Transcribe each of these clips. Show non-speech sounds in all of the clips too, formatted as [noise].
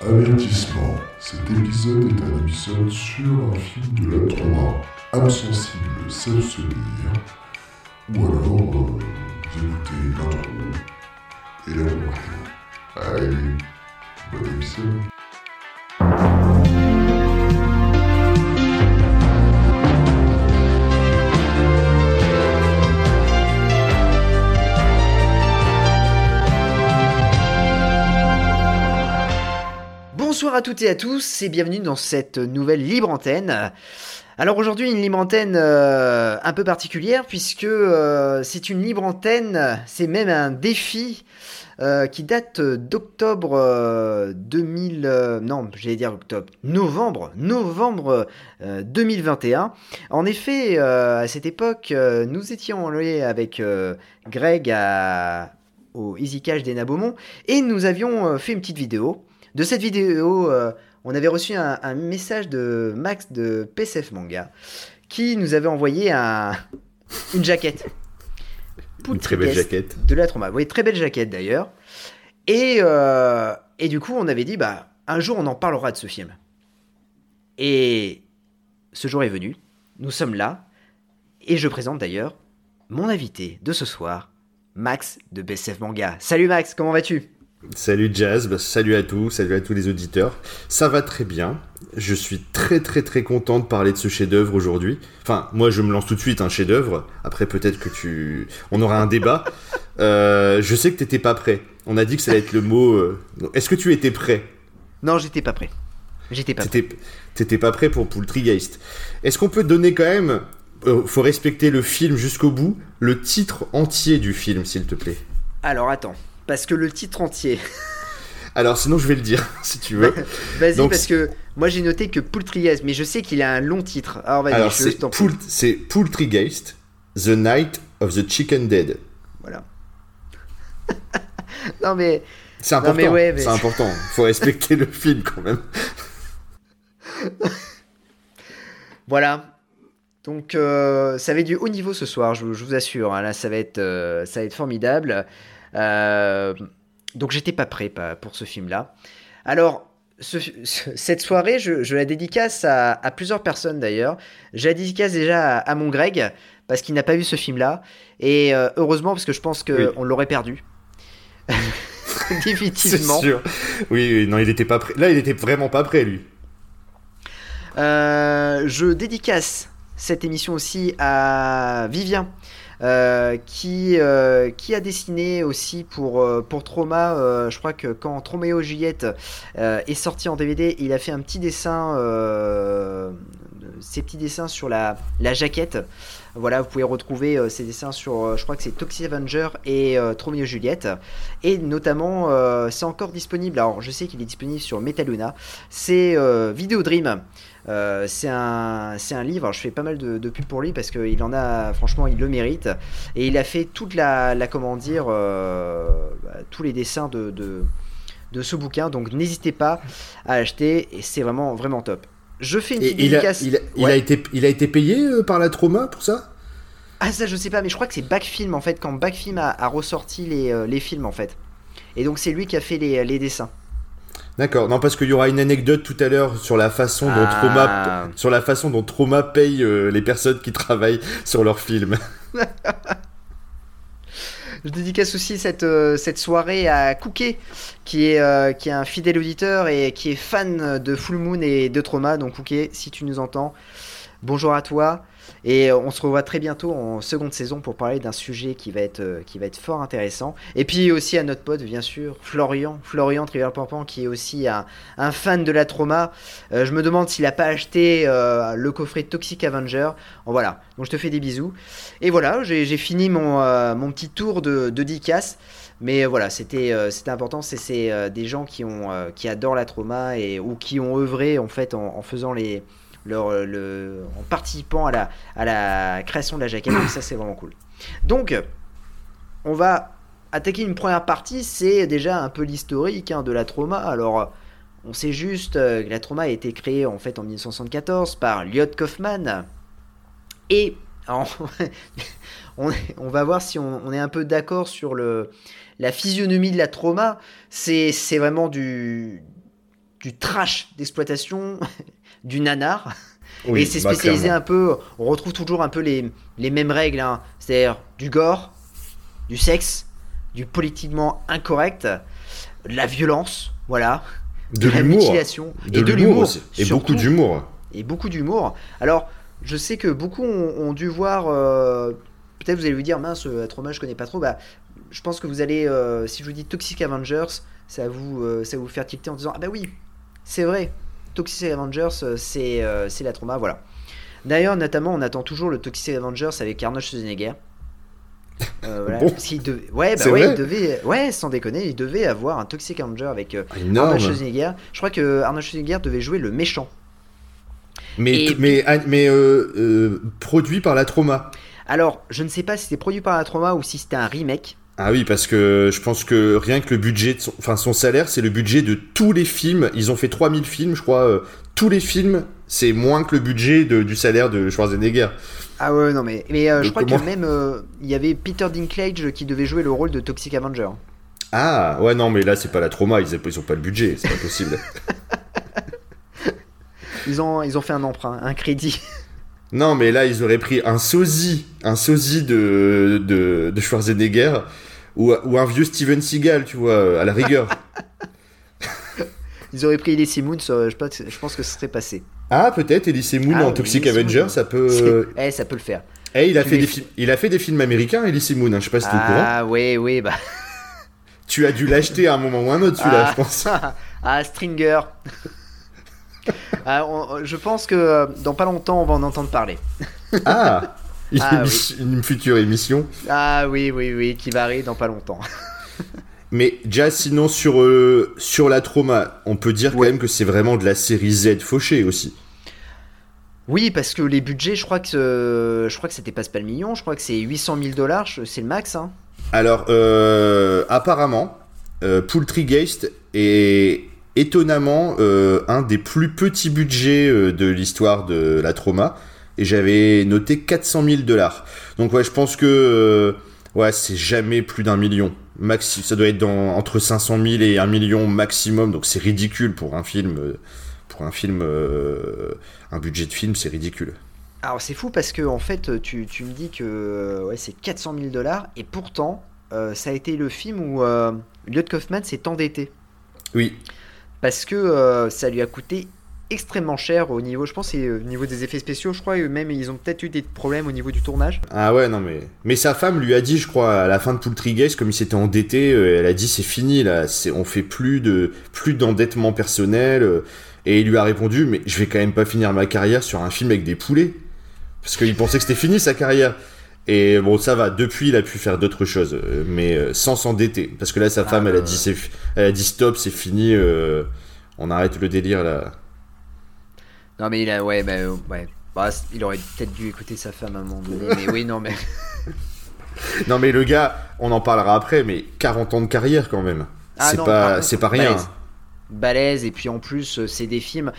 Avertissement, cet épisode est un épisode sur un film de la trauma, âme sensible, savent se lire, ou alors euh, vous écoutez l'intro et la conclusion. Allez, bon épisode. Bonsoir à toutes et à tous et bienvenue dans cette nouvelle libre antenne. Alors aujourd'hui une libre antenne euh, un peu particulière puisque euh, c'est une libre antenne, c'est même un défi euh, qui date d'octobre 2000, non j'allais dire octobre, novembre, novembre 2021. En effet à cette époque nous étions allés avec Greg au Easy Cash des Beaumont et nous avions fait une petite vidéo. De cette vidéo, euh, on avait reçu un, message de Max de PCF Manga qui nous avait envoyé une jaquette. Une très belle jaquette. De la trauma. Oui, très belle jaquette d'ailleurs. Et, euh, et du coup, on avait dit, bah, un jour, on en parlera de ce film. Et ce jour est venu. Nous sommes là. Et je présente d'ailleurs mon invité de ce soir, Max de BCF Manga. Salut Max, comment vas-tu? Salut Jazz, bah, salut à tous, salut à tous les auditeurs. Ça va très bien. Je suis très très très content de parler de ce chef-d'œuvre aujourd'hui. Enfin, moi je me lance tout de suite un chef-d'œuvre. Après peut-être que tu, on aura un débat. [laughs] Euh, je sais que t'étais pas prêt. On a dit que ça allait être le mot. Euh, est-ce que tu étais prêt? Non, j'étais pas prêt. J'étais pas. Prêt. T'étais pas prêt pour Poultrygeist. Est-ce qu'on peut donner quand même, euh, faut respecter le film jusqu'au bout, le titre entier du film, s'il te plaît? Alors attends. Parce que le titre entier. [laughs] Alors sinon je vais le dire [laughs] si tu veux. [laughs] vas-y parce que moi j'ai noté que Poultrygeist, mais je sais qu'il a un long titre. Alors vas-y, Alors c'est Poultrygeist, The Night of the Chicken Dead. Voilà. non mais. C'est important. C'est important. Faut respecter le film quand même. voilà. Donc euh, ça va être du haut niveau ce soir, je, vous assure. Hein. Là ça va être, euh, ça va être formidable. Euh, donc j'étais pas prêt pour ce film-là. Alors, cette soirée, je, la dédicace à, plusieurs personnes d'ailleurs. Je la dédicace déjà à, mon Greg, parce qu'il n'a pas vu ce film-là. Et euh, heureusement, parce que je pense qu'on l'aurait perdu. [laughs] Définitivement. sûr. Oui, non, il était pas prêt. Là, il était vraiment pas prêt, lui. Euh, je dédicace cette émission aussi à Vivien, euh, qui, euh, qui a dessiné aussi pour, euh, pour Trauma. je crois que quand Troméo Juliette est sorti en DVD, il a fait un petit dessin, ses petits dessins sur la, jaquette. Voilà, vous pouvez retrouver ces dessins sur, je crois que c'est Toxic Avenger et Troméo Juliette. Et notamment, c'est encore disponible. Alors, je sais qu'il est disponible sur Metaluna. C'est Video Dream. Euh, c'est un, livre, je fais pas mal de, pubs pour lui parce qu'il en a, franchement, il le mérite. Et il a fait toute la, la comment dire, euh, bah, tous les dessins de, de, ce bouquin. Donc n'hésitez pas à acheter et c'est vraiment, vraiment top. Je fais une petite dédicace. Il a, il, a, été, il a été payé euh, par la Trauma pour ça? Ah, ça, je sais pas, mais je crois que c'est Backfilm en fait, quand Backfilm a, a ressorti les, les films en fait. Et donc c'est lui qui a fait les, les dessins. D'accord. Non, parce qu'il y aura une anecdote tout à l'heure sur la façon dont ah. Trauma, sur la façon dont Trauma paye euh, les personnes qui travaillent sur leurs films. [laughs] Je dédicace aussi cette, euh, cette soirée à Kouké, qui est, euh, qui est un fidèle auditeur et qui est fan de Full Moon et de Trauma. Donc Kouké, si tu nous entends, bonjour à toi. Et on se revoit très bientôt en seconde saison pour parler d'un sujet qui va, être, euh, qui va être fort intéressant. Et puis aussi à notre pote, bien sûr, Florian, Florian Trivial Pampan, qui est aussi un, fan de la trauma. Euh, je me demande s'il n'a pas acheté euh, le coffret Toxic Avenger. voilà, donc je te fais des bisous. Et voilà, j'ai fini mon, mon petit tour de, de Dicas. Mais voilà, c'était important. C'est des gens qui, ont, qui adorent la trauma et, ou qui ont œuvré en fait en faisant les le, en participant à la, création de la jaquette. ça, c'est vraiment cool. Donc, on va attaquer une première partie. C'est déjà un peu l'historique hein, de la trauma. Alors, on sait juste euh, que la trauma a été créée en fait en 1974 par Lyot Kaufman. Et [laughs] on, va voir si on, est un peu d'accord sur la physionomie de la trauma. C'est vraiment du trash d'exploitation, du nanar. [laughs] Oui, et c'est bah, spécialisé un peu. On retrouve toujours un peu les, les mêmes règles, hein. c'est-à-dire du gore, du sexe, du politiquement incorrect, de la violence, voilà, De la l'humour. mutilation De et de l'humour. Et surtout. beaucoup d'humour. et beaucoup d'humour. Alors, je sais que beaucoup ont, ont dû voir. euh, Peut-être vous allez vous dire, mince, euh, Trauma, je connais pas trop. Bah, je pense que vous allez, euh, si je vous dis Toxic Avengers, ça vous, euh, ça vous faire tilter en disant, ah bah oui, c'est vrai, Toxic Avengers, euh, c'est euh, c'est la Trauma, voilà. D'ailleurs, notamment, on attend toujours le Toxic Avengers avec Arnold Schwarzenegger. Euh, [laughs] voilà, Bon. parce qu'il devait, ouais, bah ouais, il devait, ouais, sans déconner, il devait avoir un Toxic Avenger avec euh. Arnold Schwarzenegger. Je crois que Arnold Schwarzenegger devait jouer le méchant. Mais, Et- mais, mais euh, produit par la trauma. Alors, je ne sais pas si c'était produit par la Trauma ou si c'était un remake. Ah oui, parce que je pense que rien que le budget, de son, enfin son salaire, c'est le budget de tous les films. Ils ont fait 3000 films, je crois. euh, tous les films, c'est moins que le budget de- du salaire de Schwarzenegger. Ah ouais, non mais, mais euh, je crois comment- que même euh, il y avait Peter Dinklage qui devait jouer le rôle de Toxic Avenger. Ah, ouais, non, mais là, c'est pas la trauma, ils, ils ont pas le budget, c'est pas possible. [laughs] Ils ont, ils ont fait un emprunt, un crédit. [laughs] non, mais là, ils auraient pris un sosie, un sosie de, de, de Schwarzenegger, ou, ou un vieux Steven Seagal, tu vois, à la rigueur. [laughs] Ils auraient pris Elise Moon, ça, je, pense- je pense que ce serait passé. ah, peut-être, Elise Moon Ah en oui, Toxic Elise Avenger, Moon. ça peut... Eh, ça peut le faire. Eh, il a, Tu fait les- des films, il a fait des films américains, Elise Moon, hein, je sais pas si t'es au courant. Ah ouais, ouais, bah. Tu as dû l'acheter à un moment ou un autre, celui-là, ah, je pense. [laughs] ah, Stringer. Ah, on- je pense que euh, dans pas longtemps, on va en entendre parler. Ah, une, [laughs] Ah, une future émission. Ah oui, oui, oui, qui va arriver dans pas longtemps. [laughs] Mais déjà, sinon, sur, euh, sur la trauma, on peut dire Ouais. quand même que c'est vraiment de la série Z fauchée aussi. Oui, parce que les budgets, je crois que euh, je crois que c'était pas pas le million, je crois que c'est 800 000 dollars, c'est le max. Hein. Alors, euh, apparemment, euh, Poultrygeist est étonnamment euh, un des plus petits budgets euh, de l'histoire de la trauma. Et j'avais noté 400 000 dollars. Donc ouais, je pense que euh, ouais, c'est jamais plus d'un million. Maxi, ça doit être dans, entre 500 000 et 1 million maximum. Donc c'est ridicule pour un film. Pour un film, euh, un budget de film, c'est ridicule. Alors c'est fou parce que en fait, tu, tu me dis que ouais, c'est 400 000 dollars et pourtant, ça a été le film où Lloyd Kaufman s'est endetté Oui, parce que euh, ça lui a coûté extrêmement cher au niveau, je pense, euh, au niveau des effets spéciaux, je crois, et même ils ont peut-être eu des problèmes au niveau du tournage. Ah ouais, non mais... Mais sa femme lui a dit, je crois, à la fin de Poultrygeist, comme il s'était endetté, euh, elle a dit c'est fini là, c'est... on fait plus de plus d'endettement personnel. euh, et il lui a répondu, mais je vais quand même pas finir ma carrière sur un film avec des poulets. Parce qu'il pensait que c'était fini sa carrière. Et bon, ça va, depuis il a pu faire d'autres choses, euh, mais euh, sans s'endetter. Parce que là, sa femme, elle, a dit, c'est... elle a dit stop, c'est fini, euh, on arrête le délire là. Non mais il a, ouais, bah, ouais. Bah, il aurait peut-être dû écouter sa femme à un moment donné, mais oui, non mais. [laughs] Non mais le gars, on en parlera après, mais 40 ans de carrière quand même. Ah c'est pas, c'est pas rien. balèze. balèze et puis en plus c'est des films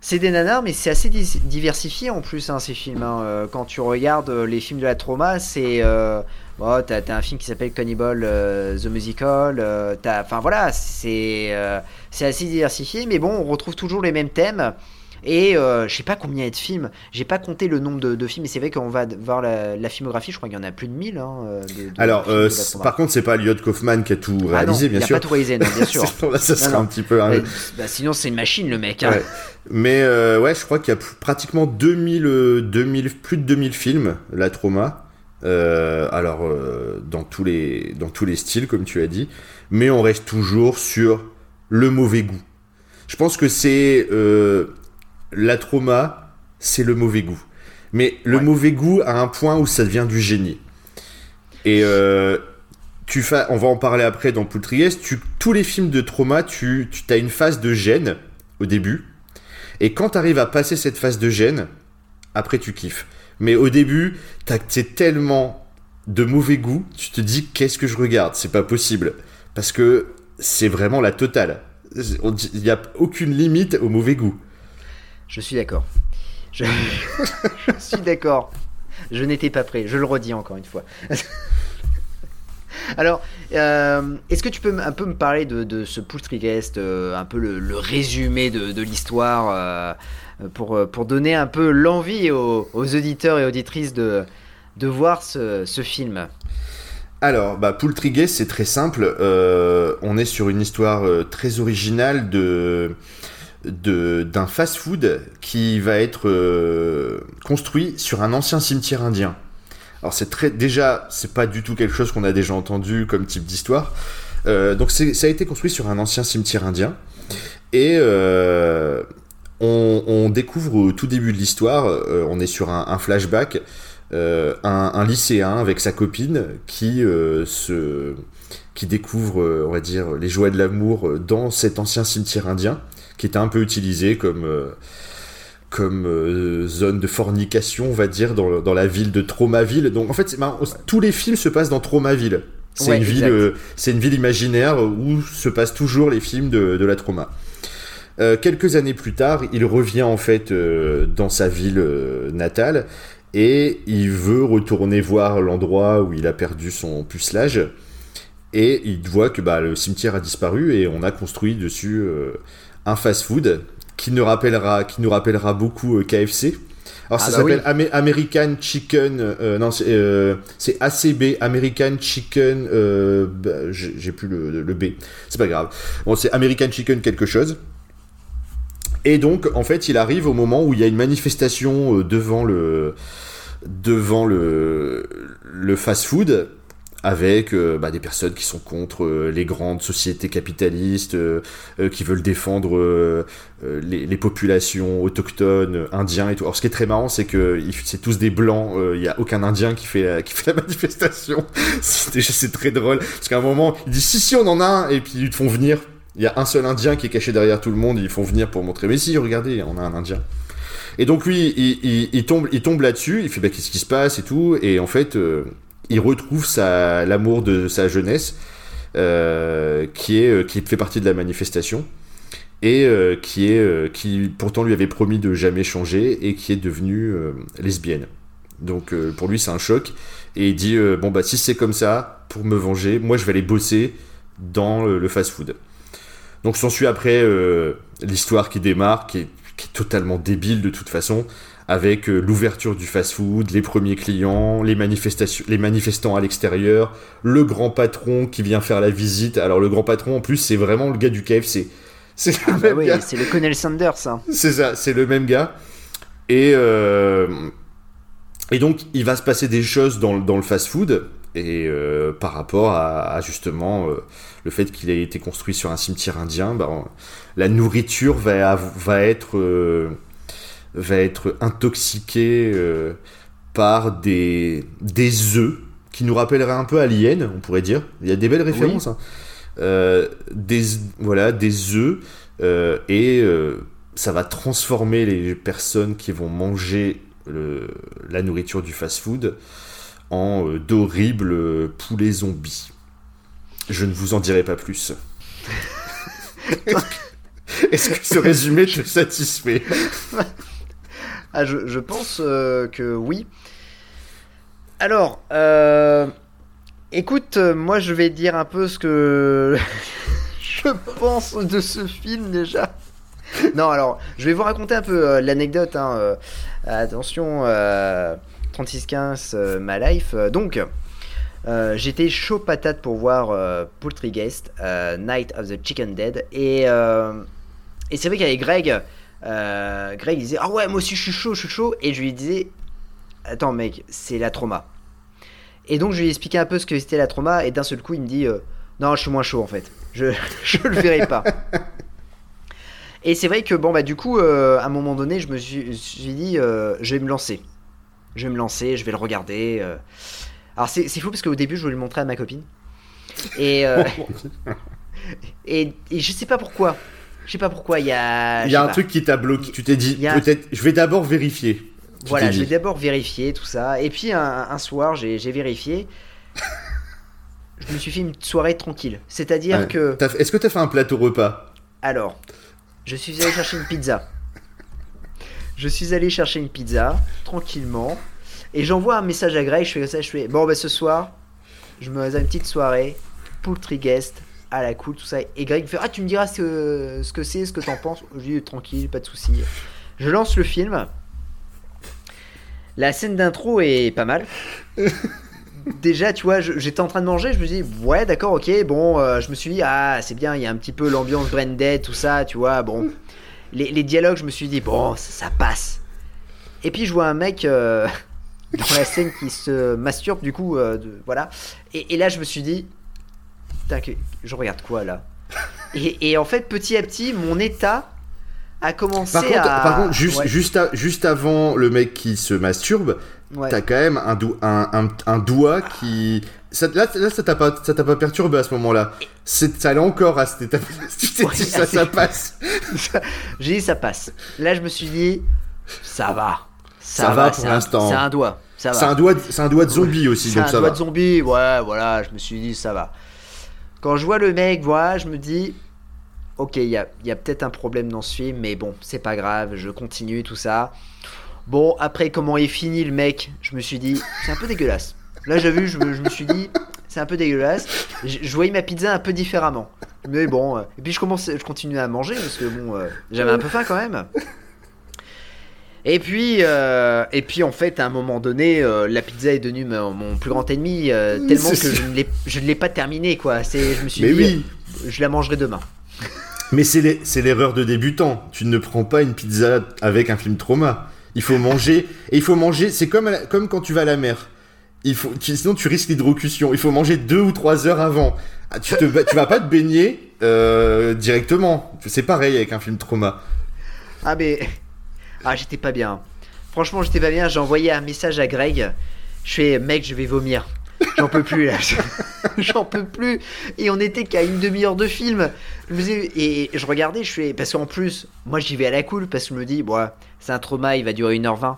c'est des nanars mais c'est assez diversifié en plus hein, ces films hein. Euh, quand tu regardes euh, les films de la trauma c'est euh, bon, t'as, t'as un film qui s'appelle Cannibal euh, the Musical euh, enfin voilà euh, c'est assez diversifié mais bon on retrouve toujours les mêmes thèmes et euh, je sais pas combien il y a de films, j'ai pas compté le nombre de, de films, mais c'est vrai qu'on va voir la, la filmographie, je crois qu'il y en a plus de 1000. Hein, euh, de- de Alors, films euh, par contre, c'est pas Lloyd Kaufman qui a tout Ah non, réalisé, bien il a sûr. pas tout réalisé, non, bien [laughs] sûr. Là, ça serait un petit peu. bah, sinon, c'est une machine, le mec. hein. Ouais. Mais euh, ouais, je crois qu'il y a pr- pratiquement 2000, euh, 2000, plus de 2000 films, la trauma. Euh, alors, euh, dans, tous les, dans tous les styles, comme tu as dit. Mais on reste toujours sur le mauvais goût. Je pense que c'est. euh, la trauma, c'est le mauvais goût. Mais le Ouais. mauvais goût à un point où ça devient du génie. Et euh, tu fais, on va en parler après dans Poultryest. Tu, tous les films de trauma, tu, tu as une phase de gêne au début. Et quand tu arrives à passer cette phase de gêne, après tu kiffes. Mais au début, c'est tellement de mauvais goût, tu te dis qu'est-ce que je regarde? C'est pas possible. Parce que c'est vraiment la totale. Il n'y a aucune limite au mauvais goût. Je suis d'accord. [laughs] Je... suis d'accord. Je n'étais pas prêt. Je le redis encore une fois. [laughs] Alors, euh, est-ce que tu peux un peu me parler de, ce Poultryguest, euh, un peu le, résumé de, l'histoire, euh, pour, pour donner un peu l'envie aux, auditeurs et auditrices de, de voir ce, film? Alors, bah, Poultryguest, c'est très simple. Euh, on est sur une histoire euh, très originale de- d'un fast-food qui va être euh, construit sur un ancien cimetière indien. Alors c'est très déjà c'est pas du tout quelque chose qu'on a déjà entendu comme type d'histoire. Euh, donc ça a été construit sur un ancien cimetière indien et euh, on, découvre au tout début de l'histoire, on est sur un, flashback, un, un lycéen avec sa copine qui se qui découvre, on va dire, les joies de l'amour dans cet ancien cimetière indien qui était un peu utilisé comme euh, comme euh, zone de fornication, on va dire, dans, dans la ville de Traumaville. Donc en fait, marrant, tous les films se passent dans Traumaville. C'est Ouais, une ville, euh, une ville imaginaire où se passent toujours les films de, de la trauma. Euh, quelques années plus tard, il revient en fait dans sa ville natale et il veut retourner voir l'endroit où il a perdu son pucelage et il voit que bah, le cimetière a disparu et on a construit dessus un fast-food qui, ne rappellera, qui nous rappellera beaucoup euh, KFC. Alors Ah ça bah s'appelle American Chicken, euh, non c'est euh, ACB, American Chicken, euh, bah, j'ai plus le, le B, c'est pas grave. Bon c'est American Chicken quelque chose. Et donc, en fait, il arrive au moment où il y a une manifestation euh, devant le devant le le fast-food avec euh, bah, des personnes qui sont contre euh, les grandes sociétés capitalistes, euh, qui veulent défendre les, populations autochtones, indiens et tout. Alors, ce qui est très marrant, c'est que ils- c'est tous des blancs. Il y a aucun indien qui fait la- qui [laughs] fait la manifestation. c'est très drôle parce qu'à un moment, il dit si si on en a un et puis ils te font venir. Il y a un seul Indien qui est caché derrière tout le monde, ils font venir pour montrer, mais si, regardez, on a un Indien. Et donc lui, il, tombe, il tombe là-dessus, il fait, bah, qu'est-ce qui se passe et tout, et en fait, il retrouve l'amour de sa jeunesse, euh, qui, est, euh, qui fait partie de la manifestation, et euh, qui, est, qui pourtant lui avait promis de jamais changer, et qui est devenue lesbienne. Donc pour lui, c'est un choc, et il dit, bon bah si c'est comme ça, pour me venger, moi je vais aller bosser dans le, fast-food. Donc s'ensuit après l'histoire qui démarre, qui est totalement débile de toute façon, avec euh, l'ouverture du fast-food, les premiers clients, les manifestations, les manifestants à l'extérieur, le grand patron qui vient faire la visite. Alors le grand patron en plus c'est vraiment le gars du KFC. [laughs] C'est le Ah bah même oui, gars. c'est le Colonel Sanders. hein. C'est ça, c'est le même gars. Et, euh, et donc, il va se passer des choses dans, le- dans le fast-food, et euh, par rapport à, à justement euh, le fait qu'il ait été construit sur un cimetière indien, bah, on- la nourriture va, va, être, euh, va être intoxiquée euh, par des, des œufs qui nous rappelleraient un peu Alien, on pourrait dire. Il y a des belles références. hein. Euh, des, voilà, des œufs euh, et ça va transformer les personnes qui vont manger le- la nourriture du fast-food en d'horribles poulets zombies. Je ne vous en dirai pas plus. [laughs] Est-ce que ce résumé te satisfait? [laughs] Ah, je, pense euh, que oui. Alors, euh, écoute, euh, moi je vais dire un peu ce que [laughs] je pense de ce film déjà. Non, alors, je vais vous raconter un peu l'anecdote. hein, attention, euh, 3615, euh, ma life. Donc, j'étais chaud patate pour voir euh, Poultryguest, euh, Night of the Chicken Dead. Et, et c'est vrai qu'avec Greg, euh, Greg il disait Ah ouais, moi aussi je suis chaud, je suis chaud. Et je lui disais Attends, mec, c'est la trauma. Et donc je lui ai expliqué un peu ce que c'était la trauma. Et d'un seul coup, il me dit euh, Non, je suis moins chaud en fait. Je, [laughs] je le verrai pas. Et c'est vrai que, bon, bah, du coup, euh, à un moment donné, je me suis, je me suis dit Je vais me lancer. Je vais me lancer, je vais le regarder. Alors, c'est c'est fou parce qu'au début, je voulais le montrer à ma copine. Et, [laughs] et, et je sais pas pourquoi. Je sais pas pourquoi. Il y a. Il y a un pas. truc qui t'a bloqué. Tu t'es dit, a- peut-être, je vais d'abord vérifier. Tu Voilà, t'es je vais dit. d'abord vérifier tout ça. Et puis un, un soir, j'ai j'ai vérifié. [laughs] je me suis fait une soirée tranquille. C'est-à-dire Ouais. que. Est-ce que t'as fait un plateau repas? Alors, je suis allé chercher une pizza. Je suis allé chercher une pizza, tranquillement. Et j'envoie un message à Greg, je fais ça, je fais Bon, bah ce soir, je me faisais une petite soirée, Poultryguest, à la cool, tout ça. Et Greg fait Ah, tu me diras ce que ce que c'est, ce que t'en penses. Je lui dis Tranquille, pas de souci. Je lance le film. La scène d'intro est pas mal. [laughs] Déjà, tu vois, j'étais en train de manger, je me dis, ouais, d'accord, ok, bon, euh, je me suis dit, ah, c'est bien, il y a un petit peu l'ambiance Branded, tout ça, tu vois, bon. Les, les dialogues, je me suis dit, bon, ça, ça passe. Et puis, je vois un mec euh, [laughs] dans la scène qui se masturbe, du coup, euh, de- voilà. Et, et là, je me suis dit, putain, que- je regarde quoi là et, et en fait, petit à petit, mon état a commencé Par contre, à. par contre juste, Ouais, juste, à- juste avant le mec qui se masturbe, ouais. t'as quand même un, dou- un, un, un doigt qui. Ça, là, là, ça t'a pas, ça pas perturbé à ce moment-là. Ça allait encore à cette étape. [laughs] tu t'es Ouais, dit, ça, ça passe. [laughs] J'ai dit ça passe. Là, je me suis dit ça va. Ça va pour l'instant. C'est un doigt. C'est un doigt, c'est un doigt de zombie aussi, C'est un ça doigt va. de zombie. Ouais, voilà. Je me suis dit ça va. Quand je vois le mec, voilà, je me dis ok, il y a, peut-être un problème dans ce film, mais bon, c'est pas grave. Je continue tout ça. Bon, après comment est fini le mec, je me suis dit c'est un peu dégueulasse. Là, j'ai vu, je me, suis dit c'est un peu dégueulasse. Je, voyais ma pizza un peu différemment. Mais bon, euh, et puis je commence, je continue à manger parce que bon, euh, j'avais un peu faim quand même. Et puis, euh, et puis en fait, à un moment donné, euh, la pizza est devenue mon, mon plus grand ennemi euh, tellement que sûr. je ne l'ai, ne pas terminé quoi. Je me suis Mais dit, oui. je la mangerai demain. Mais c'est l'erreur de débutant. Tu ne prends pas une pizza avec un film trauma. Il faut manger. Et il faut manger. C'est comme, à la- comme quand tu vas à la mer. Il faut, tu- sinon, tu risques l'hydrocution. Il faut manger deux ou trois heures avant. Ah, Tu, te, tu vas pas te baigner directement. C'est pareil avec un film trauma. Ah mais, ah j'étais pas bien. Franchement, j'étais pas bien. J'ai envoyé un message à Greg. Je fais, mec, je vais vomir. J'en peux plus là. [laughs] J'en peux plus. Et on était qu'à une demi-heure de film. Et je regardais, je fais. Parce qu'en plus, moi j'y vais à la cool parce que je me dis, c'est un trauma, il va durer 1h20.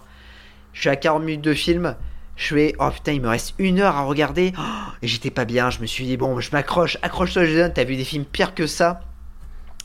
Je suis à 40 minutes de film. Je fais, oh putain, il me reste une heure à regarder. Oh, et j'étais pas bien. Je me suis dit, bon, je m'accroche. Accroche-toi, Jason. T'as vu des films pires que ça?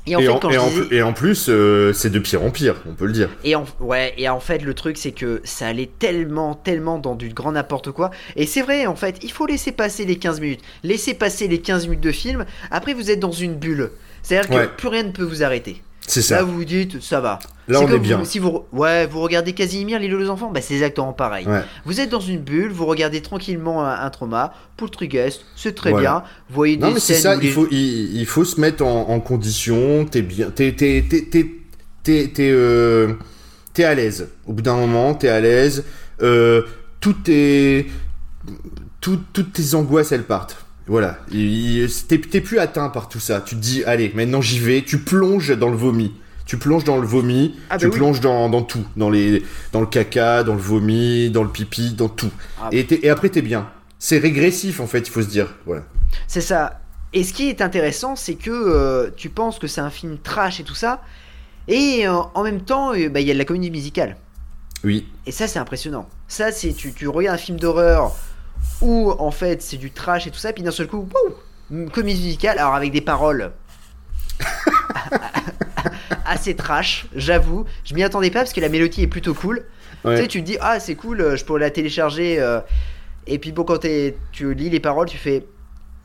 Et en et, fait, en, quand et je en- disais- et en plus, euh, c'est de pire en pire, on peut le dire. et en, ouais, et en fait, le truc, c'est que ça allait tellement, tellement dans du grand n'importe quoi. Et c'est vrai, en fait, il faut laisser passer les 15 minutes. Laissez passer les 15 minutes de film. Après, vous êtes dans une bulle. C'est-à-dire que plus rien ne peut vous arrêter. C'est ça. Là, vous vous dites, ça va. Là, on est bien. vous- si vous, ouais, vous regardez Casimir, l'île aux enfants, bah, c'est exactement pareil. Ouais. Vous êtes dans une bulle, vous regardez tranquillement un, un trauma, Poultryguest, c'est très Voilà. bien. Vous voyez Non, des mais c'est ça, il les- faut, il, il faut se mettre en, en condition, t'es bien, t'es, t'es, t'es, euh, t'es à l'aise. Au bout d'un moment, t'es à l'aise, euh, tout est, tout- toutes tes angoisses, elles partent. Voilà, Il- il- t'es, plus atteint par tout ça. Tu te dis, allez, maintenant j'y vais, tu plonges dans le vomi. Tu plonges dans le vomi, Ah, tu bah oui. plonges dans, dans tout, dans, les, dans le caca, dans le vomi, dans le pipi, dans tout. Ah. Et, t'es- et après, t'es bien. C'est régressif, en fait, il faut se dire. Voilà. C'est ça. Et ce qui est intéressant, c'est que euh, tu penses que c'est un film trash et tout ça, et euh, en même temps, euh, bah, il y a de la comédie musicale. Oui, Et ça, c'est impressionnant. Ça, c'est tu, tu regardes un film d'horreur où en fait c'est du trash et tout ça, puis d'un seul coup, wouh, comédie musicale, alors avec des paroles [laughs] assez trash, j'avoue. Je m'y attendais pas parce que la mélodie est plutôt cool. Ouais. Tu sais, tu te dis, ah, c'est cool, je pourrais la télécharger. euh, et puis bon, quand tu lis les paroles, tu fais.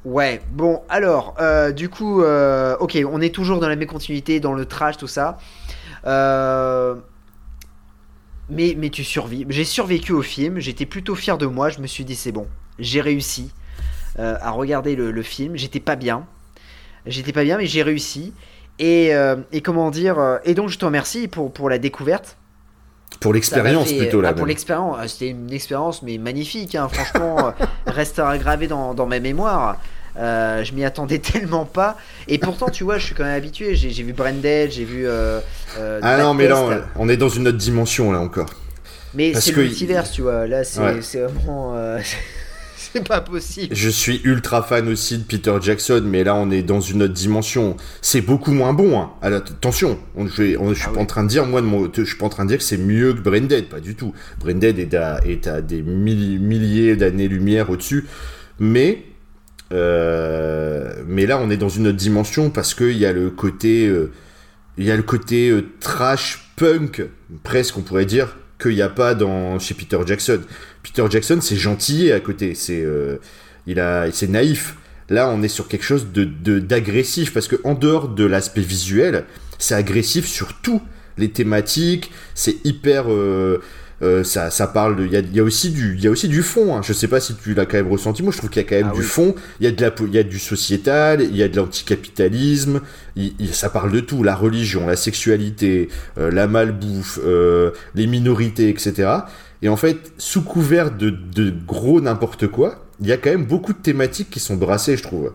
Ouais, bon, alors, euh, du coup, euh, ok, on est toujours dans la mécontinuité, dans le trash, tout ça. Mais, mais tu survis. J'ai survécu au film, j'étais plutôt fier de moi, je me suis dit, c'est bon, j'ai réussi euh, à regarder le, le film. J'étais pas bien, j'étais pas bien, mais j'ai réussi. Et, euh, et comment dire, euh, et donc je te remercie pour, pour la découverte. Pour l'expérience plutôt là. ah, pour l'expérience, c'était une expérience mais magnifique. hein, franchement, [laughs] restera gravé dans, dans ma mémoire. Euh, je m'y attendais [laughs] tellement pas. Et pourtant, tu vois, je suis quand même habitué. J'ai vu Branded, j'ai vu. euh, euh, Ah non, mais là, on, on est dans une autre dimension là encore. Mais parce c'est que- le multivers, tu vois. Là, c'est Ouais. c'est vraiment. [laughs] c'est pas possible. Je suis ultra fan aussi de Peter Jackson, mais là, on est dans une autre dimension. C'est beaucoup moins bon. Hein. Ah, Attention, on, je, on- je suis Ah pas oui. en train de dire, moi, de mon- je suis pas en train de dire que c'est mieux que Branded, pas du tout. Branded est à, est à des milli- milliers d'années-lumière au-dessus, mais. Euh, mais là, on est dans une autre dimension parce qu'il y a le côté, euh, il y a le côté euh, trash punk, presque on pourrait dire, qu'il n'y a pas dans chez Peter Jackson. Peter Jackson, c'est gentil à côté. C'est il a, c'est naïf. Là, on est sur quelque chose de d'agressif parce que en dehors de l'aspect visuel, c'est agressif sur tout. Les thématiques, c'est hyper. Euh, ça, ça parle de. Il y a, aussi du, il y a aussi du fond. Hein. Je sais pas si tu l'as quand même ressenti. Moi, je trouve qu'il y a quand même ah du fond. Il y a de la, il y a du sociétal, il y a de l'anticapitalisme. ça parle de tout. La religion, la sexualité, euh, la malbouffe, euh, les minorités, etc. Et en fait, sous couvert de, de gros n'importe quoi, il y a quand même beaucoup de thématiques qui sont brassées, je trouve.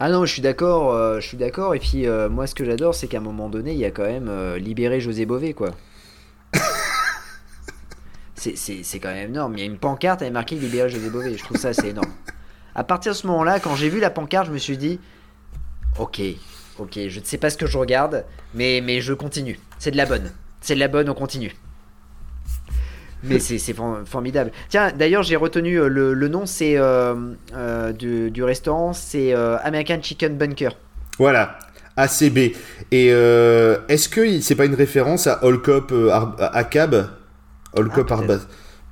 Ah non, je suis d'accord, je suis d'accord. Et puis moi, ce que j'adore, c'est qu'à un moment donné, il y a quand même libéré José Bové, quoi. [laughs] c'est quand même énorme. Il y a une pancarte avec marqué Libéré José Bové. Je trouve ça assez énorme. À partir de ce moment-là, quand j'ai vu la pancarte, je me suis dit Ok, ok, je ne sais pas ce que je regarde, mais, je continue. C'est de la bonne. C'est de la bonne, on continue. Mais c'est formidable. Tiens, d'ailleurs, j'ai retenu euh, le, nom, c'est euh, euh, du, restaurant, c'est American Chicken Bunker. Voilà, ACB. Et est-ce que c'est pas une référence à All Cop Cab? All Cop ah,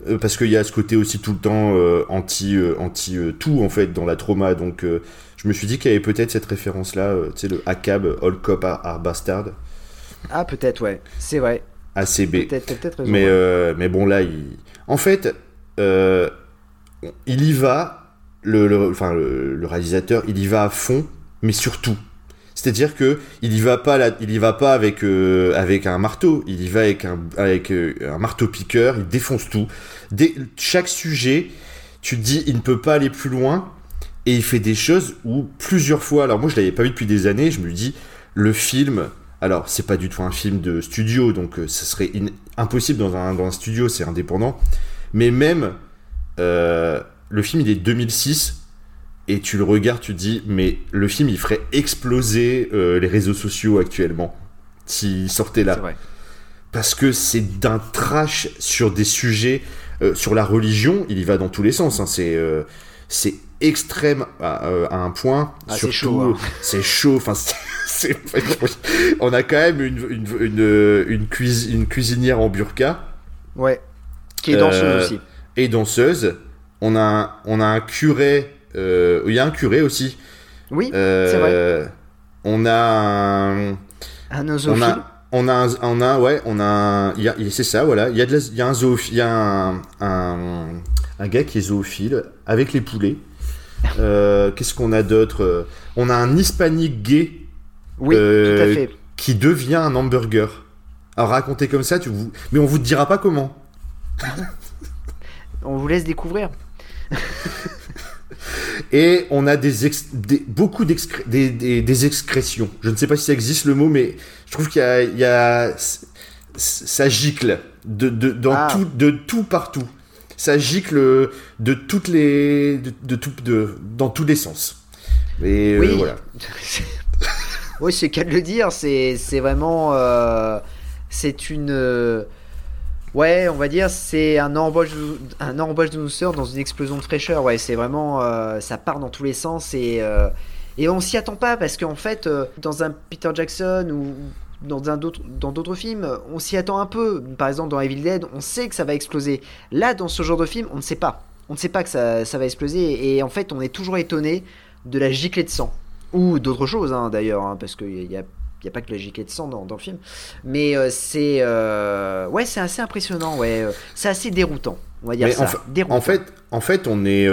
euh, parce qu'il y a ce côté aussi tout le temps euh, anti euh, anti tout en fait dans la trauma. Donc je me suis dit qu'il y avait peut-être cette référence là tu sais le ACAB All Cop Are, Bastard ah peut-être ouais. C'est vrai. ACB peut-être peut mais mais bon là il... en fait il y va le, enfin, le réalisateur il y va à fond mais surtout c'est-à-dire que il y va pas il va pas avec euh, avec un marteau, il y va avec un avec euh, un marteau piqueur, il défonce tout. Chaque sujet, tu te dis il ne peut pas aller plus loin et il fait des choses où plusieurs fois. Alors moi je l'avais pas vu depuis des années, je me dis le film alors, c'est pas du tout un film de studio, donc euh, ce serait impossible dans un, dans un studio, c'est indépendant. Mais même, le film, il est 2006, et tu le regardes, tu te dis, mais le film, il ferait exploser euh, les réseaux sociaux actuellement s'il sortait là. Parce que c'est d'un trash sur des sujets, euh, sur la religion, il y va dans tous les sens. Hein. c'est euh, c'est extrême à, un point. Ah, c'est chaud. Hein. [laughs] C'est chaud. Enfin, [laughs] [laughs] on a quand même une, une, une, une, une cuisinière en burqa. Ouais. Qui est danseuse aussi. Et danseuse. On a, on a un curé il y a un curé aussi. Oui, euh, c'est vrai. On a un. Un On a, on a, un, on a, ouais, on a, c'est ça, voilà. Il y a, de il y a un zoophile, il y a un, un, gars qui est zoophile avec les poulets. [laughs] Euh, qu'est-ce qu'on a d'autre? On a un hispanique gay. Oui, tout à fait. Qui devient un hamburger. Alors raconter comme ça, tu vous... mais on vous dira pas comment. [laughs] on vous laisse découvrir. [laughs] Et on a des, beaucoup d'excrétions. Des, des, excrétions. Je ne sais pas si ça existe le mot, mais je trouve qu'il y, a, ça gicle de, de dans ah. tout, de tout partout. Ça gicle de toutes les, de, tout, de, dans tous les sens. Et euh, oui. voilà. [laughs] oui, c'est qu'à le dire. C'est vraiment, euh, c'est une. Ouais, on va dire c'est un embauche, de douceur dans une explosion de fraîcheur. Ouais, c'est vraiment, euh, ça part dans tous les sens et euh, et on s'y attend pas parce qu'en fait, euh, dans un Peter Jackson ou dans un d'autres dans d'autres films, on s'y attend un peu. Par exemple, dans Evil Dead, on sait que ça va exploser. Là, dans ce genre de film, on ne sait pas. On ne sait pas que ça, ça va exploser et en fait, on est toujours étonné de la giclée de sang ou d'autres choses hein, d'ailleurs, hein, parce qu'il y a n'y a pas que la giquette de sang dans, le film. Mais euh, c'est euh, ouais, c'est assez impressionnant. Ouais, euh, c'est assez déroutant. On va dire ça. En, fait, en fait, on est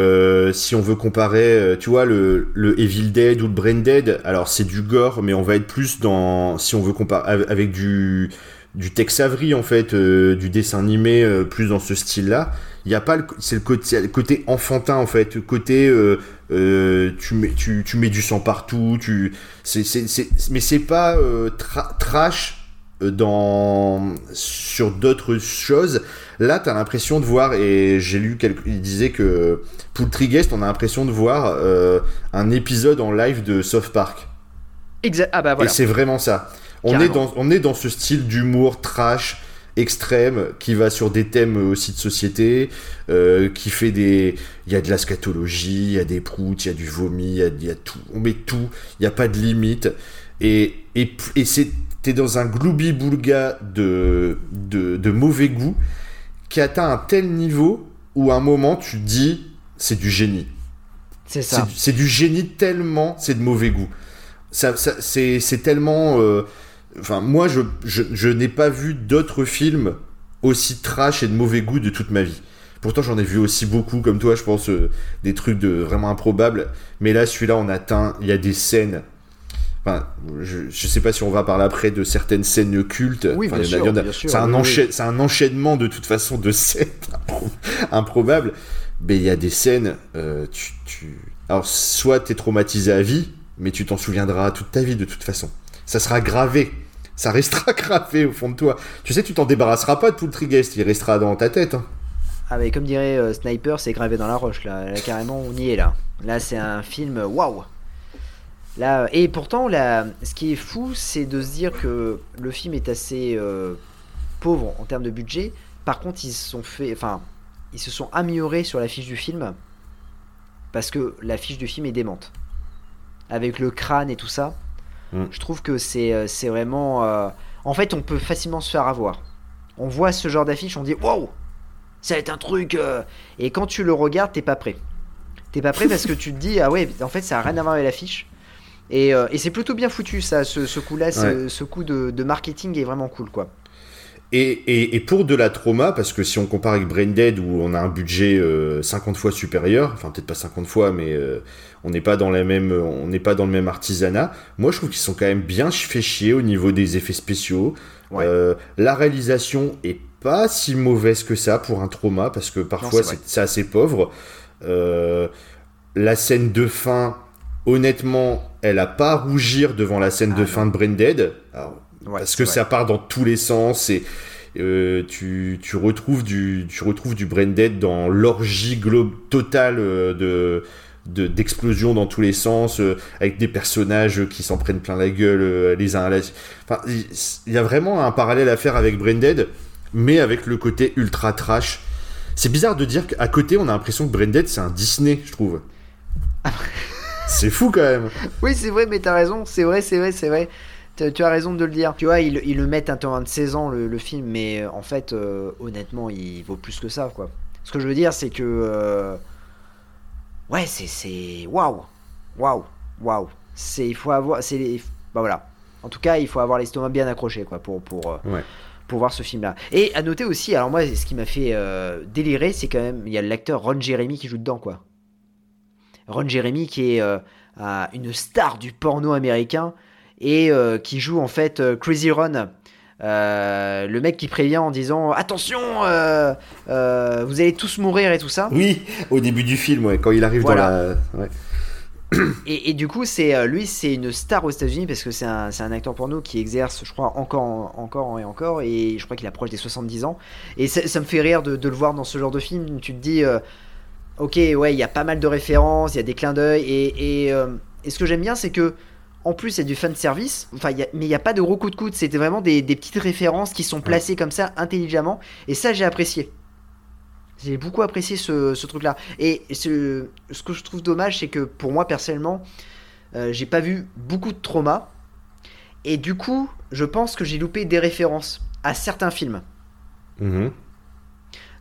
si on veut comparer, tu vois, le, le Evil Dead ou le Brain Dead. Alors c'est du gore, mais on va être plus dans si on veut comparer avec du du Tex Avery en fait, du dessin animé, plus dans ce style-là. Il y a pas le, c'est le côté, le côté enfantin en fait, côté euh, tu, mets, tu, tu, mets du sang partout, tu, c'est, c'est, mais c'est pas euh, trash euh, dans, sur d'autres choses. Là, tu as l'impression de voir, et j'ai lu, quelque, il disait que pour Trigest, on a l'impression de voir un épisode en live de South Park. Exact. Ah bah voilà. Et c'est vraiment ça. On est, dans, on est dans ce style d'humour trash extrême qui va sur des thèmes aussi de société, euh, qui fait des... Il y a de la scatologie, il y a des proutes, il y a du vomi, il y a, tout. On met tout, il n'y a pas de limite. Et, et, et t'es dans un gloubi-boulga de, de, de, mauvais goût qui atteint un tel niveau où à un moment tu dis c'est du génie. C'est ça. C'est du génie tellement, c'est de mauvais goût. Ça, ça c'est tellement. euh, Enfin, moi, je, je, je n'ai pas vu d'autres films aussi trash et de mauvais goût de toute ma vie. Pourtant, j'en ai vu aussi beaucoup, comme toi, je pense, euh, des trucs de vraiment improbables. Mais là, celui-là, on atteint. Il y a des scènes. Enfin, je, je sais pas si on va parler après de certaines scènes cultes. Oui, Enfin, bien sûr, sûr, C'est un, oui. c'est un enchaînement de toute façon de [laughs] scènes impro- improbables. Mais il y a des scènes, euh, tu, tu- alors soit t'es traumatisé à vie, mais tu t'en souviendras toute ta vie de toute façon. Ça sera gravé, ça restera [laughs] gravé au fond de toi. Tu sais, tu t'en débarrasseras pas de tout le trigest, il restera dans ta tête. hein. Ah, mais comme dirait euh, Sniper, c'est gravé dans la roche, là. Là, carrément, on y est, là. Là, c'est un film, euh, waouh Là, euh, et pourtant, là, ce qui est fou, c'est de se dire que le film est assez pauvre en termes de budget. Par contre, ils se sont fait, enfin, ils se sont améliorés sur la fiche du film parce que la fiche du film est démente. Avec le crâne et tout ça, Mm. je trouve que c'est euh, c'est vraiment. euh, En fait, on peut facilement se faire avoir. On voit ce genre d'affiche, on dit waouh, ça va être un truc. euh, Et quand tu le regardes, t'es pas prêt. T'es pas prêt parce que tu te dis ah ouais, en fait, ça a rien à voir avec l'affiche. Et, euh, et c'est plutôt bien foutu ça, ce, ce coup-là, ce, ce coup de, de marketing est vraiment cool quoi. Et, et, et pour de la trauma, parce que si on compare avec Brain Dead où on a un budget euh, 50 fois supérieur, enfin peut-être pas 50 fois, mais euh, on n'est pas dans la même, on n'est pas dans le même artisanat. Moi, je trouve qu'ils sont quand même bien fait chier au niveau des effets spéciaux. Ouais. Euh, la réalisation est pas si mauvaise que ça pour un trauma, parce que parfois c'est assez pauvre. Euh, la scène de fin, honnêtement, elle a pas à rougir devant la scène Ah, de non. fin de Brain Dead. Alors, Ouais, parce que vrai. ça part dans tous les sens et euh, tu, tu retrouves du tu retrouves du brain dead dans l'orgie globe totale euh, de de- d'explosions dans tous les sens euh, avec des personnages qui s'en prennent plein la gueule euh, les uns à la enfin il y a vraiment un parallèle à faire avec brain dead mais avec le côté ultra trash c'est bizarre de dire qu'à côté on a l'impression que brain dead c'est un Disney je trouve [laughs] c'est fou quand même Oui, c'est vrai, mais t'as raison, c'est vrai, c'est vrai, c'est vrai. Tu tu as raison de le dire. Tu vois, ils, ils le mettent un temps de 16 ans, le, le film, mais euh, en fait, euh, honnêtement, il vaut plus que ça, quoi. Ce que je veux dire, c'est que. Ouais, c'est. Waouh! Waouh! Waouh! C'est. Il faut avoir. C'est. Bah voilà. En tout cas, il faut avoir l'estomac bien accroché, quoi, pour. pour euh, Ouais. Pour voir ce film-là. Et à noter aussi, alors moi, ce qui m'a fait euh, délirer, c'est quand même, il y a l'acteur Ron Jeremy qui joue dedans, quoi. Ron Jeremy qui est euh, un- une star du porno américain et euh, qui joue en fait Crazy Ron. Euh, le mec qui prévient en disant attention euh, euh, vous allez tous mourir et tout ça. Oui au début du film ouais, quand il arrive Voilà. dans la ouais. [clears throat] et, et du coup c'est lui c'est une star aux États-Unis parce que c'est un, acteur porno qui exerce je crois encore encore et encore. Et je crois qu'il approche des 70 ans. Et ça, ça me fait rire de, de le voir dans ce genre de film. Tu te dis ok ouais il y a pas mal de références il y a des clins d'œil. Et, et, et ce que j'aime bien c'est que en plus, il y a du fan service, enfin, il y a- mais il n'y a pas de gros coups de coude. C'était vraiment des, des petites références qui sont placées comme ça intelligemment. Et ça, j'ai apprécié. J'ai beaucoup apprécié ce, ce truc-là. Et ce, ce que je trouve dommage, c'est que pour moi, personnellement, euh, j'ai pas vu beaucoup de trauma. Et du coup, je pense que j'ai loupé des références à certains films. Mhm.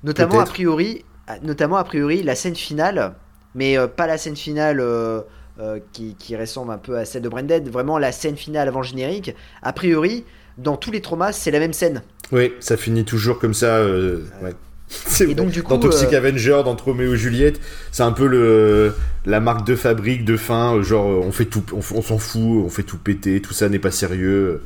Notamment a priori, notamment a priori la scène finale, mais euh, pas la scène finale euh, euh, qui, qui ressemble un peu à celle de Branded, vraiment la scène finale avant le générique. A priori, dans tous les traumas, c'est la même scène. Oui, ça finit toujours comme ça. euh, ouais. [laughs] Et donc, du dans Toxic euh, Avenger, dans Troméo et Juliette, c'est un peu le la marque de fabrique de fin. euh, Genre, on fait tout, on, s'en fout, on fait tout péter, tout ça n'est pas sérieux.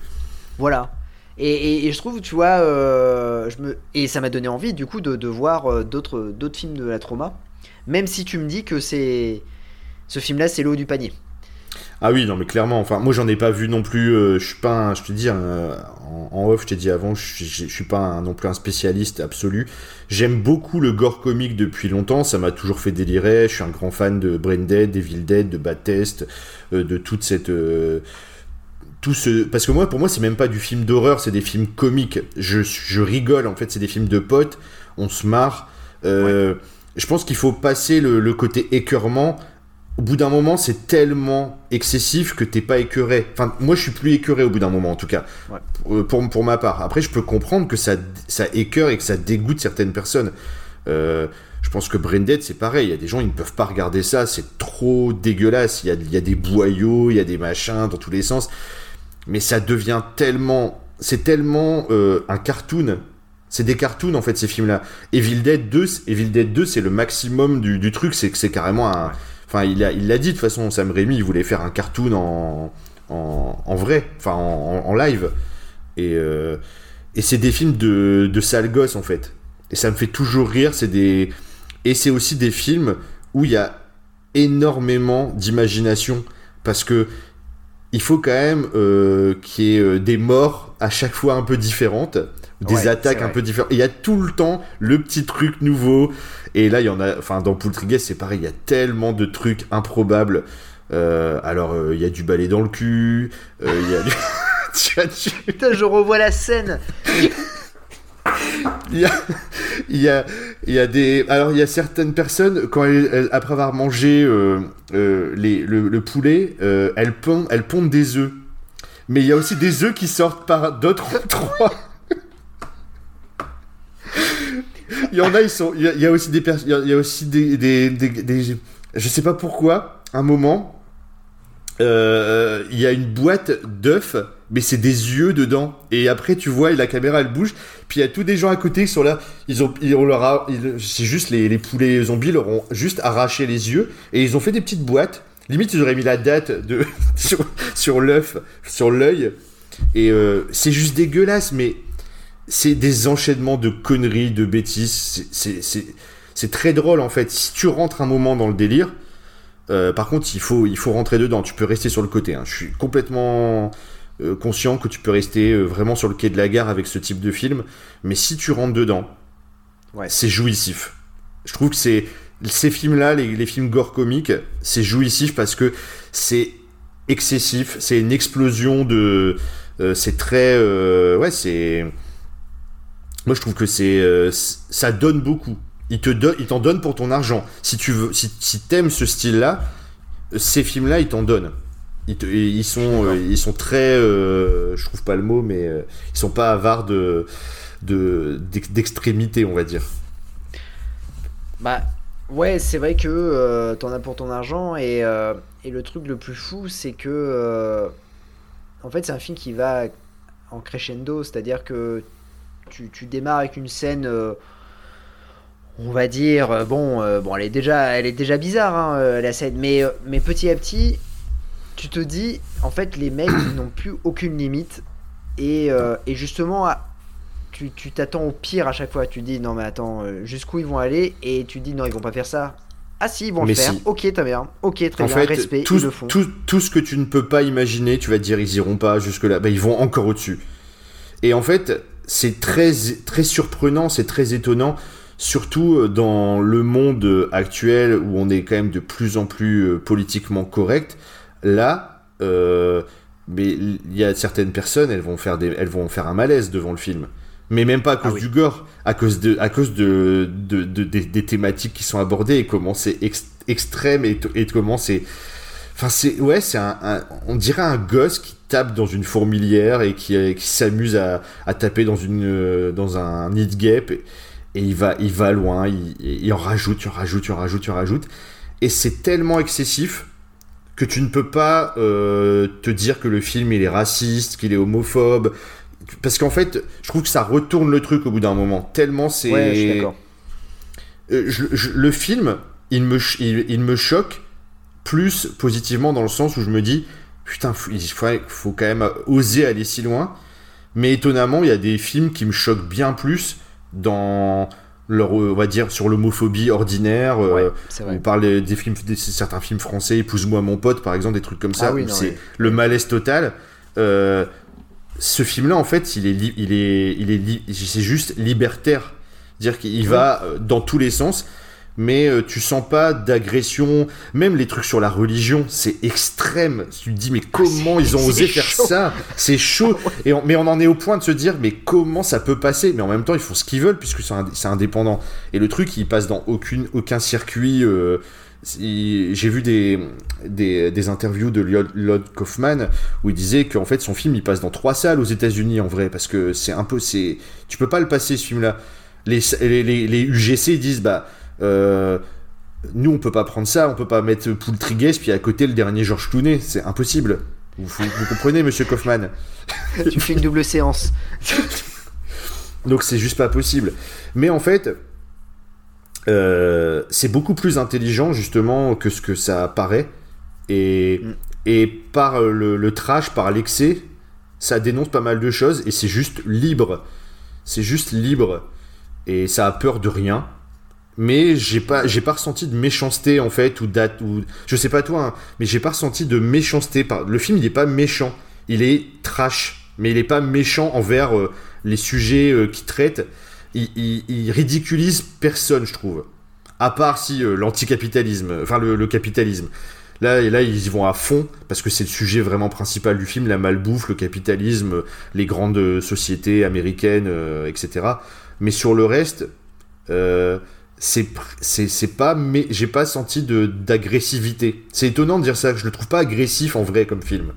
Voilà. Et, et- et je trouve, tu vois, euh, je me... et ça m'a donné envie, du coup, de, de voir d'autres d'autres films de la trauma. Même si tu me dis que c'est. Ce film-là, c'est le haut du panier. Ah oui, non mais clairement. Enfin, moi j'en ai pas vu non plus. euh, je suis pas, un- je te dis en, en off, je t'ai dit avant, je, je, je suis pas un- non plus un spécialiste absolu. J'aime beaucoup le gore comique depuis longtemps. Ça m'a toujours fait délirer. Je suis un grand fan de Brain Dead, Evil Dead, de Bad Test, euh, de toute cette euh, tout ce parce que moi pour moi c'est même pas du film d'horreur c'est des films comiques je, je rigole en fait c'est des films de potes on se marre Euh, je pense qu'il faut passer le, le côté écœurement au bout d'un moment c'est tellement excessif que t'es pas écœuré enfin moi je suis plus écœuré au bout d'un moment en tout cas Ouais. Euh, pour, pour ma part après je peux comprendre que ça, ça écœure et que ça dégoûte certaines personnes Euh, Je pense que Branded, c'est pareil. Il y a des gens, ils ne peuvent pas regarder ça. C'est trop dégueulasse. Il y, a, il y a des boyaux, il y a des machins dans tous les sens. Mais ça devient tellement. C'est tellement euh, un cartoon. C'est des cartoons, en fait, ces films-là. Evil Dead 2, Evil Dead 2 c'est le maximum du, du truc. C'est que c'est carrément un. Enfin, il l'a il dit de toute façon, Sam Raimi, il voulait faire un cartoon en, en, en vrai, enfin en, en live. Et, euh, et c'est des films de, de sale gosse, en fait. Et ça me fait toujours rire. C'est des. Et c'est aussi des films où il y a énormément d'imagination. Parce que il faut quand même euh, qu'il y ait euh, des morts à chaque fois un peu différentes, des Ouais, attaques un peu différentes. Il y a tout le temps le petit truc nouveau. Et là, il y en a. Enfin, dans Poultryguest, c'est pareil. Il y a tellement de trucs improbables. Euh, alors, euh, il y a du balai dans le cul. euh, Il y a [laughs] du. Putain, je revois la scène. Il y a, il y a, il y a des. Alors, il y a certaines personnes, quand elles, elles- après avoir mangé euh, euh, les, le, le poulet, euh, elles, pondent, elles pondent des œufs. Mais il y a aussi des œufs qui sortent par d'autres trois. Il y en a, ils sont. Il y a, aussi des personnes. Il y a- aussi des, Je sais pas pourquoi, un moment, euh, il y a une boîte d'œufs, mais c'est des yeux dedans. Et après, tu vois, la caméra elle bouge. Puis il y a tous des gens à côté qui sont là. Ils ont, ils, on leur c'est juste les, poulets zombies leur ont juste arraché les yeux et ils ont fait des petites boîtes. Limite, ils auraient mis la date de [laughs] sur, sur l'œuf, sur l'œil. Et euh, c'est juste dégueulasse, mais c'est des enchaînements de conneries, de bêtises. C'est- très drôle en fait. Si tu rentres un moment dans le délire, euh, par contre, il faut, il faut rentrer dedans. Tu peux rester sur le côté. hein. Je suis complètement euh, conscient que tu peux rester euh, vraiment sur le quai de la gare avec ce type de film. Mais si tu rentres dedans, Ouais. c'est jouissif. Je trouve que c'est ces films-là, les, les films gore comiques, c'est jouissif parce que c'est excessif. C'est une explosion de. c'est très. ouais, c'est. Moi, je trouve que c'est. euh, ça donne beaucoup. Il te donne, il t'en donne pour ton argent. Si tu veux, si, si t'aimes ce style-là, euh, ces films-là, ils t'en donnent. Ils, te- ils sont, euh, ils sont très, euh, je trouve pas le mot, mais ils sont pas avares de, de d'ex- d'extrémité, on va dire. Bah ouais, c'est vrai que t'en as pour ton argent et, et le truc le plus fou, c'est que en fait c'est un film qui va en crescendo, c'est-à-dire que tu, tu démarres avec une scène, euh, on va dire, euh, bon, euh, bon, elle est déjà, elle est déjà bizarre hein, euh, la scène, mais euh, mais petit à petit, tu te dis, en fait, les mecs ils [coughs] n'ont plus aucune limite et, et justement à- tu tu t'attends au pire à chaque fois. Tu dis non mais attends, jusqu'où ils vont aller? Et tu dis non ils vont pas faire ça. Ah si ils vont Mais le faire. si. Ok très bien. Ok très en bien. fait, Respect tout, ils le font. tout, tout ce que tu ne peux pas imaginer, tu vas te dire ils iront pas jusque-là. Bah, ils vont encore au-dessus. Et en fait, c'est très, très surprenant, c'est très étonnant, surtout euh, dans le monde actuel où on est quand même de plus en plus euh, politiquement correct. Là, euh, mais il y a certaines personnes, elles vont faire des, elles vont faire un malaise devant le film. Mais même pas à cause oui. du gore, à cause de, à cause de, de, de- des, des thématiques qui sont abordées et comment c'est ex- extrême et, comment c'est, enfin c'est, ouais, c'est un, un- on dirait un gosse qui tape dans une fourmilière et qui, euh, qui s'amuse à, à taper dans une, euh, dans un nid guêpe et, et il va, il va loin, il, il en rajoute, il en rajoute, il en rajoute, il en rajoute et c'est tellement excessif que tu ne peux pas euh, te dire que le film il est raciste, qu'il est homophobe, parce qu'en fait, je trouve que ça retourne le truc au bout d'un moment. Tellement c'est. Ouais je suis d'accord. Euh, je- je- le film, il me, il me choque plus positivement dans le sens où je me dis, putain, faut- il faut, faut quand même oser aller si loin. Mais étonnamment, il y a des films qui me choquent bien plus dans leur, euh, on va dire, sur l'homophobie ordinaire. euh, Ouais on parle des, films, des- certains films français, Épouse-moi mon pote, par exemple, des trucs comme ça, Ah oui, où c'est le malaise total. Euh, ce film-là, en fait, il est, il est, il est, c'est juste libertaire, dire qu'il va dans tous les sens, mais euh, tu sens pas d'agression. Même les trucs sur la religion, c'est extrême. Tu te dis mais comment ils ont [laughs] osé faire ça? C'est chaud. [laughs] Et on- mais on en est au point de se dire mais comment ça peut passer? Mais en même temps, ils font ce qu'ils veulent puisque c'est ind- c'est indépendant. Et le truc, il passe dans aucune, aucun circuit. euh, J'ai vu des, des, des interviews de Lloyd Lloyd Kaufman où il disait qu'en fait son film il passe dans trois salles aux États-Unis en vrai parce que c'est un peu c'est tu peux pas le passer ce film là les, les, les, les UGC disent bah Euh, nous, on peut pas prendre ça, on peut pas mettre Poultrygues puis à côté le dernier Georges Clooney, c'est impossible. Vous, vous- vous comprenez, monsieur Kaufman [laughs] tu fais une double séance. Donc c'est juste pas possible. Mais en fait, euh, c'est beaucoup plus intelligent justement que ce que ça paraît. Et, Mm. et par le, le trash, par l'excès, ça dénonce pas mal de choses et c'est juste libre. C'est juste libre. Et ça a peur de rien. Mais j'ai pas, j'ai pas ressenti de méchanceté en fait ou date ou je sais pas toi, hein, mais j'ai pas ressenti de méchanceté. Le film il est pas méchant, il est trash, mais il est pas méchant envers euh, les sujets euh, qu'il traite. Il, ridiculise personne, je trouve. À part si euh, l'anticapitalisme, enfin le, capitalisme. Là, et là, ils y vont à fond parce que c'est le sujet vraiment principal du film, la malbouffe, le capitalisme, les grandes sociétés américaines, etc. Mais sur le reste, c'est pas mais j'ai pas senti de d'agressivité. C'est étonnant de dire ça, que je le trouve pas agressif en vrai comme film.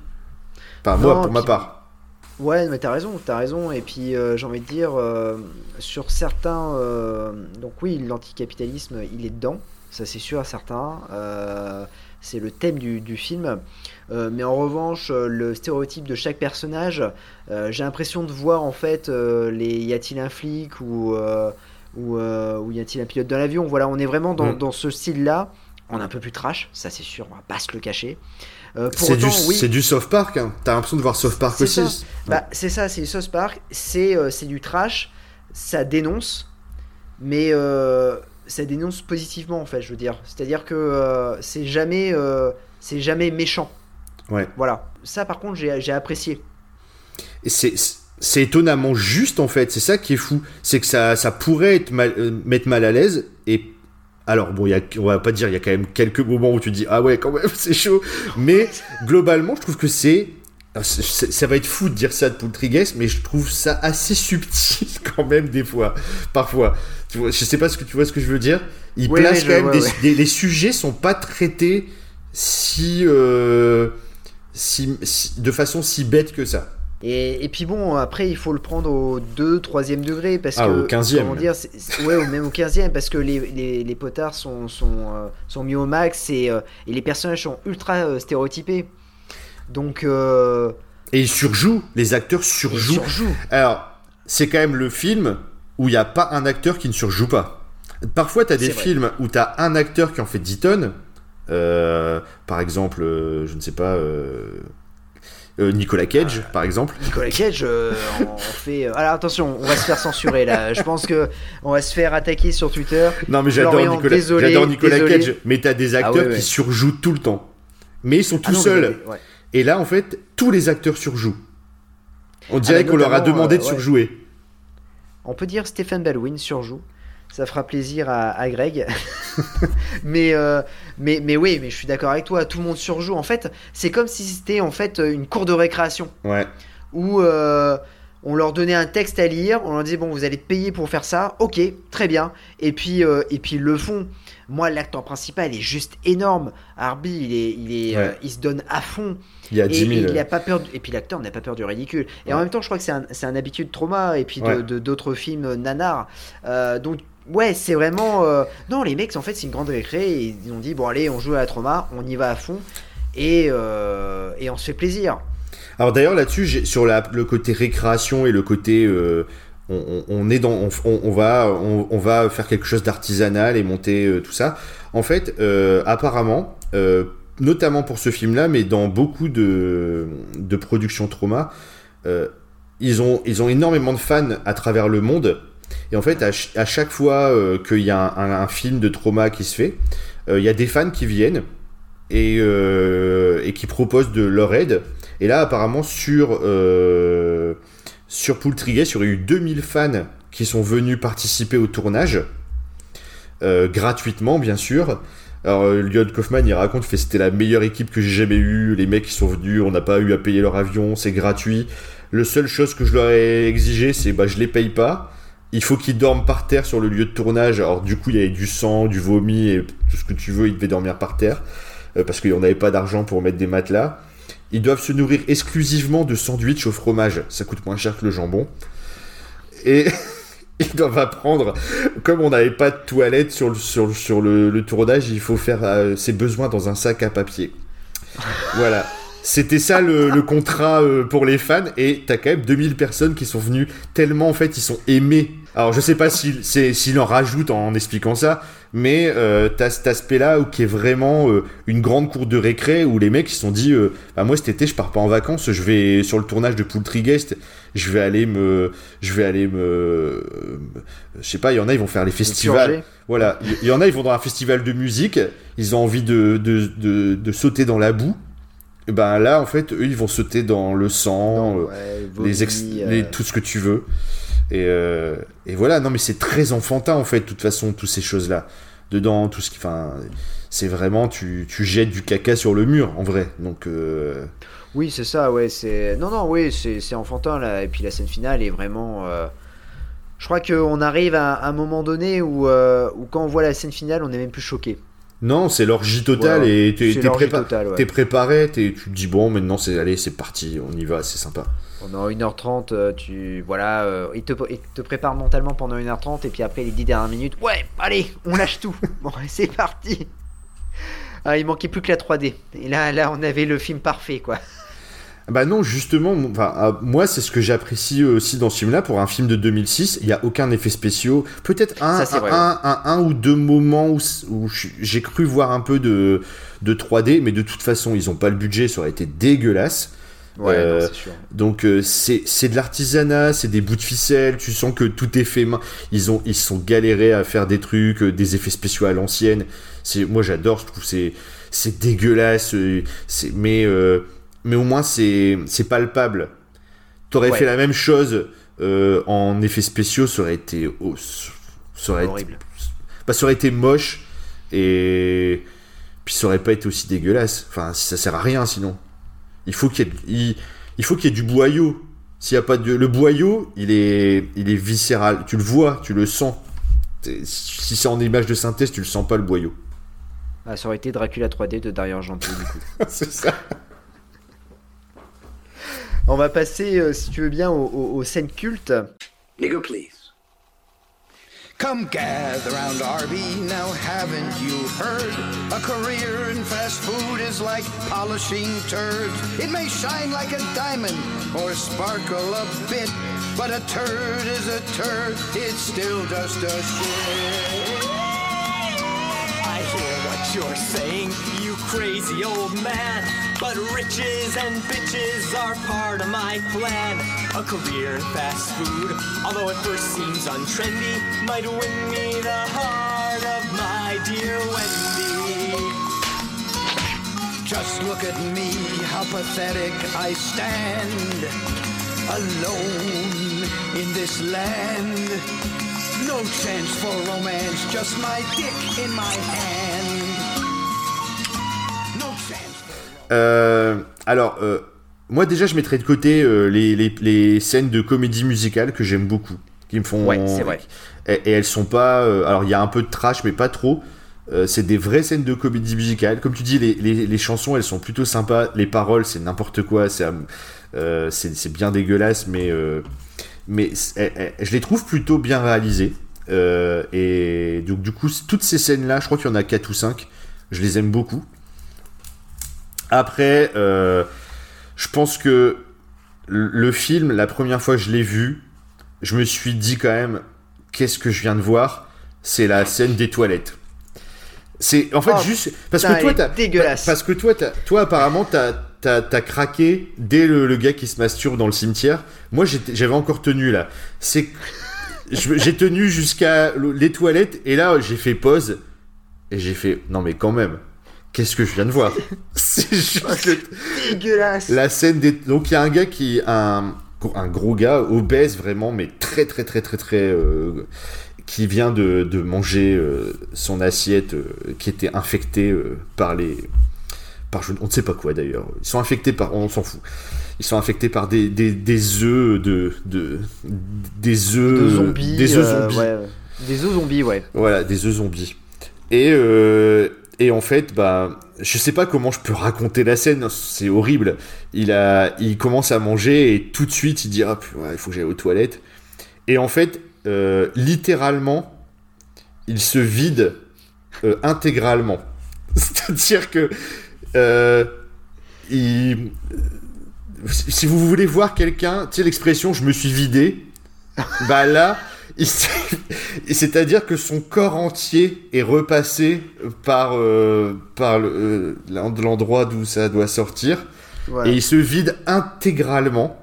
Enfin moi Non, pour ma part. Ouais, mais t'as raison, t'as raison. Et puis euh, j'ai envie de dire, euh, sur certains. euh, donc oui, l'anticapitalisme, il est dedans, ça c'est sûr, certain. Euh, c'est le thème du, du film. Mais en revanche, le stéréotype de chaque personnage, j'ai l'impression de voir en fait les y a-t-il un flic ou, ou, euh, ou y a-t-il un pilote dans l'avion? Voilà, on est vraiment dans, Mm. dans ce style-là. On est un peu plus trash, ça c'est sûr, on va pas se le cacher. Euh, C'est du, oui. du South Park, hein. t'as l'impression de voir South Park aussi. Bah, c'est ça, c'est South Park, c'est euh, du trash, ça dénonce, mais euh, ça dénonce positivement en fait, je veux dire. C'est-à-dire que c'est jamais, c'est jamais méchant. Ouais. Voilà. Ça par contre, j'ai j'ai apprécié. Et c'est c'est étonnamment juste en fait, c'est ça qui est fou, c'est que ça, ça pourrait être mal, euh, mettre mal à l'aise et alors bon, y a, on va pas dire, il y a quand même quelques moments où tu dis ah ouais quand même [laughs] c'est chaud, mais globalement je trouve que c'est alors, c'est- ça va être fou de dire ça de Poultrygues, mais je trouve ça assez subtil [laughs] quand même des fois, parfois. Tu vois, je sais pas ce que tu vois ce que je veux dire. Il place quand même vois, des, ouais. des- les sujets sont pas traités si, euh, si, si- de façon si bête que ça. Et, et puis bon, après, il faut le prendre au 2, 3e degré. Parce Ah, que, au 15e. Comment dire Ouais, ou même au 15e, parce que les, les, les potards sont, sont, euh, sont mis au max et, euh, et les personnages sont ultra euh, stéréotypés. Donc, Et ils surjouent, les acteurs surjouent. surjouent. Alors, c'est quand même le film où il n'y a pas un acteur qui ne surjoue pas. Parfois, tu as des vrai. films où tu as un acteur qui en fait 10 tonnes. Par exemple, je ne sais pas, euh, Nicolas Cage, par exemple. Nicolas Cage, euh, on fait. euh, Alors attention, on va se faire censurer là. Je pense que on va se faire attaquer sur Twitter. Non, mais j'adore Nicolas, désolé, j'adore Nicolas désolé. Cage, mais tu as des Ah acteurs ouais, ouais. qui surjouent tout le temps. Mais ils sont tout Ah non, seuls. ouais. Et là, en fait, tous les acteurs surjouent. On dirait qu'on leur a demandé euh, de surjouer. On peut dire Stéphane Baldwin surjoue. Ça fera plaisir à, à Greg. [laughs] mais, mais, mais oui, mais je suis d'accord avec toi. Tout le monde surjoue. En fait, c'est comme si c'était en fait une cour de récréation Ouais. où euh, on leur donnait un texte à lire. On leur disait bon, vous allez payer pour faire ça. Ok, très bien. Et puis, euh, et puis ils le font. Moi, l'acteur principal est juste énorme. Arby, il est, il est, Ouais. euh, il se donne à fond. Il y a Et, 10 000. et il a pas peur. du- Et puis l'acteur n'a pas peur du ridicule. Et en même temps, je crois que c'est un, un habitude de trauma et puis de- Ouais. de d'autres films nanars. Euh, donc ouais, c'est vraiment. euh, Non, les mecs, en fait, c'est une grande récré. Ils ont dit bon allez, on joue à la trauma, on y va à fond et euh, et on se fait plaisir. Alors d'ailleurs là-dessus, sur le côté récréation et le côté euh, on, est dans, on, va, on, va faire quelque chose d'artisanal et monter tout ça. En fait, apparemment, notamment pour ce film-là, mais dans beaucoup de, de productions trauma, ils ont, ils ont énormément de fans à travers le monde. Et en fait, à, ch- à chaque fois euh, qu'il y a un, film de trauma qui se fait, euh, il y a des fans qui viennent et, euh, et qui proposent de leur aide. Et là, apparemment, sur, sur il y aurait eu 2000 fans qui sont venus participer au tournage, gratuitement, bien sûr. Alors, Lyon Kaufman, il raconte que c'était la meilleure équipe que j'ai jamais eue. Les mecs qui sont venus, on n'a pas eu à payer leur avion, c'est gratuit. Le seule chose que je leur ai exigé, c'est bah, je les paye pas. Il faut qu'ils dorment par terre sur le lieu de tournage. Alors, du coup, il y avait du sang, du vomi et tout ce que tu veux, ils devaient dormir par terre. euh, parce qu'on n'avait pas d'argent pour mettre des matelas. Ils doivent se nourrir exclusivement de sandwichs au fromage. Ça coûte moins cher que le jambon. Et, [laughs] ils doivent apprendre, comme on n'avait pas de toilette sur le, sur, le tournage, il faut faire euh, ses besoins dans un sac à papier. voilà. C'était ça le, le contrat euh, pour les fans, et t'as quand même 2000 personnes qui sont venues tellement en fait ils sont aimés. Alors je sais pas s'il s'il en rajoute en expliquant ça, mais euh, t'as cet aspect-là où qui est vraiment euh, une grande cour de récré où les mecs ils se sont dit euh, bah moi cet été je pars pas en vacances, je vais sur le tournage de Poultryguest, je vais aller me je vais aller me je sais pas, il y en a ils vont faire les festivals. Voilà, il il y en a, ils vont dans un festival de musique, ils ont envie de, de, de, de sauter dans la boue. Et ben là, en fait, eux, ils vont sauter dans le sang, euh, Ouais, les ex- vomi, les- euh, tout ce que tu veux. Et, euh, et voilà, non, mais c'est très enfantin, en fait, de toute façon, toutes ces choses-là. Dedans, tout ce qui. Enfin, c'est vraiment, tu, tu jettes du caca sur le mur, en vrai. Donc, euh, Oui, c'est ça, ouais. C'est non, non, oui, c'est enfantin là. Et puis la scène finale est vraiment. euh, Je crois qu'on arrive à un moment donné où, où quand on voit la scène finale, on n'est même plus choqué. Non, c'est l'orgie totale Voilà. et t'es prépa- ouais. préparé, t'es- tu te dis, bon, maintenant, c'est allez, c'est parti, on y va, c'est sympa. Pendant 1h30, euh, tu voilà, euh, il, te, il te prépare mentalement pendant 1h30 et puis après les 10 dernières minutes, ouais, allez, on lâche tout. [laughs] bon, c'est parti. Ah, il manquait plus que la 3D. Et là, là, on avait le film parfait, quoi. Bah non, justement, enfin, ah, moi c'est ce que j'apprécie aussi dans ce film-là. Pour un film de 2006, il n'y a aucun effet spéciaux. Peut-être un, Ça, un, vrai, un, ou deux moments où, où j'ai cru voir un peu de, de 3D, mais de toute façon, ils n'ont pas le budget, ça aurait été dégueulasse. Ouais, Euh, non, sûr. Donc euh, c'est de l'artisanat, c'est des bouts de ficelle, tu sens que tout est fait main. Ils ont ils se sont galérés à faire des trucs, euh, des effets spéciaux à l'ancienne. C'est moi j'adore, je trouve c'est c'est dégueulasse, euh, c'est mais euh, mais au moins c'est c'est palpable. T'aurais Ouais. fait la même chose euh, en effets spéciaux, ça aurait été oh, ça aurait été, Horrible. bah, ça aurait été moche et puis ça aurait pas été aussi dégueulasse. Enfin, ça sert à rien sinon. Il faut qu'il y ait, il, il faut qu'il y ait du boyau. S'il y a pas de le boyau, il est, il est viscéral. Tu le vois, tu le sens. Si c'est en image de synthèse, tu le sens pas le boyau. Ah, ça aurait été Dracula 3D de Dario Argento, du coup. [laughs] c'est ça. On va passer, euh, si tu veux bien, aux, aux- aux scènes cultes. Nigger, please. Come gather round Arby, now haven't you heard? A career in fast food is like polishing turds. It may shine like a diamond or sparkle a bit, but a turd is a turd, it's still just a shit. I hear what you're saying, you crazy old man. But riches and bitches are part of my plan. A career in fast food, although at first seems untrendy, might win me the heart of my dear Wendy. Just look at me, how pathetic I stand. Alone in this land. No chance for romance, just my dick in my hand. Alors, euh, moi déjà, je mettrais de côté euh, les, les, les scènes de comédie musicale que j'aime beaucoup, qui me font. Ouais, c'est vrai. Et, et elles sont pas. euh, alors, il y a un peu de trash, mais pas trop. Euh, c'est des vraies scènes de comédie musicale. Comme tu dis, les, les, les chansons, elles sont plutôt sympas. Les paroles, c'est n'importe quoi. C'est euh, bien dégueulasse, mais, euh, mais elles- elles- je les trouve plutôt bien réalisées. Euh, et donc, du coup, toutes ces scènes-là, je crois qu'il y en a 4 ou 5. Je les aime beaucoup. Après, euh, je pense que le film, la première fois que je l'ai vu, je me suis dit quand même, qu'est-ce que je viens de voir? C'est la scène des toilettes. C'est en fait Oh, juste parce que toi, dégueulasse. parce que toi, toi apparemment, t'as craqué dès le, le gars qui se masturbe dans le cimetière. Moi, j'avais encore tenu là. C'est j'ai tenu jusqu'à le- les toilettes et là, j'ai fait pause et j'ai fait non mais quand même. Qu'est-ce que je viens de voir [laughs] C'est juste le- Dégueulasse. la scène des... Donc il y a un gars qui... Un, un gros gars, obèse vraiment, mais très très très très très... euh, qui vient de, de manger euh, son assiette euh, qui était infectée par les... Par, on ne sait pas quoi d'ailleurs. Ils sont infectés par... On s'en fout. Ils sont infectés par des, des, des œufs de, de... Des œufs... de zombies. Des œufs zombies. ouais. Des œufs zombies, ouais. Voilà, des œufs zombies. Et, euh, et en fait, bah, je sais pas comment je peux raconter la scène, c'est horrible. Il, a, il commence à manger et tout de suite il dit Ah, il faut que j'aille aux toilettes. Et en fait, euh, littéralement, il se vide euh, intégralement. [laughs] C'est-à-dire que euh, si vous voulez voir quelqu'un, tu sais l'expression "je me suis vidé", bah là, [laughs] c'est-à-dire que son corps entier est repassé par euh, par le- euh, l'endroit d'où ça doit sortir Voilà. et il se vide intégralement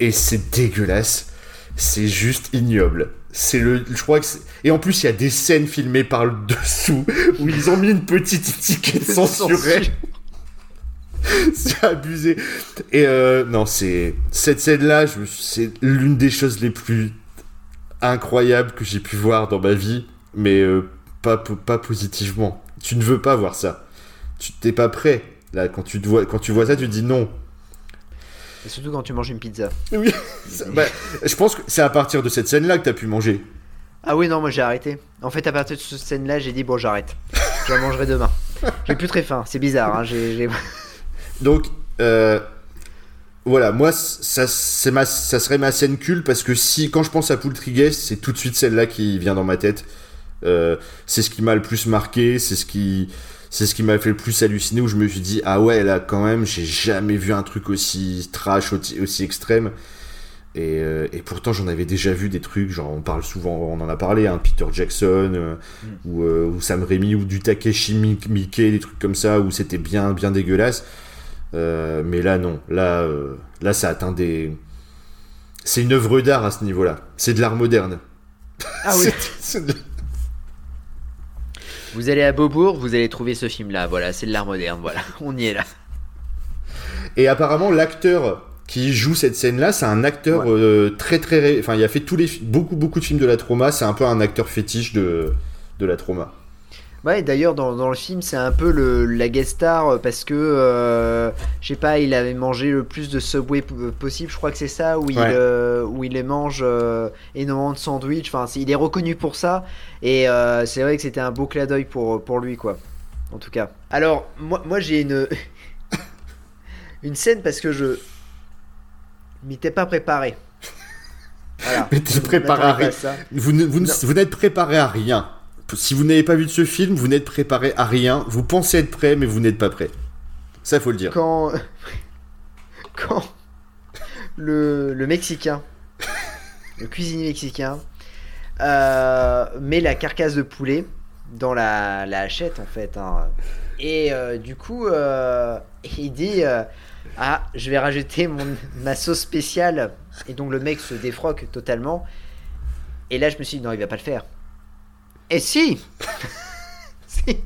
et c'est dégueulasse. C'est juste ignoble. C'est le, je crois que et en plus il y a des scènes filmées par le [laughs] dessous où ils ont mis une petite [laughs] étiquette censurée. c'est abusé. Et euh, non, c'est cette scène-là, je c'est l'une des choses les plus incroyables que j'ai pu voir dans ma vie, mais euh, pas pas positivement. Tu ne veux pas voir ça. Tu t'es pas prêt. Là, quand tu te vois, quand tu vois ça, tu dis non. Et surtout quand tu manges une pizza. [laughs] Ça- bah, je pense que c'est à partir de cette scène-là que t'as pu manger. Ah oui, non, moi j'ai arrêté. En fait, à partir de cette scène-là, j'ai dit bon, j'arrête. Je la mangerai demain. J'ai plus très faim. C'est bizarre. Hein. Donc, euh, voilà, moi, ça, c'est ma, ça serait ma scène culte parce que si, quand je pense à Poultryguest, c'est tout de suite celle-là qui vient dans ma tête. Euh, c'est ce qui m'a le plus marqué, c'est ce qui, c'est ce qui m'a fait le plus halluciner où je me suis dit ah ouais là quand même j'ai jamais vu un truc aussi trash aussi, extrême. Et, euh, et pourtant j'en avais déjà vu des trucs genre on parle souvent on en a parlé hein, Peter Jackson euh, ou, euh, ou Sam Raimi ou du Takeshi Mi- Miike des trucs comme ça où c'était bien bien dégueulasse Euh, mais là non là euh, là ça atteint des c'est une œuvre d'art à ce niveau-là c'est de l'art moderne Ah oui. [laughs] C'est- c'est de- Vous allez à Beaubourg, vous allez trouver ce film-là. Voilà, c'est de l'art moderne. Voilà, [laughs] on y est là. Et apparemment, l'acteur qui joue cette scène-là, c'est un acteur Ouais. euh, très très, enfin, il a fait tous les beaucoup beaucoup de films de la trauma. C'est un peu un acteur fétiche de de la trauma. Ouais, d'ailleurs, dans, dans le film, c'est un peu le, la guest star euh, parce que, euh, je sais pas, il avait mangé le plus de Subway euh, possible. Je crois que c'est ça, où il, euh, où il les mange euh, énormément de sandwich. Enfin, il est reconnu pour ça. Et c'est vrai que c'était un beau clin d'œil pour, pour lui, quoi. En tout cas. Alors, moi, moi j'ai une, [laughs] une scène parce que je m'étais pas préparé. Voilà. [laughs] Mais préparé à rien. vous n'êtes préparé à rien. Si vous n'avez pas vu de ce film, vous n'êtes préparé à rien. Vous pensez être prêt, mais vous n'êtes pas prêt. Ça, faut le dire. quand [laughs] quand le, le mexicain le cuisinier mexicain euh, met la carcasse de poulet dans la, hachette en fait hein. et euh, du coup euh, il dit ah je vais rajouter mon, ma sauce spéciale et donc le mec se défroque totalement et là je me suis dit non il va pas le faire et si [laughs] si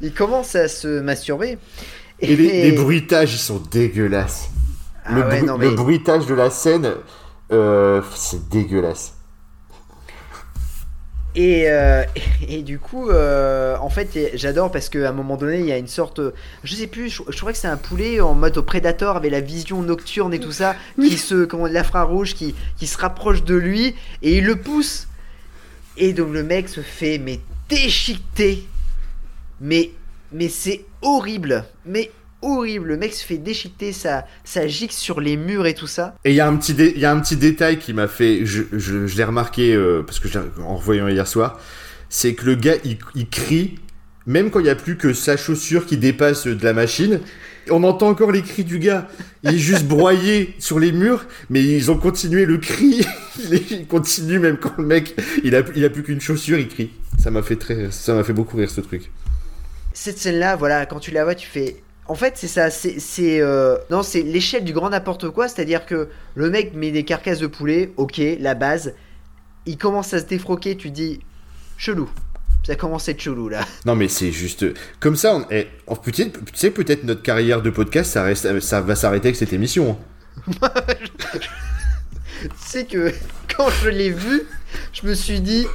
il commence à se masturber Et les, les bruitages, ils sont dégueulasses. Ah le, ouais, bru- non, le mais- bruitage de la scène, euh, c'est dégueulasse. Et, euh, [laughs] et du coup, euh, en fait, j'adore parce qu'à un moment donné, il y a une sorte. Je sais plus, je, je crois que c'est un poulet en mode Predator avec la vision nocturne et tout ça, qui se. Comment l'infrarouge, qui, qui se rapproche de lui et il le pousse. Et donc le mec se fait, mais déchiqueter. Mais, mais c'est horrible. Mais horrible. Le mec se fait déchiqueter, ça, ça gicle sur les murs et tout ça. Et il y, a un petit détail qui m'a fait, je, l'ai remarqué euh, parce que en revoyant hier soir, c'est que le gars il, il crie, même quand il n'y a plus que sa chaussure qui dépasse de la machine, on entend encore les cris du gars. Il est juste broyé sur les murs, mais ils ont continué le cri. [laughs] Il, continue même quand le mec il a, plus qu'une chaussure, il crie. Ça m'a fait très, ça m'a fait beaucoup rire ce truc. cette scène-là, voilà, quand tu la vois, tu fais. En fait, c'est ça, c'est. c'est, euh, Non, c'est l'échelle du grand n'importe quoi, c'est-à-dire que le mec met des carcasses de poulet, ok, la base. Il commence à se défroquer, tu dis. Chelou. Ça commence à être chelou là. [laughs] Non mais c'est juste comme ça. On, eh, peut-être- tu sais peut-être notre carrière de podcast ça reste, ça va s'arrêter avec cette émission. hein. tu sais que quand je l'ai vu, je me suis dit.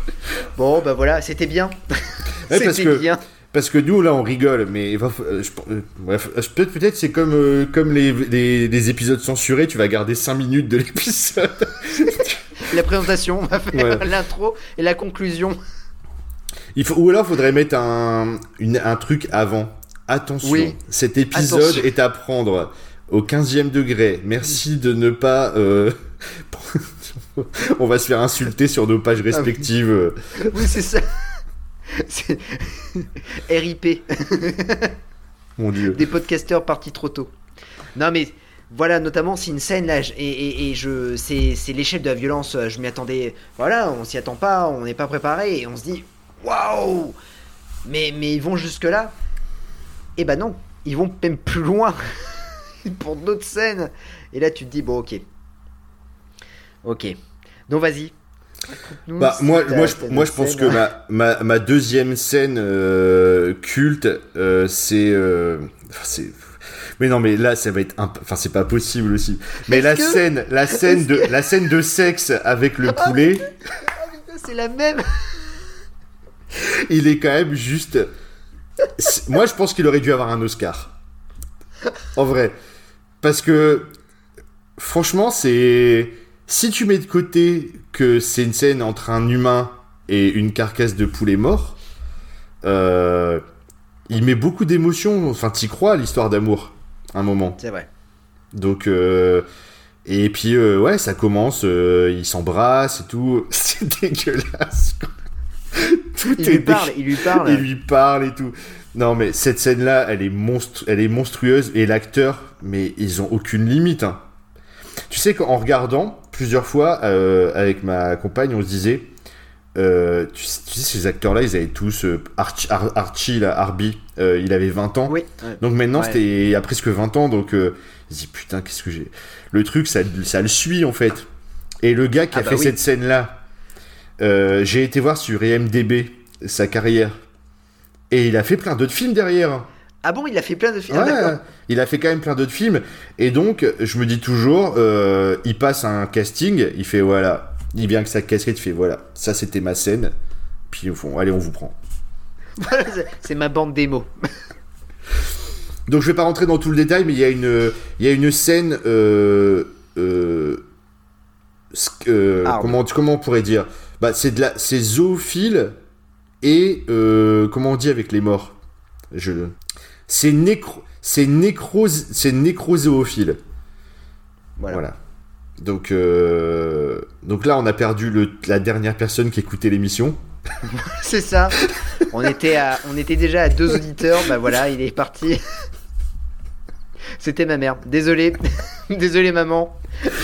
Bon, bah voilà, c'était bien. [laughs] Ouais, c'était que- bien. Parce que nous là on rigole, mais euh, euh, euh, peut-être peut-être c'est comme euh, comme les, les, les épisodes censurés, tu vas garder 5 minutes de l'épisode. [laughs] La présentation, on va faire Ouais. l'intro et la conclusion. Il faut, ou alors faudrait mettre un, une- un truc avant. Attention, Oui. cet épisode Attention. est à prendre au 15e degré. Merci de ne pas. euh, [laughs] On va se faire insulter sur nos pages respectives. euh. Oui, c'est ça. [laughs] C'est- [laughs] RIP, Mon dieu. des podcasteurs partis trop tôt. Non, mais voilà, notamment, c'est une scène là, et, et, et je, c'est, c'est l'échelle de la violence. Je m'y attendais. Voilà, on s'y attend pas, on n'est pas préparé, et on se dit, waouh mais, mais ils vont jusque-là Eh ben non, ils vont même plus loin [laughs] pour d'autres scènes. Et là, tu te dis, bon, ok. Ok. Donc, vas-y. Bah, moi, moi, je, moi, pense que ma, ma, ma deuxième scène euh, culte, euh, c'est, euh, c'est. Mais non, mais là, ça va être, imp- enfin, c'est pas possible aussi. Mais la que- scène, la scène de, la scène de sexe avec le [laughs] poulet, C'est la même [laughs] il est quand même juste. Moi, je pense qu'il aurait dû avoir un Oscar. En vrai, parce que franchement, c'est si tu mets de côté que c'est une scène entre un humain et une carcasse de poulet mort, euh, il met beaucoup d'émotions. Enfin, t'y crois à l'histoire d'amour, un moment. C'est vrai. Donc, euh, et puis, euh, ouais, ça commence, ils s'embrassent et tout. [laughs] C'est dégueulasse. Tout Il est lui parle, il lui parle. il lui parle et tout. Non, mais cette scène-là, elle est monstru- elle est monstrueuse et l'acteur, mais ils ont aucune limite. hein. Tu sais qu'en regardant plusieurs fois euh, avec ma compagne, on se disait, euh, tu, sais, tu sais, ces acteurs-là, ils avaient tous euh, Archie, Ar- Archie, là, Arby, il avait 20 ans. Oui. Donc maintenant, Ouais. c'était il y a presque 20 ans, donc se dit putain, qu'est-ce que j'ai. Le truc, ça, ça le suit en fait. Et le gars qui Ah a bah fait oui. cette scène-là, euh, j'ai été voir sur IMDB sa carrière. Et il a fait plein d'autres films derrière. Ah bon, il a fait plein de films. Ah, Ouais, il a fait quand même plein d'autres films. Et donc, je me dis toujours, euh, il passe un casting, il fait voilà. Il vient avec sa casquette, il fait voilà, ça c'était ma scène. Puis au fond, allez, on vous prend. [laughs] Voilà, c'est- ma bande démo. [laughs] Donc je vais pas rentrer dans tout le détail, mais il y a une, il y a une scène, euh, comment, comment on pourrait dire? Bah c'est de la, c'est zoophile et euh, comment on dit avec les morts? Je, c'est nécro, c'est nécrose, c'est nécrozoophile. Voilà. Voilà. Donc, euh, donc là, on a perdu le, la dernière personne qui écoutait l'émission. [laughs] C'est ça. On était, à, on était déjà à deux auditeurs. Bah voilà, il est parti. C'était ma mère. Désolé. [laughs] désolé, maman.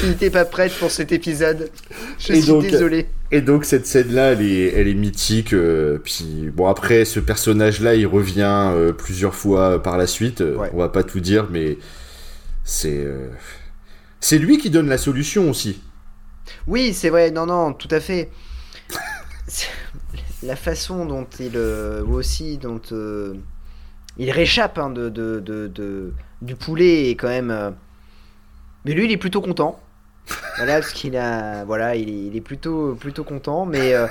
Tu n'étais pas prête pour cet épisode. Je Et suis donc- désolé. Et donc cette scène-là, elle est, elle est mythique. euh, puis bon, après, ce personnage-là, il revient euh, plusieurs fois par la suite. euh, Ouais. On va pas tout dire, mais c'est c'est lui qui donne la solution aussi. Oui, c'est vrai. Non, non, tout à fait. [laughs] La façon dont il. euh, aussi, dont. il réchappe hein, de, de, de, de- du poulet est quand même. Mais lui, il est plutôt content. Voilà, parce qu'il a. Voilà, il est, il est plutôt, plutôt content, mais. euh,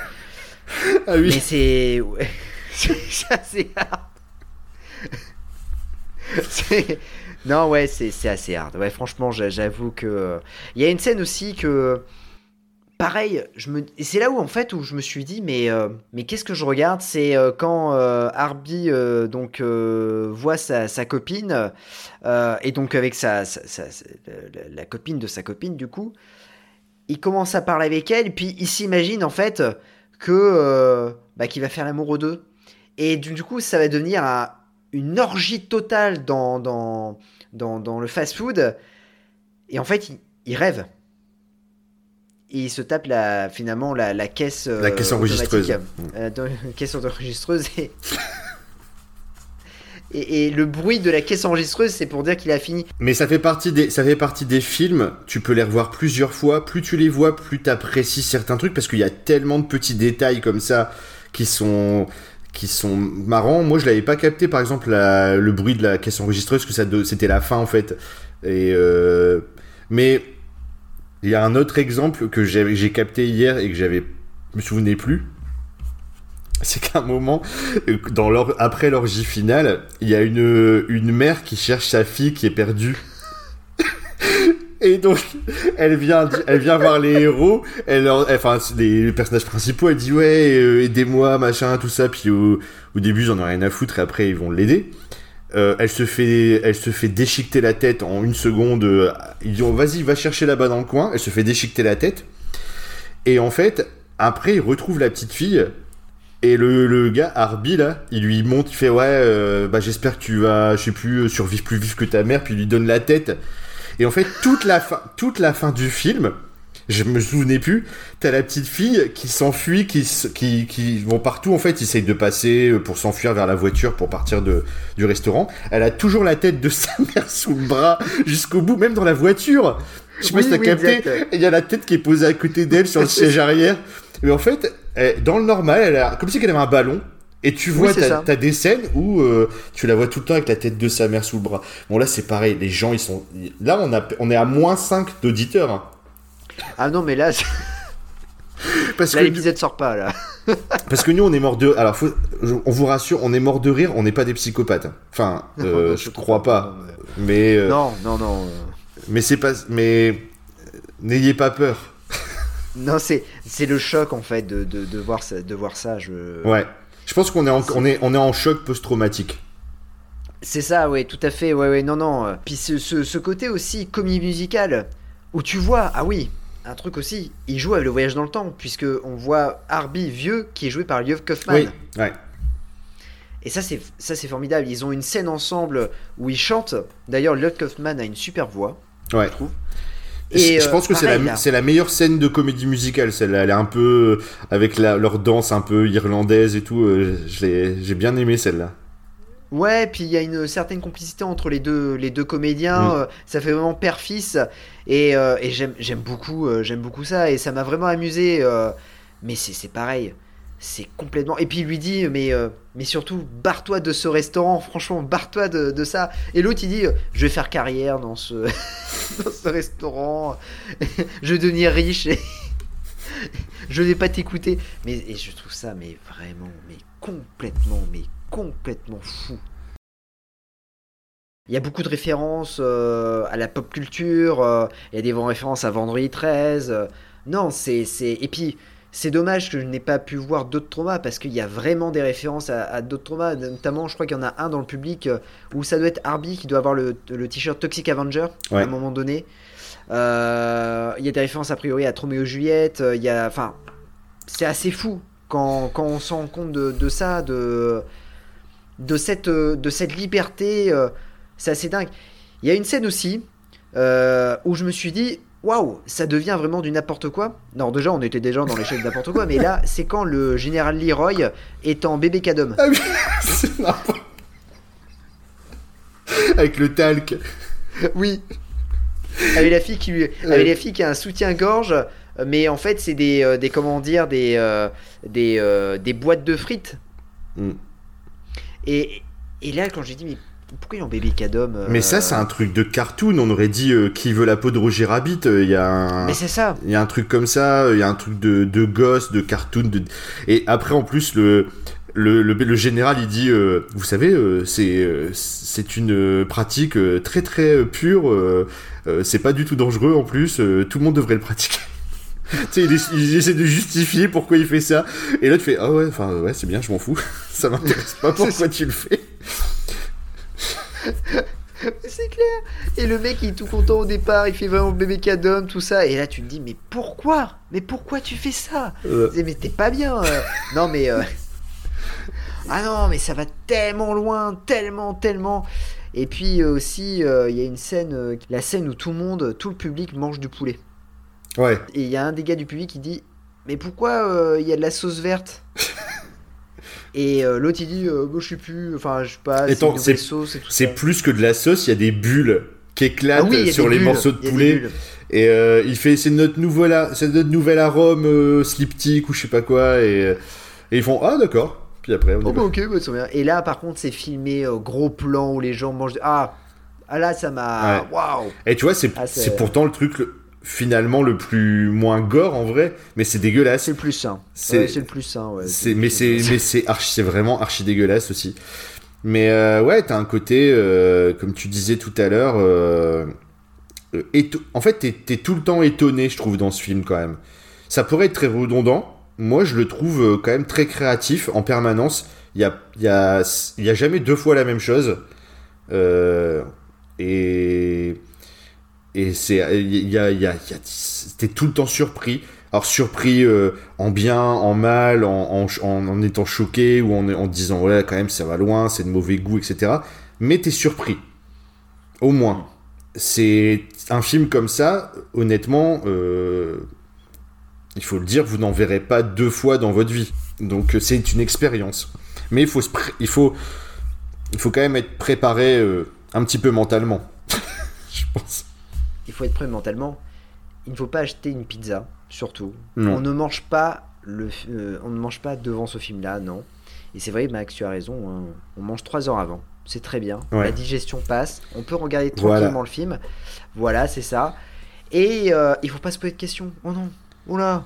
Ah oui. Mais c'est. [laughs] c'est assez hard. Non, ouais, c'est assez hard. Ouais, franchement, j'a- j'avoue que. Il y a une scène aussi que. Pareil, c'est là où en fait où je me suis dit mais euh, qu'est-ce que je regarde? C'est euh, quand euh, Arby donc voit sa, copine et donc avec sa, la, copine de sa copine du coup il commence à parler avec elle puis il s'imagine en fait que bah, qu'il va faire l'amour aux deux. Et du, coup ça va devenir un- une orgie totale dans dans dans, le fast-food. Et en fait il rêve et il se tape la, finalement la, la caisse euh, La caisse enregistreuse. Euh, dans- [laughs] caisse enregistreuse et... [laughs] et et le bruit de la caisse enregistreuse c'est pour dire qu'il a fini Mais ça fait partie des, ça fait partie des films. Tu peux les revoir plusieurs fois. Plus tu les vois, plus t'apprécies certains trucs parce qu'il y a tellement de petits détails comme ça qui sont qui sont marrants. Moi, je l'avais pas capté, par exemple, la- le bruit de la caisse enregistreuse, que ça c'était la fin en fait. Et euh, mais il y a un autre exemple que j'ai capté hier et que j'avais me souvenais plus. C'est qu'à un moment, euh, après l'orgie finale, il y a une, mère qui cherche sa fille qui est perdue. [laughs] Et donc, elle vient, elle vient voir les héros, enfin, les, les personnages principaux, elle dit ouais, euh, aidez-moi, machin, tout ça. Puis au, au début, j'en ai rien à foutre, et après, ils vont l'aider. Euh, elle se fait, elle se fait déchiqueter la tête en une seconde. euh, Ils disent vas-y, va chercher là-bas dans le coin. Elle se fait déchiqueter la tête. Et en fait, après, il retrouve la petite fille. Et le, gars, Arby, là, il lui monte, il fait Ouais, euh, bah, j'espère que tu vas, je sais plus, survivre plus vif que ta mère. Puis il lui donne la tête. Et en fait, toute la fin, toute la fin du film, je me souvenais plus, t'as la petite fille qui s'enfuit, qui, qui, qui vont partout, en fait, ils essayent de passer euh, pour s'enfuir vers la voiture pour partir de, du restaurant. Elle a toujours la tête de [laughs] sa mère sous le bras jusqu'au bout, même dans la voiture. Je sais pas Oui, si t'as oui, capté, il y a la tête qui est posée à côté d'elle sur le [laughs] siège arrière. Mais en fait, elle- dans le normal, elle a, comme si elle avait un ballon. Et tu vois, t'as des scènes où euh, tu la vois tout le temps avec la tête de sa mère sous le bras. Bon, là, c'est pareil. Les gens, ils sont. Là, on, a, on est à moins 5 d'auditeurs. hein. Ah non, mais là, Parce là que, l'épisode sort pas là. [laughs] parce que nous, on est mort de. Alors, faut- on vous rassure, on est mort de rire, on n'est pas des psychopathes. Enfin, [laughs] euh, Non, je crois pas. Mais, euh, Non, non, non. euh, mais c'est pas. Mais. N'ayez pas peur. [laughs] Non, c'est c'est le choc en fait de, de, de voir ça, de voir ça. Je... Ouais. Je pense qu'on est, en, on est, on est en choc post-traumatique. C'est ça, ouais, tout à fait. Ouais, ouais, non, non. Puis ce, ce, ce côté aussi comédie musicale où tu vois, ah oui, un truc aussi. Il joue avec le voyage dans le temps puisque on voit Harby vieux qui est joué par Liev Kaufman. Oui, ouais. Et ça, c'est ça, c'est formidable. Ils ont une scène ensemble où ils chantent. D'ailleurs, Liev Kaufman a une super voix, Ouais. je trouve. Et, je euh, pense que c'est la, là. c'est la meilleure scène de comédie musicale. Celle-là, elle est un peu euh, avec la, leur danse un peu irlandaise et tout. euh, J'ai bien aimé celle-là. Ouais, puis il y a une certaine complicité entre les deux, les deux comédiens. Mm. euh, ça fait vraiment père-fils. Et, euh, et j'aime, j'aime beaucoup, euh, j'aime beaucoup ça. Et ça m'a vraiment amusé. mais c'est, pareil. C'est complètement. Et puis il lui dit, mais, mais surtout, barre-toi de ce restaurant. Franchement, barre-toi de, de ça. Et l'autre, il dit, je vais faire carrière dans ce, [laughs] dans ce restaurant. [laughs] je vais devenir riche. Et [laughs] je vais pas t'écouter. Mais et je trouve ça, mais vraiment, mais complètement, mais complètement fou. Il y a beaucoup de références euh, à la pop culture, euh, il y a des vraies références à Vendredi 13. euh, non, c'est. c'est- Et puis, c'est dommage que je n'ai pas pu voir d'autres traumas parce qu'il y a vraiment des références à, à d'autres traumas. Notamment, je crois qu'il y en a un dans le public où ça doit être Arby qui doit avoir le, le t-shirt Toxic Avenger Ouais. à un moment donné. Il y a des références a priori à Troméo et Juliette. Il y a. Enfin, c'est assez fou quand, quand on se rend compte de, de ça, de, de, cette, euh, de cette liberté. euh, c'est assez dingue. Il y a une scène aussi euh, où je me suis dit, waouh, ça devient vraiment du n'importe quoi. Non, déjà, on était déjà dans l'échelle de n'importe quoi, mais là, [laughs] c'est quand le général Leroy est en bébé cadom. Ah oui, [laughs] c'est n'importe- Avec le talc. Oui. Avec la fille qui lui, avec la fille qui a un soutien-gorge, mais en fait, c'est des, euh, des comment dire, des, euh, des, des boîtes de frites. Mm. Et, et là, quand j'ai dit, mais pourquoi il est en bébé cadom euh, Mais ça, c'est un truc de cartoon. On aurait dit euh, qui veut la peau de Roger Rabbit. euh, Il y a un. Mais c'est ça. Il y a un truc comme ça, il y a un truc de, de gosse, de cartoon. De... Et après, en plus, le, le, le, le général, il dit euh, Vous savez, euh, c'est euh, c'est une euh, pratique euh, très très euh, pure, euh, euh, c'est pas du tout dangereux en plus, euh, tout le monde devrait le pratiquer. Tu sais, il, ess- il essaie de justifier pourquoi il fait ça. Et là, tu fais Ah ouais, enfin, ouais, c'est bien, je m'en fous. [laughs] ça m'intéresse pas pourquoi tu le fais. [laughs] C'est clair. Et le mec, il est tout content au départ, il fait vraiment bébé cadom, tout ça. Et là, tu te dis, mais pourquoi? Mais pourquoi tu fais ça? Euh, Mais t'es pas bien. euh. [laughs] non, mais. euh, Ah non, mais ça va tellement loin, tellement, tellement. Et puis euh, aussi, il y a une scène, la scène où tout le monde, tout le public mange du poulet. Ouais. Et il y a un des gars du public qui dit Mais pourquoi euh, il y a de la sauce verte [laughs] Et euh, l'autre il dit euh, Bah, Je sais plus, enfin je sais pas, c'est sauce et tout plus que de la sauce, il y a des bulles qui éclatent Ah oui, sur les bulles, morceaux de poulet. Et euh, il fait c'est notre nouvel c'est notre nouvel arôme euh, sliptique ou je sais pas quoi et, et ils font ah d'accord. Puis après on Oh, bah, ok, bah. Et là, par contre, c'est filmé euh, gros plan où les gens mangent. de- Ah, ah là, ça m'a. Ouais. Waouh Et tu vois c'est Ah, pourtant le truc le- finalement le plus moins gore en vrai, mais c'est dégueulasse. C'est le plus sain. C'est- Ouais, le plus sain, ouais. C'est mais c'est mais c'est archi c'est vraiment archi dégueulasse aussi. Mais euh, ouais t'as un côté euh, comme tu disais tout à l'heure. euh, euh, en fait t'es tout le temps étonné je trouve dans ce film quand même. Ça pourrait être très redondant. Moi, je le trouve quand même très créatif en permanence. Il y a, y a, y a jamais deux fois la même chose. Et et c'est, il y a, y a, y a- t'es tout le temps surpris. Alors surpris euh, en bien, en mal, en, en, étant choqué ou en, en disant ouais quand même ça va loin, c'est de mauvais goût, etc. Mais t'es surpris. Au moins. C'est un film comme ça, honnêtement, euh, il faut le dire, vous n'en verrez pas deux fois dans votre vie. Donc euh, c'est une expérience. Mais il faut, se il faut, il faut quand même être préparé euh, un petit peu mentalement. [laughs] Je pense. Faut être prêt mentalement. Il ne faut pas acheter une pizza, surtout. Non. On ne mange pas le, euh, on ne mange pas devant ce film-là, non. Et c'est vrai, Max, tu as raison. hein. On mange trois heures avant. C'est très bien. Ouais. La digestion passe. On peut regarder Voilà. tranquillement le film. Voilà, c'est ça. Et euh, il faut pas se poser de questions. Oh non, oh là.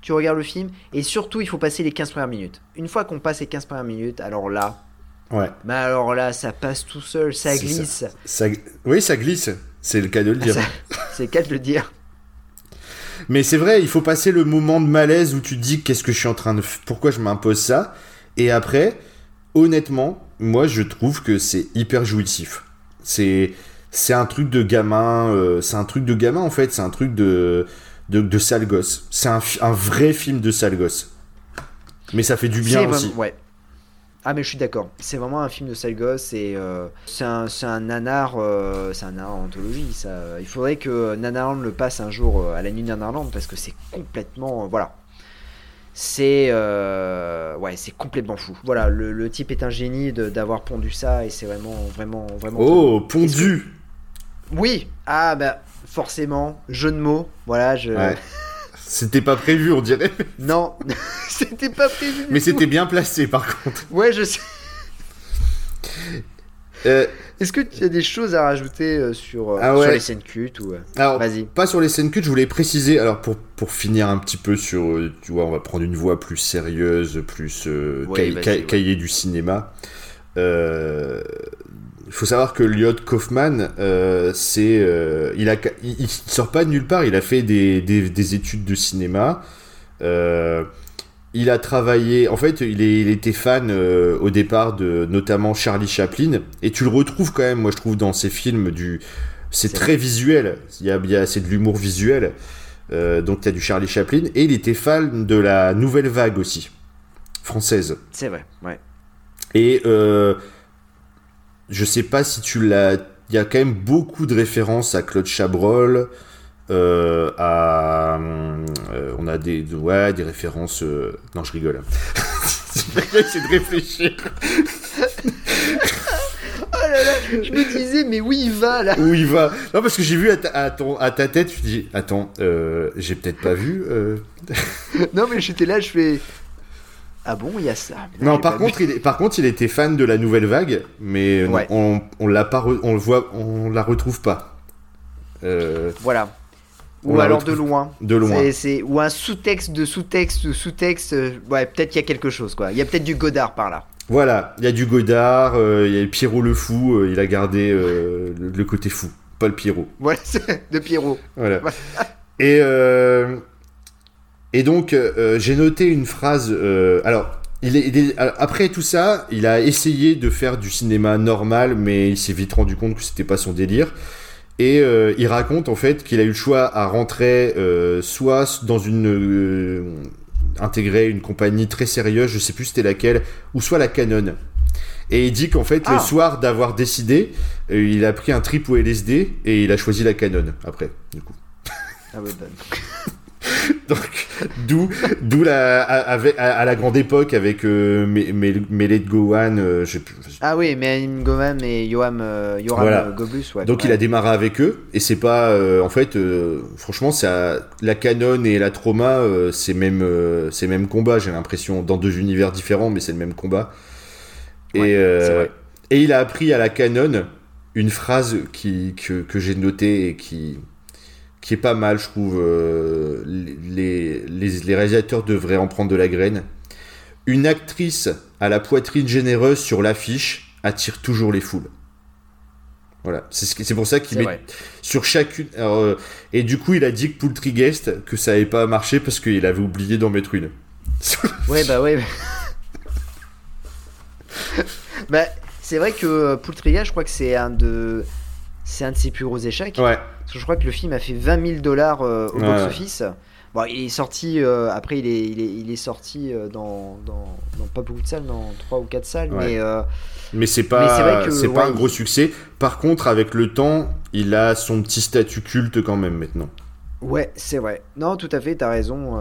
Tu regardes le film et surtout il faut passer les 15 premières minutes. Une fois qu'on passe les 15 premières minutes, alors là, Ouais. mais alors là, ça passe tout seul, ça glisse. Ça, oui, ça glisse. C'est le cas de le dire. C'est le cas de le dire. Mais c'est vrai, il faut passer le moment de malaise où tu te dis qu'est-ce que je suis en train de, pourquoi je m'impose ça? Et après, honnêtement, moi je trouve que c'est hyper jouissif. C'est c'est un truc de gamin, euh, c'est un truc de gamin en fait, c'est un truc de de, de sale gosse. C'est un, un vrai film de sale gosse. Mais ça fait du bien aussi. ouais. Ah mais je suis d'accord. C'est vraiment un film de sale gosse et euh, c'est un, un nanar, euh, c'est un nanar anthologie. Ça, il faudrait que Nanarland le passe un jour euh, à la nuit de Nanarland parce que c'est complètement, euh, voilà. C'est ouais, c'est complètement fou. Voilà, le, le type est un génie de- d'avoir pondu ça et c'est vraiment, vraiment, vraiment. Oh, pondu. Oui. Ah bah forcément, jeu de mots. Voilà, je. Ouais. [laughs] C'était pas prévu, on dirait. Non, [laughs] c'était pas prévu. Mais c'était bien placé par contre. Ouais, je sais. Euh, Est-ce que tu as des choses à rajouter euh, sur, euh, Ah sur les scènes cultes ou Alors, Vas-y. pas sur les scènes cultes, je voulais préciser, alors pour, pour finir un petit peu sur, tu vois, on va prendre une voix plus sérieuse, plus euh, Ouais, ouais. cahier du cinéma. Euh, Il faut savoir que Lyot Kaufman, euh, c'est, il, a, il, il sort pas de nulle part, il a fait des, des, des études de cinéma. Euh, il a travaillé, en fait, il, est, il était fan euh, au départ de notamment Charlie Chaplin, et tu le retrouves quand même, moi je trouve, dans ses films du. C'est très visuel, il y a, il y a- c'est de l'humour visuel, Euh, donc il y a du Charlie Chaplin, et il était fan de la nouvelle vague aussi, française. C'est vrai, ouais. Et euh, je sais pas si tu l'as. Il y a quand même beaucoup de références à Claude Chabrol. Euh, à, euh, on a des, de- ouais, des références. euh, Non, je rigole. [laughs] J'essaie de réfléchir. [laughs] Oh là là, je me disais, mais où il va là? Où il va? Non, parce que j'ai vu à ta, à ton- à ta tête, je me dis, attends, euh, j'ai peut-être pas vu. euh. Non, mais j'étais là, je fais. Ah bon, il y a ça? Mais Non, j'ai par pas contre, il est- par contre, il était fan de la nouvelle vague, mais non, Ouais. on, on l'a pas, re- on le voit, on la retrouve pas. Euh. Voilà. On Ou alors de loin. de loin. Ou un sous-texte de sous-texte de sous-texte. euh, Ouais, peut-être qu'il y a quelque chose quoi. Il y a peut-être du Godard par là. Voilà, il y a du Godard, euh, il y a Pierrot le fou, euh, il a gardé euh, le, le côté fou, pas le Pierrot. Voilà, [laughs] de Pierrot. Voilà. [laughs] Et, et donc, j'ai noté une phrase. alors, il est, il est- après tout ça, il a essayé de faire du cinéma normal, mais il s'est vite rendu compte que c'était pas son délire. Et euh, il raconte en fait qu'il a eu le choix à rentrer euh, soit dans une euh, intégrer une compagnie très sérieuse, je sais plus c'était laquelle, ou soit la Canon. Et il dit qu'en fait, le Ah. soir d'avoir décidé, euh, il a pris un trip au LSD et il a choisi la Canon après, du coup. Ah ouais, bah, [laughs] [laughs] Donc, d'où, d'où la, à, avec- à- à la grande époque avec euh, Melet Gowan, euh, je. Ah oui, Anim Goman et Yoram, euh, Yoram Voilà. euh, Goblus, ouais. Donc il a démarré avec eux et c'est pas, euh, en fait, franchement, ça, la Canon et la Trauma, c'est même, c'est même combat. J'ai l'impression dans deux univers différents, mais c'est le même combat. Et, Ouais, et il a appris à la Canon une phrase qui, que, que j'ai notée et qui, qui est pas mal, je trouve. euh, les, les, les réalisateurs devraient en prendre de la graine. Une actrice à la poitrine généreuse sur l'affiche attire toujours les foules. Voilà, c'est pour ça qu'il met vrai. sur chacune. alors, euh, et du coup, il a dit que Poultryguest, que ça avait pas marché parce qu'il avait oublié d'en mettre une. [laughs] Ouais, bah ouais. [laughs] bah, c'est vrai que euh, Poultryga, je crois que c'est un de. C'est un de ses plus gros échecs. ouais, Parce que je crois que le film a fait 20 000 dollars euh, au Ouais. box-office. Bon, il est sorti, euh, après il est, il est, il est sorti euh, dans, dans, dans pas beaucoup de salles, dans 3 ou 4 salles, Ouais. mais euh, Mais c'est pas, c'est pas un gros succès. Par contre, avec le temps, il a son petit statut culte quand même maintenant. ouais, c'est vrai. Non, tout à fait, t'as raison.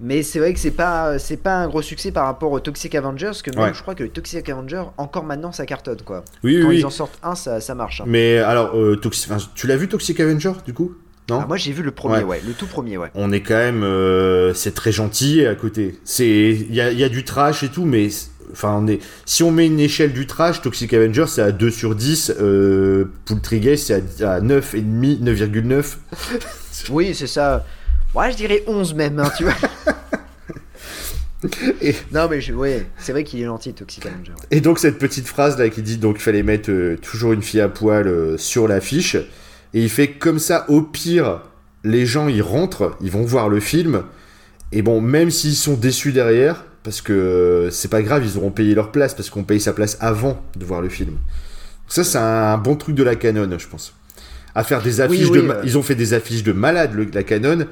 Mais c'est vrai que c'est pas, c'est pas un gros succès par rapport au Toxic Avengers, parce que même Ouais. je crois que le Toxic Avenger, encore maintenant, ça cartonne, quoi. Oui, oui, Quand oui. ils en sortent un, ça, ça marche. hein. Mais alors, euh, enfin, tu l'as vu Toxic Avenger du coup? Non? Ah, moi j'ai vu le premier, Ouais. ouais. le tout premier, ouais. On est quand même, euh, c'est très gentil à côté. C'est, il y a, y a du trash et tout, mais enfin, on est, si on met une échelle du trash, Toxic Avenger c'est à 2 sur 10, euh, Poultrygeist c'est à, à 9,5, 9,9. Oui, c'est ça. Ouais, je dirais 11 même, hein, tu vois. [laughs] Et- Non, mais je... ouais, c'est vrai qu'il est gentil, Toxic Avenger. ouais. Et donc cette petite phrase là qui dit donc il fallait mettre euh, toujours une fille à poil euh, sur l'affiche et il fait comme ça au pire les gens ils rentrent ils vont voir le film et bon même s'ils sont déçus derrière parce que euh, c'est pas grave ils auront payé leur place parce qu'on paye sa place avant de voir le film ça c'est un bon truc de la Canon je pense à faire des affiches oui, de ma- ouais. ils ont fait des affiches de malade le- la Canon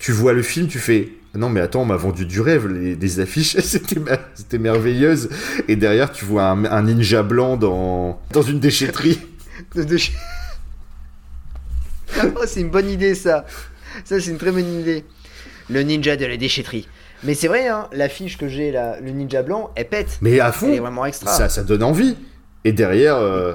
tu vois le film tu fais non mais attends on m'a vendu du rêve les, les affiches [laughs] c'était mer- c'était merveilleuse et derrière, tu vois un, un ninja blanc dans, dans une déchetterie. [laughs] De- [laughs] oh, c'est une bonne idée, ça. Ça, c'est une très bonne idée. Le ninja de la déchetterie. Mais c'est vrai, hein, l'affiche que j'ai là, le ninja blanc, elle pète. Mais à Elle est fond, vraiment extra. ça, ça donne envie. Et derrière, euh,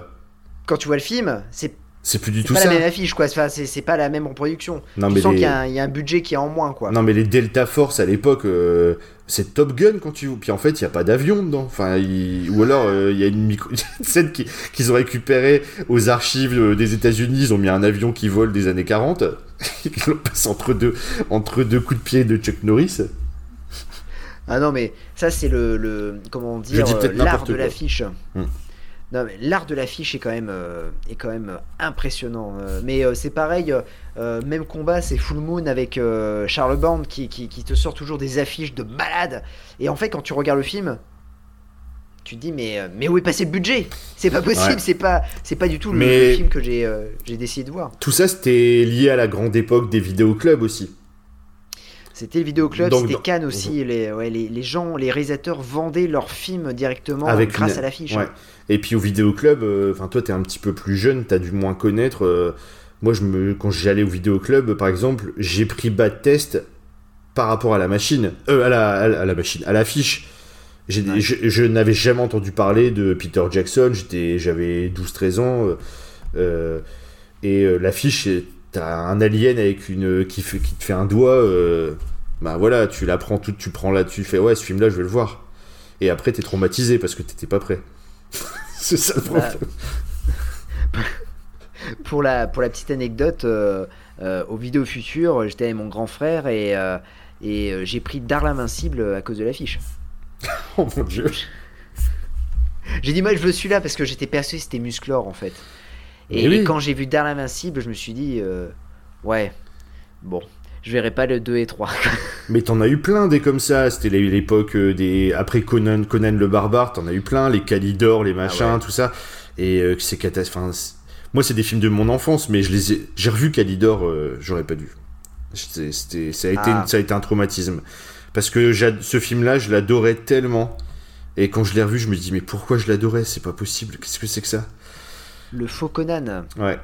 Quand tu vois le film, c'est c'est plus du tout pas ça. la même affiche, quoi. Enfin, c'est pas la même reproduction. Non, tu mais sens les- qu'il y, a un- il y a un budget qui est en moins, quoi. Non, mais les Delta Force à l'époque, euh, c'est Top Gun quand tu. Puis en fait, il n'y a pas d'avion dedans. Enfin, Ou alors, euh, il y a une, micro... [laughs] scène qui- qu'ils ont récupérée aux archives euh, des États-Unis. Ils ont mis un avion qui vole des années 40. Ils l'ont passé entre deux, entre deux coups de pied de Chuck Norris. Ah non, mais ça, c'est le, le. Comment dire L'art de l'affiche. Hmm. Non, mais l'art de l'affiche est quand même, euh, est quand même euh, impressionnant. euh, mais euh, c'est pareil, même combat, c'est Full Moon avec Charles Band qui, qui, qui te sort toujours des affiches de malade. Et en fait, quand tu regardes le film, tu te dis, mais, mais où est passé le budget? C'est pas possible, Ouais. c'est pas, c'est pas du tout le, Mais- film que j'ai j'ai décidé de voir. Tout ça, c'était lié à la grande époque des vidéoclubs aussi. C'était le vidéoclub, Donc, c'était Cannes aussi. Les, ouais, les, les gens, les réalisateurs vendaient leurs films directement Avec grâce une- à l'affiche. Ouais. Et puis au vidéoclub, euh, enfin toi t'es un petit peu plus jeune, t'as dû moins connaître. euh, moi je me, quand j'allais au vidéoclub, par exemple, j'ai pris bad test par rapport à la machine, euh, à la, à machine, à l'affiche. Ouais. Je, je n'avais jamais entendu parler de Peter Jackson. J'étais, j'avais 12-13 ans euh, et l'affiche, t'as un alien avec une qui, fait, qui te fait un doigt. euh, bah voilà, tu la prends toute, tu prends là, tu fais ouais ce film-là, je vais le voir. Et après t'es traumatisé parce que t'étais pas prêt. [laughs] c'est ça le problème. [laughs] pour la, pour la petite anecdote, euh, euh, au Vidéo Futur, j'étais avec mon grand frère et, euh, et euh, j'ai pris Darl Invincible à cause de l'affiche. [laughs] Oh mon dieu. J'ai dit, moi je veux celui-là parce que j'étais persuadé que c'était Musclor en fait. Et, Mais oui. et quand j'ai vu Darl Invincible, je me suis dit, euh, ouais, bon, je verrai pas le 2 et 3. [laughs] Mais t'en as eu plein des comme ça. C'était l'é- l'époque euh, des. Après Conan, Conan le barbare, t'en as eu plein. Les Calidor, les machins, Ah ouais. tout ça. Et euh, c'est catastrophique. Moi, c'est des films de mon enfance, mais je les ai. J'ai revu Calidor, euh, j'aurais pas dû. C'était- ça, a été Ah. une- ça a été un traumatisme. Parce que ce film-là, je l'adorais tellement. Et quand je l'ai revu, je me dis, mais pourquoi je l'adorais? C'est pas possible. Qu'est-ce que c'est que ça? Le faux Conan. Ouais.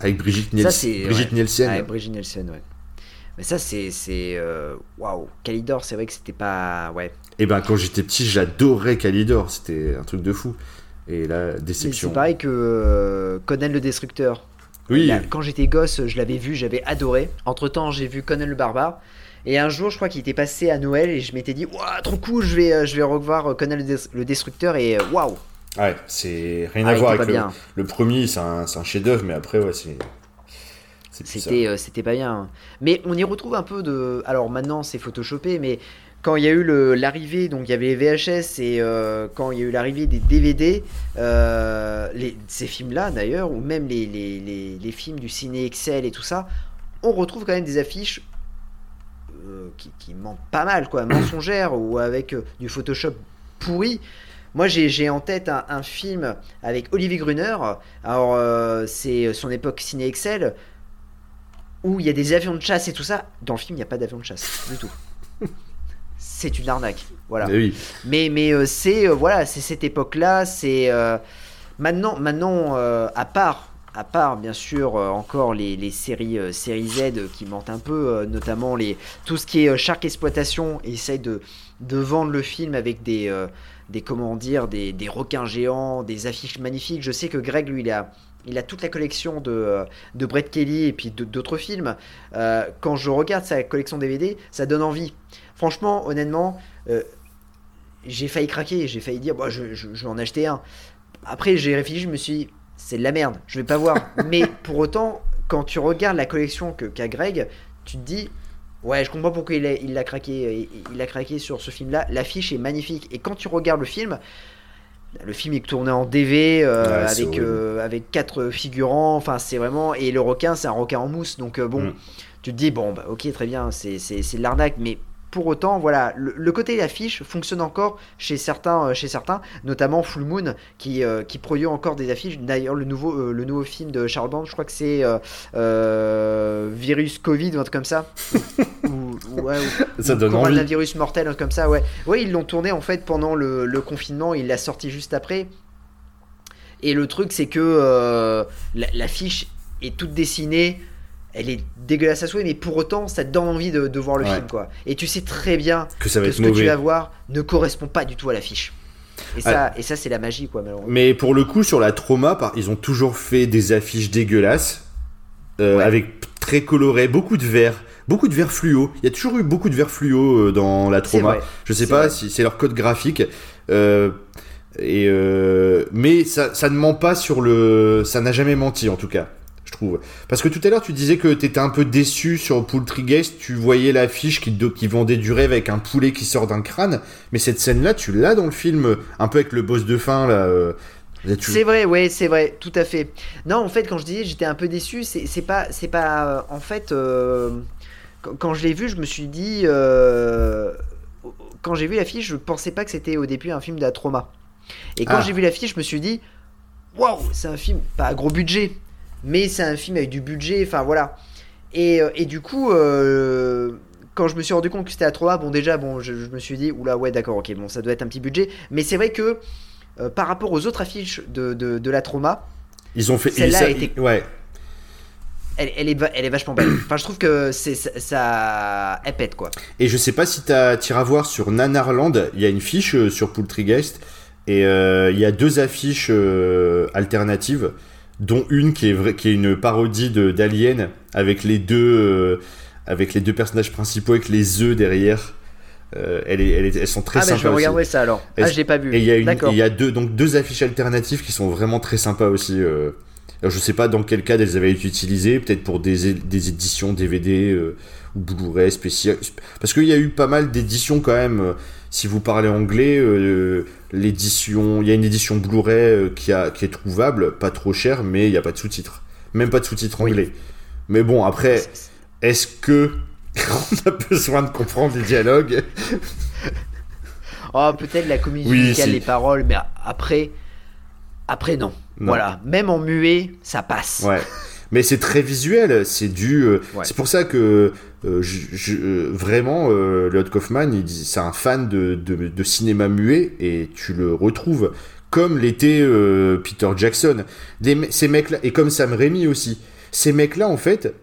Avec Brigitte, Ça, Niels- c'est- Brigitte ouais. Nielsen. Ah, Brigitte Nielsen, ouais. Mais ça, c'est. euh, Waouh, Calidor, c'est vrai que c'était pas. Ouais. Et ben, quand j'étais petit, j'adorais Calidor. C'était un truc de fou. Et là, Mais déception. C'est pareil que euh, Conan le Destructeur. Oui, Là, quand j'étais gosse, je l'avais vu, j'avais adoré. Entre temps, j'ai vu Conan le Barbare. Et un jour, je crois qu'il était passé à Noël et je m'étais dit, waouh, trop cool, je vais, euh, je vais revoir Conan le, Des- le Destructeur et waouh, Ouais, c'est rien Ah, à il voir avec le, le premier, c'est un, un chef-d'œuvre, mais après, ouais, c'est. C'était, euh, c'était pas bien. Mais on y retrouve un peu de. Alors maintenant, c'est photoshopé, mais quand il y a eu l'arrivée, donc il y avait les VHS et euh, quand il y a eu l'arrivée des DVD, euh, les, ces films-là d'ailleurs, ou même les, les, les, films du ciné Excel et tout ça, on retrouve quand même des affiches qui, qui mentent pas mal, quoi, [coughs] mensongères ou avec du Photoshop pourri. Moi, j'ai en tête un, un film avec Olivier Gruner. Alors, euh, c'est son époque ciné Excel. où il y a des avions de chasse et tout ça. Dans le film, il n'y a pas d'avions de chasse du tout. [laughs] c'est une arnaque. Voilà. Oui. Mais, mais euh, c'est euh, voilà, c'est cette époque-là. C'est maintenant, maintenant à part, à part bien sûr euh, encore les, les séries, euh, séries Z qui mentent un peu, notamment les tout ce qui est Shark exploitation, et essaye de, de vendre le film avec des des comment dire des, des requins géants, des affiches magnifiques. Je sais que Greg lui il a il a toute la collection de, euh, de Brett Kelly et puis d'autres films. Euh, quand je regarde sa collection DVD, ça donne envie. Franchement, honnêtement, euh, j'ai failli craquer, j'ai failli dire, bah, je, je, je vais en acheter un. Après, j'ai réfléchi, je me suis dit, c'est de la merde, je vais pas voir. [laughs] Mais pour autant, quand tu regardes la collection que qu'a Greg, tu te dis, ouais, je comprends pourquoi il a, il a craqué, il a craqué sur ce film-là. L'affiche est magnifique. Et quand tu regardes le film, le film est tourné en DV euh, Ouais, avec euh, avec quatre figurants. Enfin, c'est vraiment et le requin, c'est un requin en mousse. Donc euh, bon, Mm. tu te dis bon, bah, ok, très bien, c'est c'est c'est de l'arnaque, mais pour autant, voilà, le, le côté affiche fonctionne encore chez certains, euh, chez certains, notamment Full Moon, qui, euh, qui produit encore des affiches. D'ailleurs, le nouveau, euh, le nouveau film de Charles Band, je crois que c'est euh, Virus Covid ou un truc comme ça. [laughs] ou, ou- ouais, ou- Ça donne envie. Coronavirus mortel, un truc comme ça, ouais. Ouais, ils l'ont tourné en fait pendant le, le confinement, il l'a sorti juste après. Et le truc, c'est que la- l'affiche est toute dessinée, elle est dégueulasse à souhait, mais pour autant, ça te donne envie de, de voir le Ouais. film, quoi. Et tu sais très bien Que ça va que être ce que tu vas voir ne correspond pas du tout à l'affiche. Et ça, et ça c'est la magie, quoi, malheureusement. Mais pour le coup, sur la trauma, ils ont toujours fait des affiches dégueulasses, euh, Ouais. avec très coloré, beaucoup de verre, beaucoup de verre fluo. Il y a toujours eu beaucoup de verre fluo euh, dans la trauma. Je sais pas vrai. si c'est leur code graphique. euh, et euh, mais ça, ça ne ment pas sur le. Ça n'a jamais menti en tout cas, trouve. Parce que tout à l'heure tu disais que t'étais un peu déçu sur Poultrygeist. Tu voyais l'affiche qui, qui vendait du rêve avec un poulet qui sort d'un crâne. Mais cette scène-là, tu l'as dans le film, un peu avec le boss de fin là. euh, C'est vrai, ouais, c'est vrai, tout à fait. Non, en fait, quand je disais j'étais un peu déçu, c'est pas, c'est pas, euh, en fait, euh, quand, quand je l'ai vu, je me suis dit, euh, quand j'ai vu l'affiche, je pensais pas que c'était au début un film de la trauma. Et quand Ah. j'ai vu l'affiche, je me suis dit, waouh, c'est un film pas à gros budget, mais c'est un film avec du budget, enfin voilà. Et, euh, et du coup, euh, quand je me suis rendu compte que c'était la trauma, bon déjà, bon, je, je me suis dit, oula, ouais, d'accord, ok, bon, ça doit être un petit budget, mais c'est vrai que euh, par rapport aux autres affiches de, de, de la trauma, Ils ont fait. Celle-là ça- a été- Ouais. elle, elle, est, elle est vachement belle. [clears throat] Enfin, je trouve que c'est ça, ça elle pète quoi. Et je sais pas si t'as- t'iras voir sur Nanarland, il y a une fiche sur Poultrygeist et euh, il y a deux affiches alternatives, dont une qui est vrai, qui est une parodie d'Alien avec les deux euh, avec les deux personnages principaux avec les œufs derrière. Euh, elle est- elle est- elles sont très ah, sympas je vais regarder ça alors. Ah, Est-ce- je l'ai pas vu. Et il y a deux donc deux affiches alternatives qui sont vraiment très sympas aussi. euh. Alors, je sais pas dans quel cas elles avaient été utilisées, peut-être pour des, éditions DVD euh, ou Blu-ray spéciales. Parce qu'il y a eu pas mal d'éditions quand même. si vous parlez anglais, l'édition, il y a une édition Blu-ray euh, qui, a, qui est trouvable, pas trop chère, mais il n'y a pas de sous-titres. Même pas de sous-titres Oui. anglais. Mais bon, après, est-ce que [laughs] on a besoin de comprendre les dialogues? Oh, peut-être la comédie Oui, musicale, si. les paroles, mais après, après non. Non. Voilà, même en muet, ça passe. Ouais. [laughs] Mais c'est très visuel, c'est du. euh, Ouais. C'est pour ça que euh, je, je- euh, vraiment, euh, Lloyd Kaufman, c'est un fan de, de, de cinéma muet et tu le retrouves comme l'était Peter Jackson. Des ces mecs-là et comme Sam Raimi aussi. Ces mecs-là, en fait,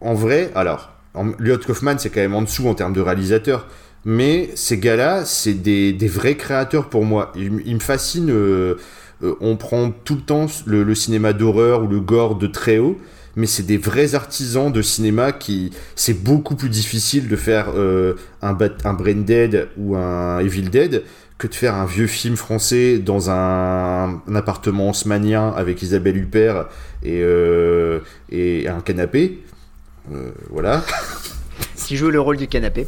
en vrai, alors, en, Lloyd Kaufman, c'est quand même en dessous en termes de réalisateur. Mais ces gars-là, c'est des, des vrais créateurs pour moi. Ils, me fascinent. euh, euh, on prend tout le temps le, cinéma d'horreur ou le gore de très haut, mais c'est des vrais artisans de cinéma qui. C'est beaucoup plus difficile de faire euh, un, Brain Dead ou un Evil Dead que de faire un vieux film français dans un, appartement haussmannien avec Isabelle Huppert et, euh, un canapé. Voilà. [laughs] Qui joue le rôle du canapé.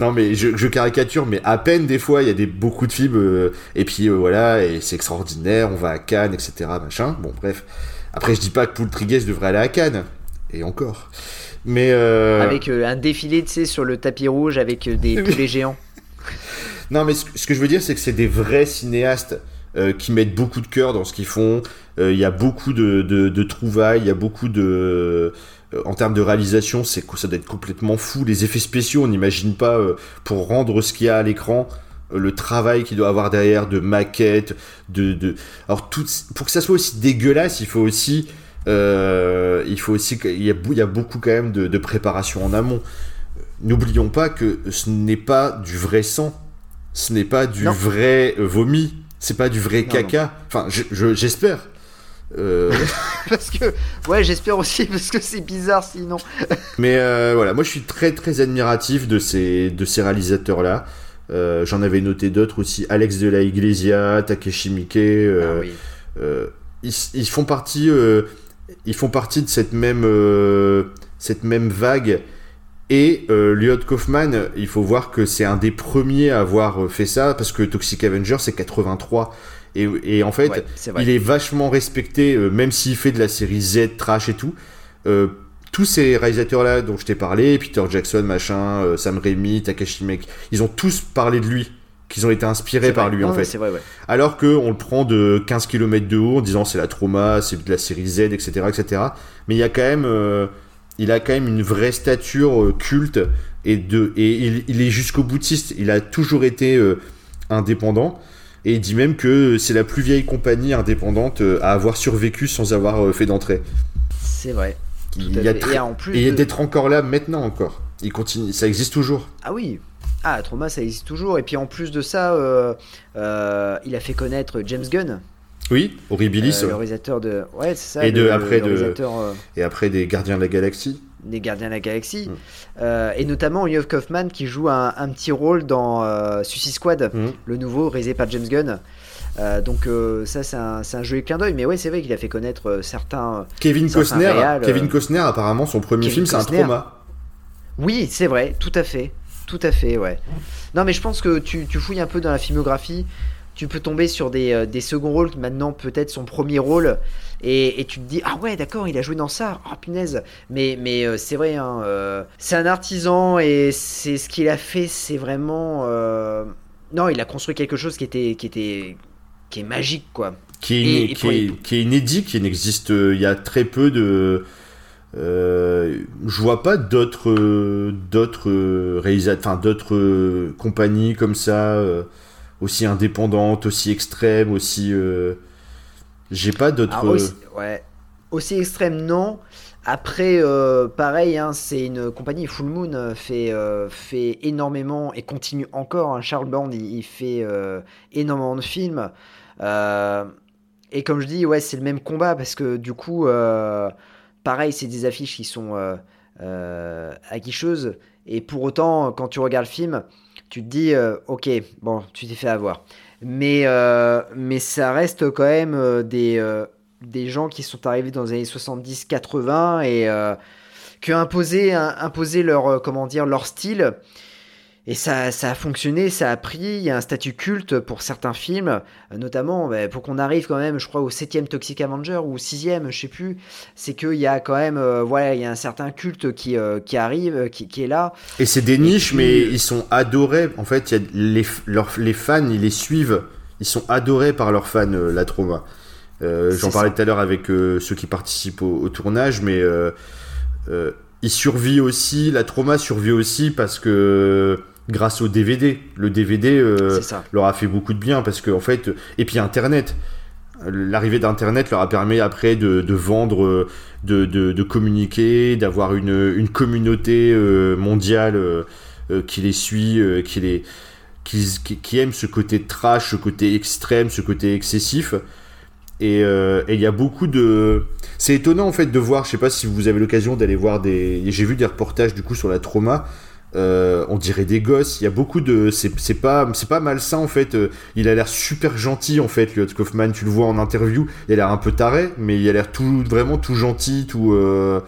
Non mais je, je caricature, mais à peine des fois il y a des beaucoup de films euh, et puis euh, voilà et c'est extraordinaire, on va à Cannes, etc. Machin. Bon bref. Après je dis pas que Poultrygeist devrait aller à Cannes et encore. Mais euh, Avec un défilé, tu sais, sur le tapis rouge avec des [laughs] poulets géants. non mais ce, ce que je veux dire c'est que c'est des vrais cinéastes euh, qui mettent beaucoup de cœur dans ce qu'ils font. Euh, Il y a beaucoup de, de, de trouvailles, il y a beaucoup de... euh, en termes de réalisation, c'est ça doit être complètement fou. Les effets spéciaux, on n'imagine pas euh, pour rendre ce qu'il y a à l'écran, euh, le travail qu'il doit avoir derrière de maquettes, de, de... alors tout, pour que ça soit aussi dégueulasse, il faut aussi, euh, il faut aussi, y a, il y a beaucoup quand même de, de préparation en amont. N'oublions pas que ce n'est pas du vrai sang, ce n'est pas du Non. vrai vomi, c'est pas du vrai Non, caca. Enfin, je- je- j'espère. Euh, [laughs] parce que, ouais, j'espère aussi, parce que c'est bizarre sinon. [laughs] Mais euh, voilà, moi je suis très très admiratif de ces, de ces réalisateurs-là. Euh, J'en avais noté d'autres aussi, Alex de la Iglesia, Takeshi Miike. Ah oui. ils, ils font partie, ils font partie de cette même, cette même vague. Et euh, Lloyd Kaufman, il faut voir que c'est un des premiers à avoir fait ça parce que Toxic Avenger c'est 83 et, et en fait Ouais, il est vachement respecté, euh, même s'il fait de la série Z, trash et tout. Euh, tous ces réalisateurs-là dont je t'ai parlé, Peter Jackson, machin, euh, Sam Raimi, Takashi Miike, ils ont tous parlé de lui, qu'ils ont été inspirés par vrai. lui Non, en fait. Vrai, ouais. Alors que on le prend de 15 km de haut en disant c'est la trauma, c'est de la série Z, etc., etc. Mais il y a quand même, il a quand même une vraie stature culte et de, et il, il est jusqu'au boutiste. Il a toujours été euh, indépendant. Et il dit même que c'est la plus vieille compagnie indépendante euh, à avoir survécu sans avoir euh, fait d'entrée. C'est vrai. Il y a Et en plus. Et de- d'être encore là maintenant encore. Il continue, ça existe toujours. Ah oui. Ah, Trauma, ça existe toujours. Et puis en plus de ça, euh, euh, il a fait connaître James Gunn, Oui, Horribilis. euh, le réalisateur de. Ouais, c'est ça. Et de- le, après le de- Et après des Gardiens de la Galaxie. Des Gardiens de la Galaxie. Mm. Euh, et notamment Yves Kaufman qui joue un, un petit rôle dans euh, Suicide Squad, Mhm. le nouveau, réalisé par James Gunn. Euh, donc euh, ça c'est un, un joli clin d'œil mais ouais c'est vrai qu'il a fait connaître certains Kevin Costner, Kevin Costner, apparemment, son premier Kevin film, c'est un trauma. Oui, c'est vrai, tout à fait. Tout à fait, ouais. Non, mais je pense que tu, tu fouilles un peu dans la filmographie, tu peux tomber sur des, euh, des seconds rôles, maintenant peut-être son premier rôle, et, et tu te dis, ah ouais, d'accord, il a joué dans ça, oh punaise. Mais, mais euh, c'est vrai, hein, euh, c'est un artisan, et c'est ce qu'il a fait, c'est vraiment. euh, Non, il a construit quelque chose qui était. Qui était qui est magique quoi. Qui est, Et- et qui, pour est, les- qui est inédit, qui n'existe. Il y a très peu de. Euh, je vois pas d'autres d'autres réalisateurs, enfin d'autres compagnies comme ça, aussi indépendantes, aussi extrêmes, aussi. euh, J'ai pas d'autres. Alors, aussi, ouais. aussi extrême, non. Après, euh, pareil, hein, c'est une compagnie. Full Moon euh, fait, euh, fait énormément et continue encore. hein. Charles Bourne, il, il fait euh, énormément de films. Euh, et comme je dis, ouais, c'est le même combat parce que du coup, euh, pareil, c'est des affiches qui sont euh, euh, aguicheuses. Et pour autant, quand tu regardes le film, tu te dis, euh, ok, bon, tu t'es fait avoir. Mais, euh, mais ça reste quand même euh, des, des gens qui sont arrivés dans les années 70-80 et qui ont imposé, imposé leur, comment dire, leur style. Et ça, ça a fonctionné, ça a pris. Il y a un statut culte pour certains films, notamment bah, pour qu'on arrive quand même, je crois, au 7 Toxic Avenger ou au 6 je sais plus. C'est qu'il y a quand même, euh, voilà, il y a un certain culte qui, euh, qui arrive, qui, qui est là. Et c'est des niches, puis- mais ils sont adorés. En fait, il y a les, les fans, ils les suivent. Ils sont adorés par leurs fans, euh, la trauma. J'en parlais ça. tout à l'heure avec ceux qui participent au, au tournage, mais ils survivent aussi. La trauma survit aussi parce que grâce au DVD, le DVD euh, leur a fait beaucoup de bien parce que en fait, et puis Internet. L'arrivée d'Internet leur a permis après de, de vendre, de, de, de communiquer, d'avoir une, une communauté euh, mondiale euh, qui les suit, qui, les, qui, qui, qui aime ce côté trash, ce côté extrême, ce côté excessif. Et euh, et il y a beaucoup de... C'est étonnant en fait de voir, je sais pas si vous avez l'occasion d'aller voir des... J'ai vu des reportages du coup sur la trauma. Euh, on dirait des gosses. Il y a beaucoup de. C'est pas, c'est pas malsain en fait. Euh, Il a l'air super gentil en fait, Lloyd Kaufman. Tu le vois en interview. Il a l'air un peu taré, mais il a l'air tout vraiment tout gentil, tout. euh,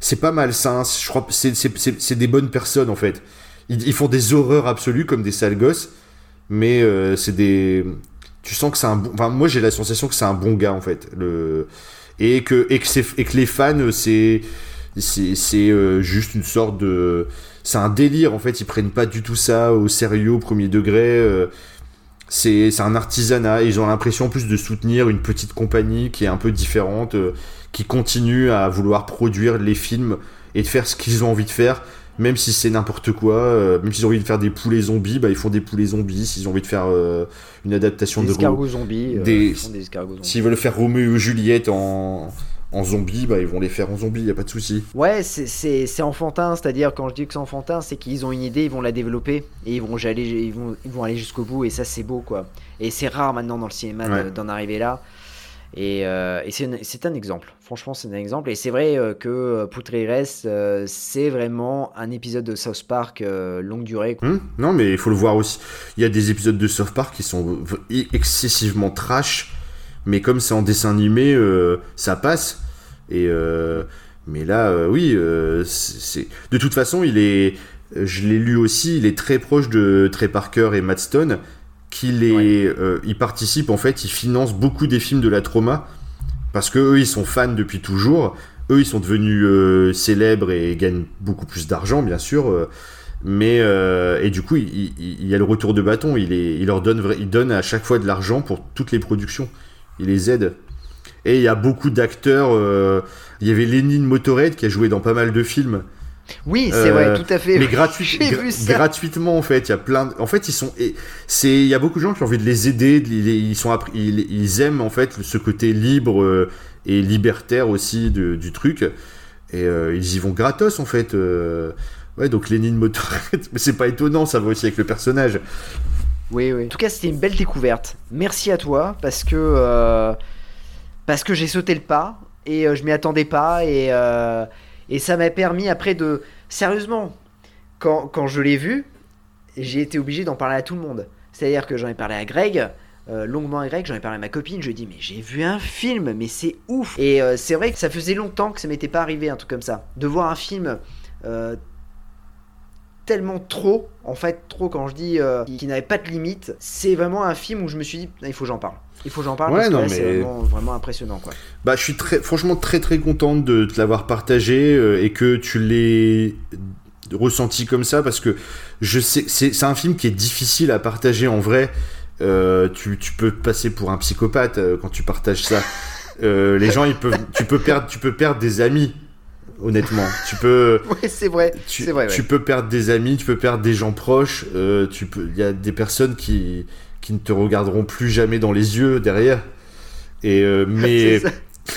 C'est pas malsain. Je crois. C'est c'est- des bonnes personnes en fait. Ils, font des horreurs absolues comme des sales gosses, mais c'est des. Tu sens que c'est un bon. Enfin, moi j'ai la sensation que c'est un bon gars en fait. Le et que et que, et que les fans c'est c'est c'est juste une sorte de c'est un délire en fait ils prennent pas du tout ça au sérieux au premier degré euh, C'est c'est un artisanat. Ils ont l'impression en plus de soutenir une petite compagnie qui est un peu différente, euh, qui continue à vouloir produire les films et de faire ce qu'ils ont envie de faire. Même si c'est n'importe quoi, euh, même s'ils ont envie de faire des poulets zombies, bah ils font des poulets zombies. S'ils ont envie de faire euh, une adaptation Des de escargots zombies. euh, des- ils font des escargots zombies. S'ils veulent faire Roméo et Juliette en, en zombie, bah ils vont les faire en zombie, y a pas de souci. Ouais, c'est- c'est c'est enfantin, c'est-à-dire quand je dis que c'est enfantin, c'est qu'ils ont une idée, ils vont la développer et ils vont aller, ils vont, ils vont aller jusqu'au bout et ça c'est beau quoi. Et c'est rare maintenant dans le cinéma Ouais. d'en arriver là. Et, euh, et c'est un- exemple, franchement c'est un exemple. Et c'est vrai euh, que euh, Poutrires, euh, c'est vraiment un épisode de South Park longue durée. Hum non, mais il faut le voir aussi. Il y a des épisodes de South Park qui sont excessivement trash, mais comme c'est en dessin animé, euh, ça passe. Et euh, mais là, euh, oui, c'est de toute façon, il est. Je l'ai lu aussi. Il est très proche de Trey Parker et Matt Stone, qui les, ils participent en fait, ils financent beaucoup des films de la trauma parce que eux, ils sont fans depuis toujours. Eux, ils sont devenus euh, célèbres et gagnent beaucoup plus d'argent, bien sûr. euh, mais euh, et du coup, il, il- il y a le retour de bâton. Il, est, il leur donne, il donne à chaque fois de l'argent pour toutes les productions. Il les aide. Et il y a beaucoup d'acteurs. euh, il y avait Lénine Motorhead qui a joué dans pas mal de films, Oui, c'est Euh, vrai, tout à fait. mais gratuit- [laughs] gra- gratuitement en fait. Il y a plein. de- En fait, ils sont. C'est. Il y a beaucoup de gens qui ont envie de les aider. de les- Ils sont. Ils, aiment en fait ce côté libre euh, et libertaire aussi de- du truc. Et euh, ils y vont gratos en fait. euh. Ouais, donc Lénine Motorhead. [laughs] Mais c'est pas étonnant, ça va aussi avec le personnage. Oui, oui. En tout cas, c'était une belle découverte. Merci à toi parce que euh, parce que j'ai sauté le pas et euh, je m'y attendais pas et euh, et ça m'a permis après de sérieusement quand, quand je l'ai vu, j'ai été obligé d'en parler à tout le monde. C'est-à-dire que j'en ai parlé à Greg. longuement à Greg, j'en ai parlé à ma copine, je lui ai dit mais j'ai vu un film, mais c'est ouf Et c'est vrai que ça faisait longtemps que ça m'était pas arrivé un truc comme ça, de voir un film tellement trop, en fait, trop quand je dis euh, qui, n'avait pas de limite. C'est vraiment un film où je me suis dit, il faut que j'en parle. Il faut que j'en parle Ouais, parce que non, là, c'est mais- vraiment, vraiment impressionnant, quoi. Bah, je suis très, franchement très très contente de te l'avoir partagé euh, et que tu l'aies ressenti comme ça parce que je sais, c'est c'est un film qui est difficile à partager en vrai. Euh, tu, tu peux passer pour un psychopathe euh, quand tu partages ça. Les gens, ils peuvent, tu peux perdre, tu peux perdre des amis. Honnêtement, tu peux, [laughs] Ouais, c'est vrai. tu, C'est vrai, ouais. tu peux perdre des amis, tu peux perdre des gens proches. euh, tu peux, il y a des personnes qui qui ne te regarderont plus jamais dans les yeux derrière. Et euh, [laughs] mais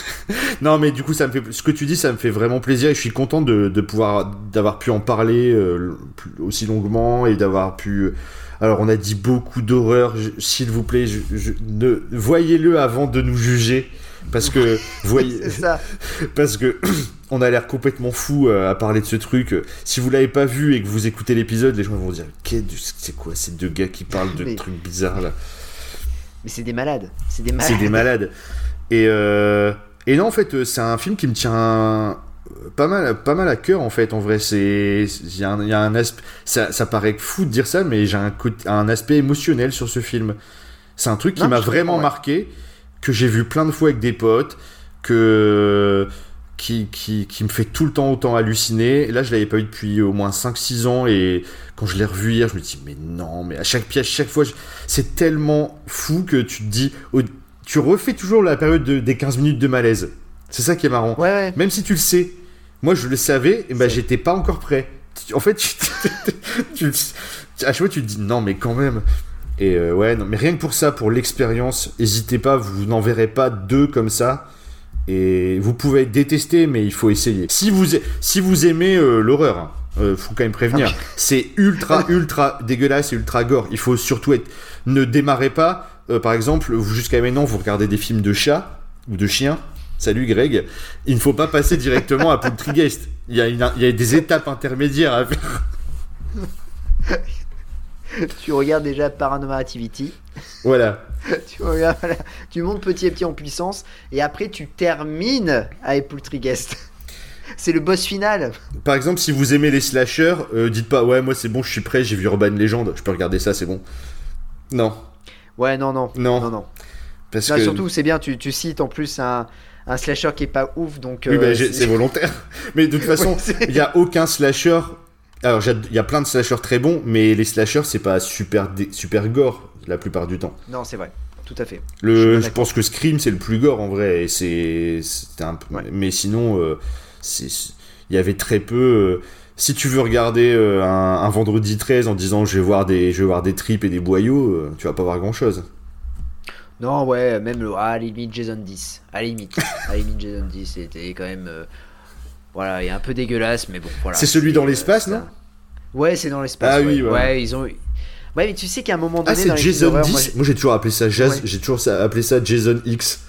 [laughs] non, mais du coup, ça me fait ce que tu dis, ça me fait vraiment plaisir et je suis content de, de pouvoir d'avoir pu en parler euh, aussi longuement et d'avoir pu. Alors, on a dit beaucoup d'horreur. S'il vous plaît, je, je- ne voyez-le avant de nous juger parce que voyez [laughs] [laughs] parce que [clears throat] on a l'air complètement fou euh, à parler de ce truc. Si vous l'avez pas vu et que vous écoutez l'épisode, les gens vont dire c'est quoi ces deux gars qui parlent de [laughs] Mais- trucs bizarres là? Mais c'est des malades. C'est des malades. c'est des malades. Et, euh, et non, en fait, euh, c'est un film qui me tient euh, pas mal, pas mal à cœur, en fait. En vrai, c'est. Il y a un, il y a un aspect. Ça, ça paraît fou de dire ça, mais j'ai un, un aspect émotionnel sur ce film. C'est un truc qui m'a vraiment ouais. marqué, que j'ai vu plein de fois avec des potes, que. Qui, qui, qui me fait tout le temps autant halluciner. Là, je l'avais pas eu depuis au moins 5-6 ans et quand je l'ai revu hier, je me dis mais non, mais à chaque pièce, chaque fois, je- c'est tellement fou que tu te dis, au- tu refais toujours la période de- des 15 minutes de malaise. C'est ça qui est marrant. Ouais, ouais. Même si tu le sais. Moi, je le savais, et ben j'étais pas encore prêt. En fait, [laughs] tu, tu- à chaque fois, tu te dis non, mais quand même. Et euh, ouais, non, mais rien que pour ça, pour l'expérience, n'hésitez pas, vous n'en verrez pas deux comme ça. Et vous pouvez être détesté, mais il faut essayer. Si vous, si vous aimez euh, l'horreur, hein, euh, faut quand même prévenir, c'est ultra, [laughs] ultra dégueulasse et ultra gore. Il faut surtout être. Ne démarrez pas. euh, par exemple, vous- jusqu'à maintenant, vous regardez des films de chats ou de chiens. Salut Greg. Il ne faut pas passer directement à Poltergeist. Il y, a une- il y a des étapes intermédiaires à faire. [laughs] [laughs] Tu regardes déjà Paranormal Activity. Voilà. [laughs] tu regardes, voilà. Tu montes petit à petit en puissance. Et après, tu termines avec Poltergeist. [laughs] C'est le boss final. Par exemple, si vous aimez les slashers, euh, dites pas ouais, moi c'est bon, je suis prêt, j'ai vu Urban Legend, je peux regarder ça, c'est bon. Non, Ouais, non, non. Non. non, non. parce Non, que Surtout, c'est bien, tu, tu cites en plus un, un slasher qui est pas ouf. Donc, oui, euh, bah, j'ai- c'est volontaire. Mais de toute façon, Ouais, il y a aucun slasher. Alors, il y a plein de slashers très bons, mais les slashers c'est pas super super gore. la plupart du temps. Non, c'est vrai. Tout à fait. Je Le, pense que Scream c'est le plus gore en vrai, et c'est, un, peu- Ouais. mais sinon, euh, il y avait très peu. euh, si tu veux regarder euh, un, un vendredi 13 en disant je vais voir des, je vais voir des tripes et des boyaux, tu vas pas voir grand chose. Non, ouais, même le. Ah, à la limite, Jason 10. À la limite. à la limite, Jason 10, c'était quand même. Voilà, il est un peu dégueulasse, mais bon, voilà. C'est celui dans euh, l'espace, non Ouais, c'est dans l'espace. Ah ouais. oui, ouais. Ouais, ils ont. Ouais, mais tu sais qu'à un moment donné. Ah, c'est Jason d'horreur, 10 moi, j'ai- toujours appelé ça Jazz, Ouais. j'ai toujours appelé ça Jason X.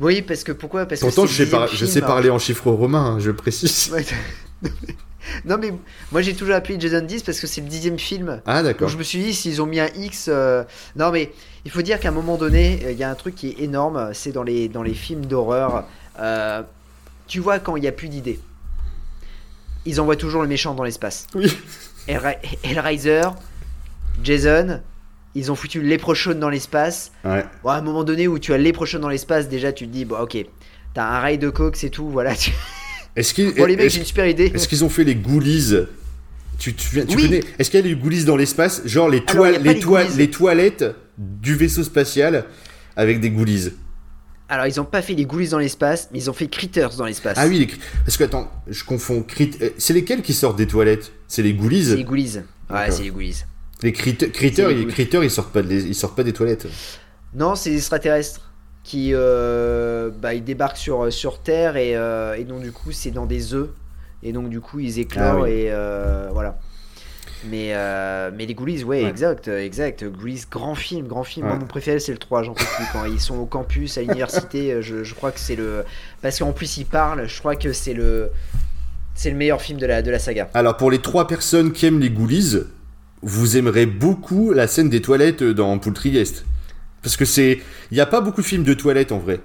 Oui, parce que pourquoi? Parce Pourtant, que je sais, par- je sais parler en chiffres romains, hein, je précise. [laughs] Non, mais moi j'ai toujours appelé Jason 10 parce que c'est le dixième film. Ah, d'accord. je me suis dit, s'ils ont mis un X. euh, Non, mais il faut dire qu'à un moment donné, euh, il y a un truc qui est énorme, c'est dans les, dans les films d'horreur. euh, Tu vois, quand il n'y a plus d'idées, ils envoient toujours le méchant dans l'espace. Oui. Hellra- Hellraiser, Jason, ils ont foutu Leprechaun dans l'espace. Ouais. Bon, à un moment donné où tu as Leprechaun dans l'espace, déjà tu te dis, bon, ok, t'as un rail de coke, c'est tout, voilà. tu- [laughs] Est-ce qu'ils Bon, les mecs, est-ce- j'ai une super idée. est-ce qu'ils ont fait les ghoulies? Tu, tu, viens- tu Oui. connais Est-ce qu'il y a les ghoulies dans l'espace? Genre toiles- toiles- les toilettes du vaisseau spatial avec des ghoulies. Alors, ils ont pas fait les ghoulies dans l'espace, mais ils ont fait Critters dans l'espace. Ah oui, les... parce que attends, je confonds. crit- euh, C'est lesquels qui sortent des toilettes? C'est les ghoulies C'est les ghoulies. Ouais, c'est les ghoulies. Les crit- critters, les ils, ghoulies. critters, ils sortent pas des, ils sortent pas des toilettes. Non, c'est les extraterrestres qui euh, bah, ils débarquent sur, sur Terre et, euh, et donc du coup c'est dans des œufs et donc du coup ils éclorent Ah oui. et euh, voilà. Mais, euh, mais les Ghoulies, ouais, Ouais. exact, exact. Ghoulies, grand film, grand film. Moi, mon préféré, c'est le 3, j'en peux plus. Quand ils sont au campus, à l'université, euh, je, je crois que c'est le. Parce qu'en plus, ils parlent, je crois que c'est le. C'est le meilleur film de la, de la saga. Alors pour les trois personnes qui aiment les ghoulies, vous aimerez beaucoup la scène des toilettes dans Poultryest. Parce que c'est, il n'y a pas beaucoup de films de toilettes en vrai.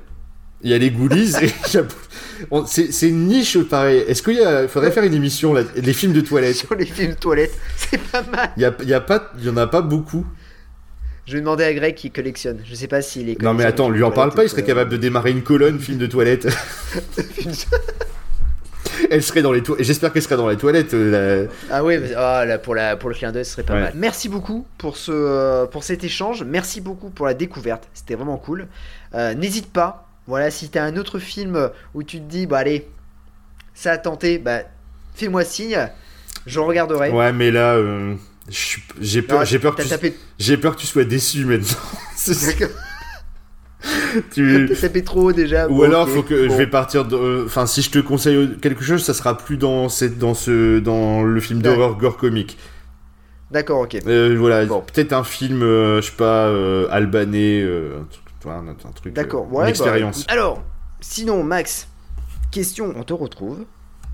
Il y a les ghoulies et [laughs] c'est une niche pareil. Est-ce qu'il a- faudrait faire une émission là, les films de toilettes Sur les films toilettes, c'est pas mal. Il y a, il y a pas, y en a pas beaucoup. Je vais demander à Greg qui collectionne. Je sais pas s'il est. Non mais attends, lui en parle pas. Il serait capable de démarrer une colonne film de toilettes. [laughs] Elle serait dans les toilettes. J'espère qu'elle serait dans les toilettes. euh, la- Ah oui, mais- ah, là, pour, la, pour le clin d'œil, ce serait pas Ouais. mal. Merci beaucoup pour, ce, pour cet échange. Merci beaucoup pour la découverte. C'était vraiment cool. Euh, N'hésite pas. Voilà, si tu as un autre film où tu te dis, bah allez, ça a tenté, bah fais-moi signe. Je regarderai. Ouais, mais là, euh, j'ai peur, j'ai peur, que T'as tu- tapé, peur que tu sois déçu maintenant. [laughs] D'accord. [laughs] tu- [laughs] T'as tapé trop haut déjà. Ou Bon, alors, ok. faut que Bon. je vais partir. de- euh, Enfin, si je te conseille quelque chose, ça sera plus dans cette, dans ce, dans le film d'horreur gore comique. D'accord, ok. Euh, voilà, Bon. peut-être un film, euh, je sais pas, albanais, un truc, tu vois, un, un truc, euh, D'accord, une ouais. bah, expérience. Alors, sinon, Max, question, on te retrouve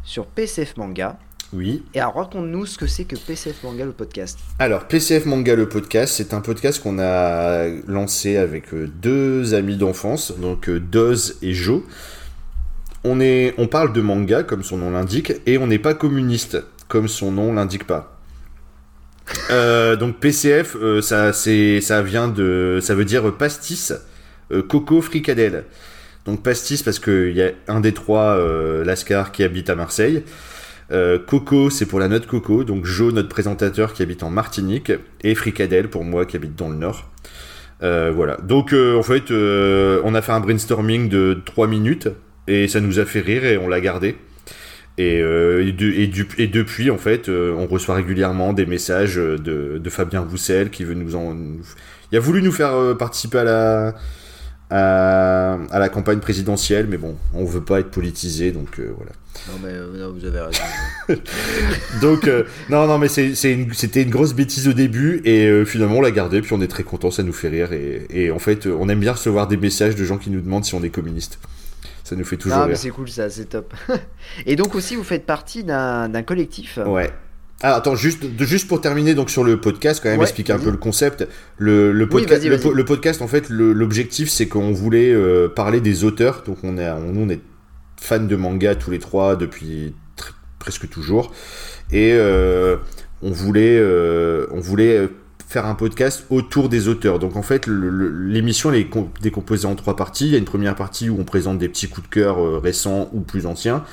sur PCF Manga. Oui. Et alors, raconte-nous ce que c'est que PCF Manga, le podcast. Alors, PCF Manga le podcast, c'est un podcast qu'on a lancé avec euh, deux amis d'enfance, donc euh, Doz et Jo. On, est, on parle de manga, comme son nom l'indique, et on n'est pas communiste, comme son nom l'indique pas. Euh, donc PCF, euh, ça, vient de, ça veut dire pastis, euh, coco fricadelle. Donc pastis parce qu'il y a un des trois, euh, Lascar, qui habite à Marseille. Euh, Coco, c'est pour la note Coco, donc Jo, notre présentateur qui habite en Martinique, et Fricadelle pour moi qui habite dans le Nord. Euh, voilà. Donc euh, en fait, euh, on a fait un brainstorming de 3 minutes et ça nous a fait rire et on l'a gardé. Et, euh, depuis, en fait, euh, on reçoit régulièrement des messages de, de Fabien Roussel qui veut nous en. Il a voulu nous faire euh, participer à la, à, à la campagne présidentielle, mais bon, on veut pas être politisé, donc euh, voilà. Non, mais euh, non, vous avez raison. [laughs] Donc, euh, non, non, mais une- c'était une, grosse bêtise au début, et euh, finalement on l'a gardé, puis on est très content, ça nous fait rire, et, et en fait, euh, on aime bien recevoir des messages de gens qui nous demandent si on est communiste. Ça nous fait toujours Ah, mais rire. c'est cool ça, c'est top. [laughs] Et donc aussi, vous faites partie d'un collectif. Ouais. Ah, attends, juste, juste pour terminer donc sur le podcast, quand même Ouais, expliquer un peu le concept. Le, le, Oui, le, podcast, en fait, l'objectif, c'est qu'on voulait euh, parler des auteurs. Donc, on est, on, nous, on est fans de manga tous les trois depuis presque toujours. Et euh, on voulait, euh, on voulait euh, faire un podcast autour des auteurs. Donc, en fait, l'émission elle est com- décomposée en trois parties. Il y a une première partie où on présente des petits coups de cœur euh, récents ou plus anciens.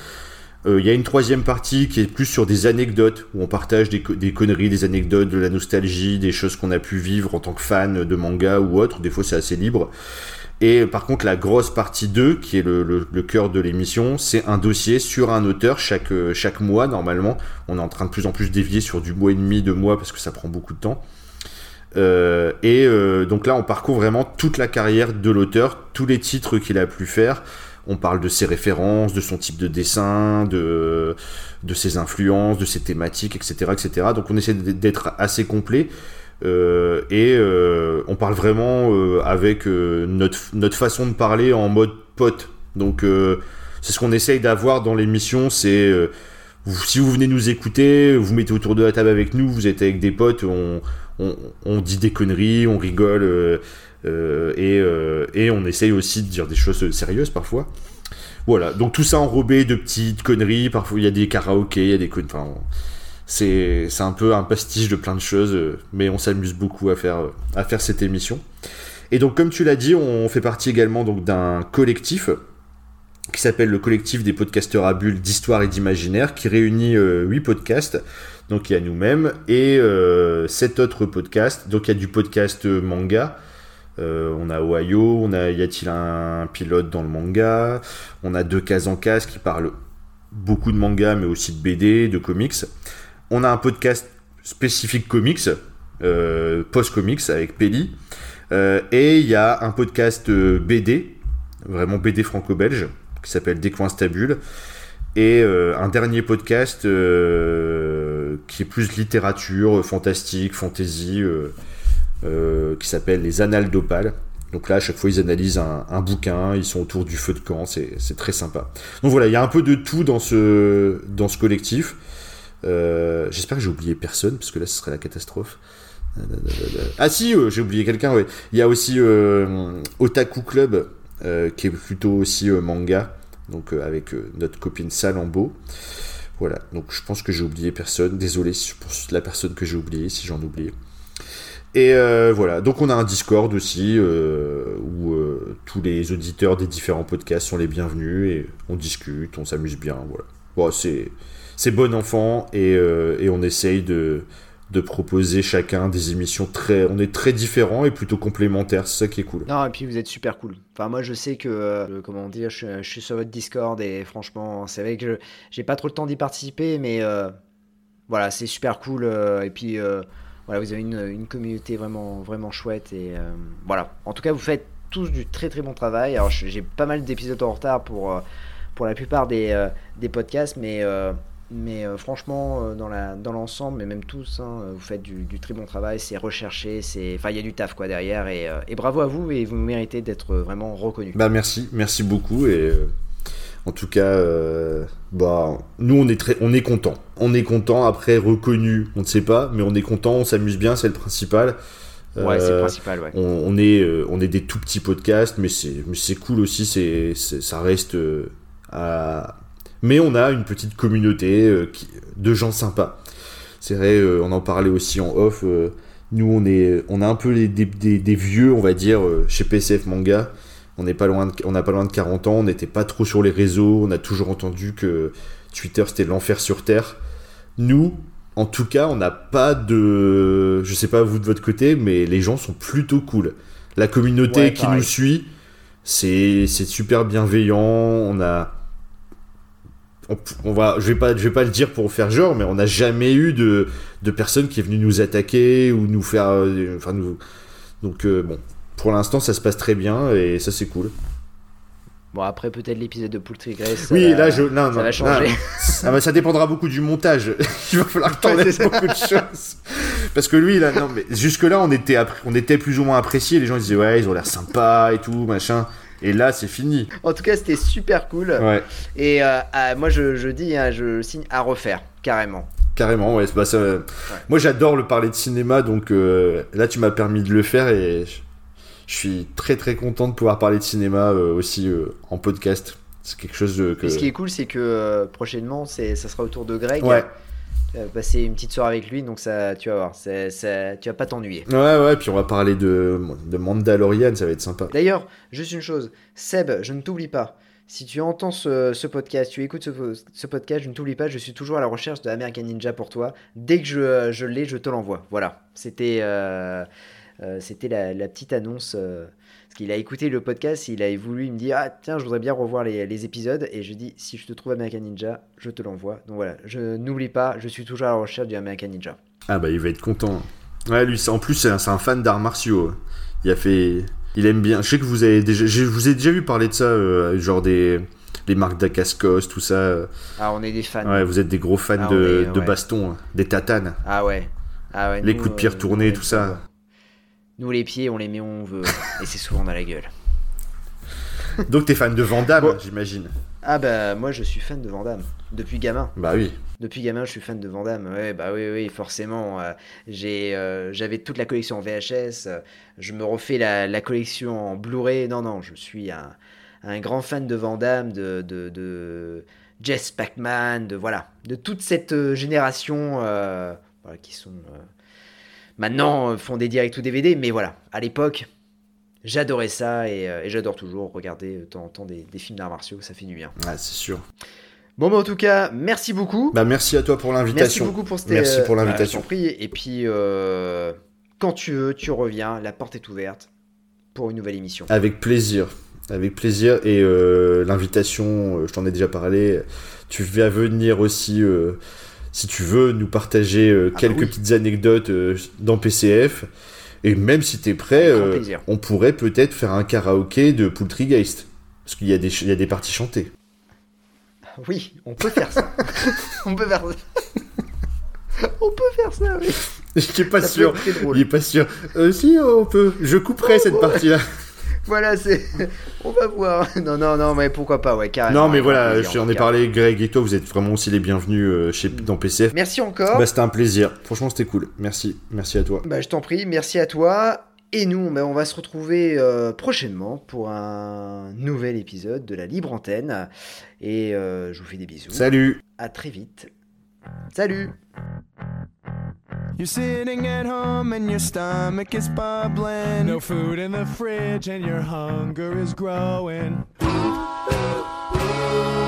Euh, Il y a une troisième partie qui est plus sur des anecdotes, où on partage des, co- des conneries, des anecdotes, de la nostalgie, des choses qu'on a pu vivre en tant que fan de manga ou autre. Des fois, c'est assez libre. Et euh, par contre, la grosse partie 2, qui est le, cœur de l'émission, c'est un dossier sur un auteur chaque, euh, chaque mois, normalement. On est en train de plus en plus dévier sur du mois et demi, deux mois, parce que ça prend beaucoup de temps. Et donc là, on parcourt vraiment toute la carrière de l'auteur, tous les titres qu'il a pu faire. On parle de ses références, de son type de dessin, de, de ses influences, de ses thématiques, etc., etc. Donc on essaie d'être assez complet. Euh, et euh, on parle vraiment euh, avec notre, notre façon de parler en mode pote. Donc c'est ce qu'on essaye d'avoir dans l'émission, c'est si vous venez nous écouter, vous mettez autour de la table avec nous, vous êtes avec des potes, on, on, dit des conneries, on rigole, et, euh, et on essaye aussi de dire des choses sérieuses parfois. Voilà, donc tout ça enrobé de petites conneries, parfois il y a des karaokés, il y a des conneries, c'est un peu un pastiche de plein de choses, euh, mais on s'amuse beaucoup à faire, euh, cette émission. Et donc comme tu l'as dit, on fait partie également d'un collectif qui s'appelle le collectif des podcasteurs à bulles d'histoire et d'imaginaire, qui réunit euh, huit podcasts. Donc il y a nous-mêmes et euh, sept autres podcasts. Donc il y a du podcast euh, manga. Euh, on a Ohio, on a Y a-t-il un pilote dans le manga? On a deux cases en case qui parlent beaucoup de manga, mais aussi de BD, de comics. On a un podcast spécifique comics, euh, post-comics avec Peli. Euh, et il y a un podcast BD, vraiment BD franco-belge, qui s'appelle Décoinstabule. Et euh, un dernier podcast qui est plus littérature, fantastique, fantasy, qui s'appelle Les Annales d'Opale. Donc là, à chaque fois, ils analysent un, bouquin, ils sont autour du feu de camp, c'est très sympa. Donc voilà, il y a un peu de tout dans ce, dans ce collectif. Euh, J'espère que j'ai oublié personne, parce que là, ce serait la catastrophe. Ah si, euh, j'ai oublié quelqu'un, ouais. Il y a aussi euh, Otaku Club, euh, qui est plutôt aussi euh, manga, donc euh, avec euh, notre copine Salambo. Voilà, donc je pense que j'ai oublié personne. Désolé pour la personne que j'ai oublié, si j'en oublie. Et euh, voilà, donc on a un Discord aussi, euh, où euh, tous les auditeurs des différents podcasts sont les bienvenus, et on discute, on s'amuse bien, voilà. Bon, c'est bon enfant, et, on essaye de de proposer chacun des émissions très. On est très différents et plutôt complémentaires, c'est ça qui est cool. Non, et puis vous êtes super cool. Enfin, moi, je sais que, comment dire, je, suis- je suis sur votre Discord et franchement, c'est vrai que j'ai pas trop le temps d'y participer, mais voilà, c'est super cool. et puis, voilà, vous avez une, une communauté vraiment, vraiment chouette. Et euh, voilà, en tout cas, vous faites tous du très très bon travail. Alors, j'ai pas mal d'épisodes en retard pour, euh, pour la plupart des, euh, des podcasts, mais. mais franchement, dans dans l'ensemble, mais même tous, hein, vous faites du, très bon travail, c'est recherché, c'est, enfin, il y a du taf quoi derrière, et, et bravo à vous, et vous méritez d'être vraiment reconnu. Bah merci, merci beaucoup et en tout cas, euh, bah nous on est très, on est content, on est content. Après reconnu, on ne sait pas, mais on est content, on s'amuse bien, c'est le principal. Ouais, c'est le Euh, principal, ouais. on, on est, euh, on est des tout petits podcasts, mais c'est, mais c'est cool aussi, c'est, c'est- ça reste à. Mais on a une petite communauté qui- de gens sympas. C'est vrai, on en parlait aussi en off. nous, on est, on a un peu les, des, des- des vieux, on va dire, chez PCF Manga. On n'est pas loin, de, on n'a pas loin de 40 ans. On n'était pas trop sur les réseaux. On a toujours entendu que Twitter c'était l'enfer sur terre. Nous, en tout cas, on n'a pas de, je sais pas vous de votre côté, mais les gens sont plutôt cool. La communauté Ouais, qui pareil. nous suit, c'est, c'est super bienveillant. On a, on, on va, je vais pas, je vais pas le dire pour faire genre, mais on n'a jamais eu de, de personne qui est venue nous attaquer ou nous faire, euh, enfin nous, donc euh, bon, pour l'instant ça se passe très bien et ça c'est cool. Bon, après, peut-être l'épisode de Poultry Grace. oui, ça va- là je, non, ça non, va non, changer. [laughs] ah bah, ça dépendra beaucoup du montage. [laughs] Il va falloir que Ouais, beaucoup de choses. Parce que lui, là, non, mais jusque-là, on était, appré- on était plus ou moins appréciés. Les gens ils disaient, ouais, ils ont l'air sympas et tout, machin. Et là, c'est fini. En tout cas, c'était super cool. Ouais, Et euh, ah, moi, je, je dis, hein, je signe à refaire, carrément. carrément, ouais. Bah, ça, Moi, j'adore le parler de cinéma, donc euh, là, tu m'as permis de le faire et je, suis très très content de pouvoir parler de cinéma euh, aussi euh, en podcast. C'est quelque chose de, que. Et ce qui est cool, c'est que euh, prochainement, ça sera autour de Greg. Ouais. Passer une petite soirée avec lui, donc ça, tu vas voir, ça- tu vas pas t'ennuyer. Ouais, ouais, puis on va parler de, de Mandalorian, ça va être sympa. D'ailleurs, juste une chose, Seb, je ne t'oublie pas. Si tu entends ce, ce podcast, tu écoutes ce, ce podcast, je ne t'oublie pas, je suis toujours à la recherche de American Ninja pour toi. Dès que je, je l'ai, je te l'envoie. Voilà, c'était euh, euh, c'était la, la petite annonce. euh, parce qu'il a écouté le podcast, il a voulu me dire Ah, tiens, je voudrais bien revoir les, les épisodes. Et je dis Si je te trouve American Ninja, je te l'envoie. Donc voilà, je n'oublie pas, je suis toujours à la recherche du American Ninja. Ah bah il va être content. Ouais, lui, en plus, c'est un, fan d'arts martiaux. Il a fait. Il aime bien. Je sais que vous avez déjà. Je vous ai déjà vu parler de ça, euh, genre des. Les marques d'Acascos, tout ça. euh. Ah, on est des fans. Ouais, vous êtes des gros fans Ah, de, est- de ouais. baston, hein, des tatanes. Ah ouais. Ah ouais Les nous, coups de pierre euh, tournés, tout ça. Nous, les pieds, on les met où on veut. et c'est souvent dans la gueule. [laughs] Donc t'es fan de Van Damme, Bon. j'imagine. Ah bah, moi, je suis fan de Van Damme. Depuis gamin. Bah oui. Depuis gamin, je suis fan de Van Damme. Ouais, bah oui, oui, forcément. euh, j'ai, euh, j'avais toute la collection en VHS. euh, je me refais la, la collection en Blu-ray. Non, non, je suis un, un grand fan de Van Damme, de, de, de Jess Pac-Man, de voilà, de toute cette euh, génération euh, voilà, qui sont euh, maintenant euh, font des directs ou DVD. Mais voilà, à l'époque, j'adorais ça et, euh, et j'adore toujours regarder de temps en temps des, des films d'arts martiaux. Ça fait du bien. Ah, c'est sûr. Bon, bah, en tout cas, merci beaucoup. Bah merci à toi pour Merci l'invitation. beaucoup pour cette Merci pour euh, l'invitation. bah, prie. Et puis, euh, quand tu veux, tu reviens. La porte est ouverte pour une nouvelle émission. Avec plaisir. Avec plaisir. Et euh, l'invitation, euh, je t'en ai déjà parlé. Tu vas venir aussi, euh, si tu veux, nous partager euh, Ah bah quelques oui. petites anecdotes euh, dans PCF. Et même si t'es prêt, euh, on pourrait peut-être faire un karaoké de Poultrygeist. Parce qu'il y, a des il y a des parties chantées. Oui, on peut faire ça. [laughs] on peut faire ça. on peut faire ça, oui. Je suis pas sûr. Il est pas sûr. Euh, si, on peut. Je couperai cette partie-là. [laughs] Voilà, c'est. [laughs] on va voir. [laughs] Non, non, non, mais pourquoi pas, ouais, carrément. Non, mais voilà, plaisir, je en t'en ai parlé, Greg et toi, vous êtes vraiment aussi les bienvenus euh, chez, dans PCF. Merci encore. Bah, c'était un plaisir. Franchement, c'était cool. Merci. Merci à toi. Bah, je t'en prie, merci à toi. Et nous, bah, on va se retrouver euh, prochainement pour un nouvel épisode de la Libre Antenne. Et euh, je vous fais des bisous. Salut. À très vite. Salut You're sitting at home and your stomach is bubbling. No food in the fridge and your hunger is growing. [laughs]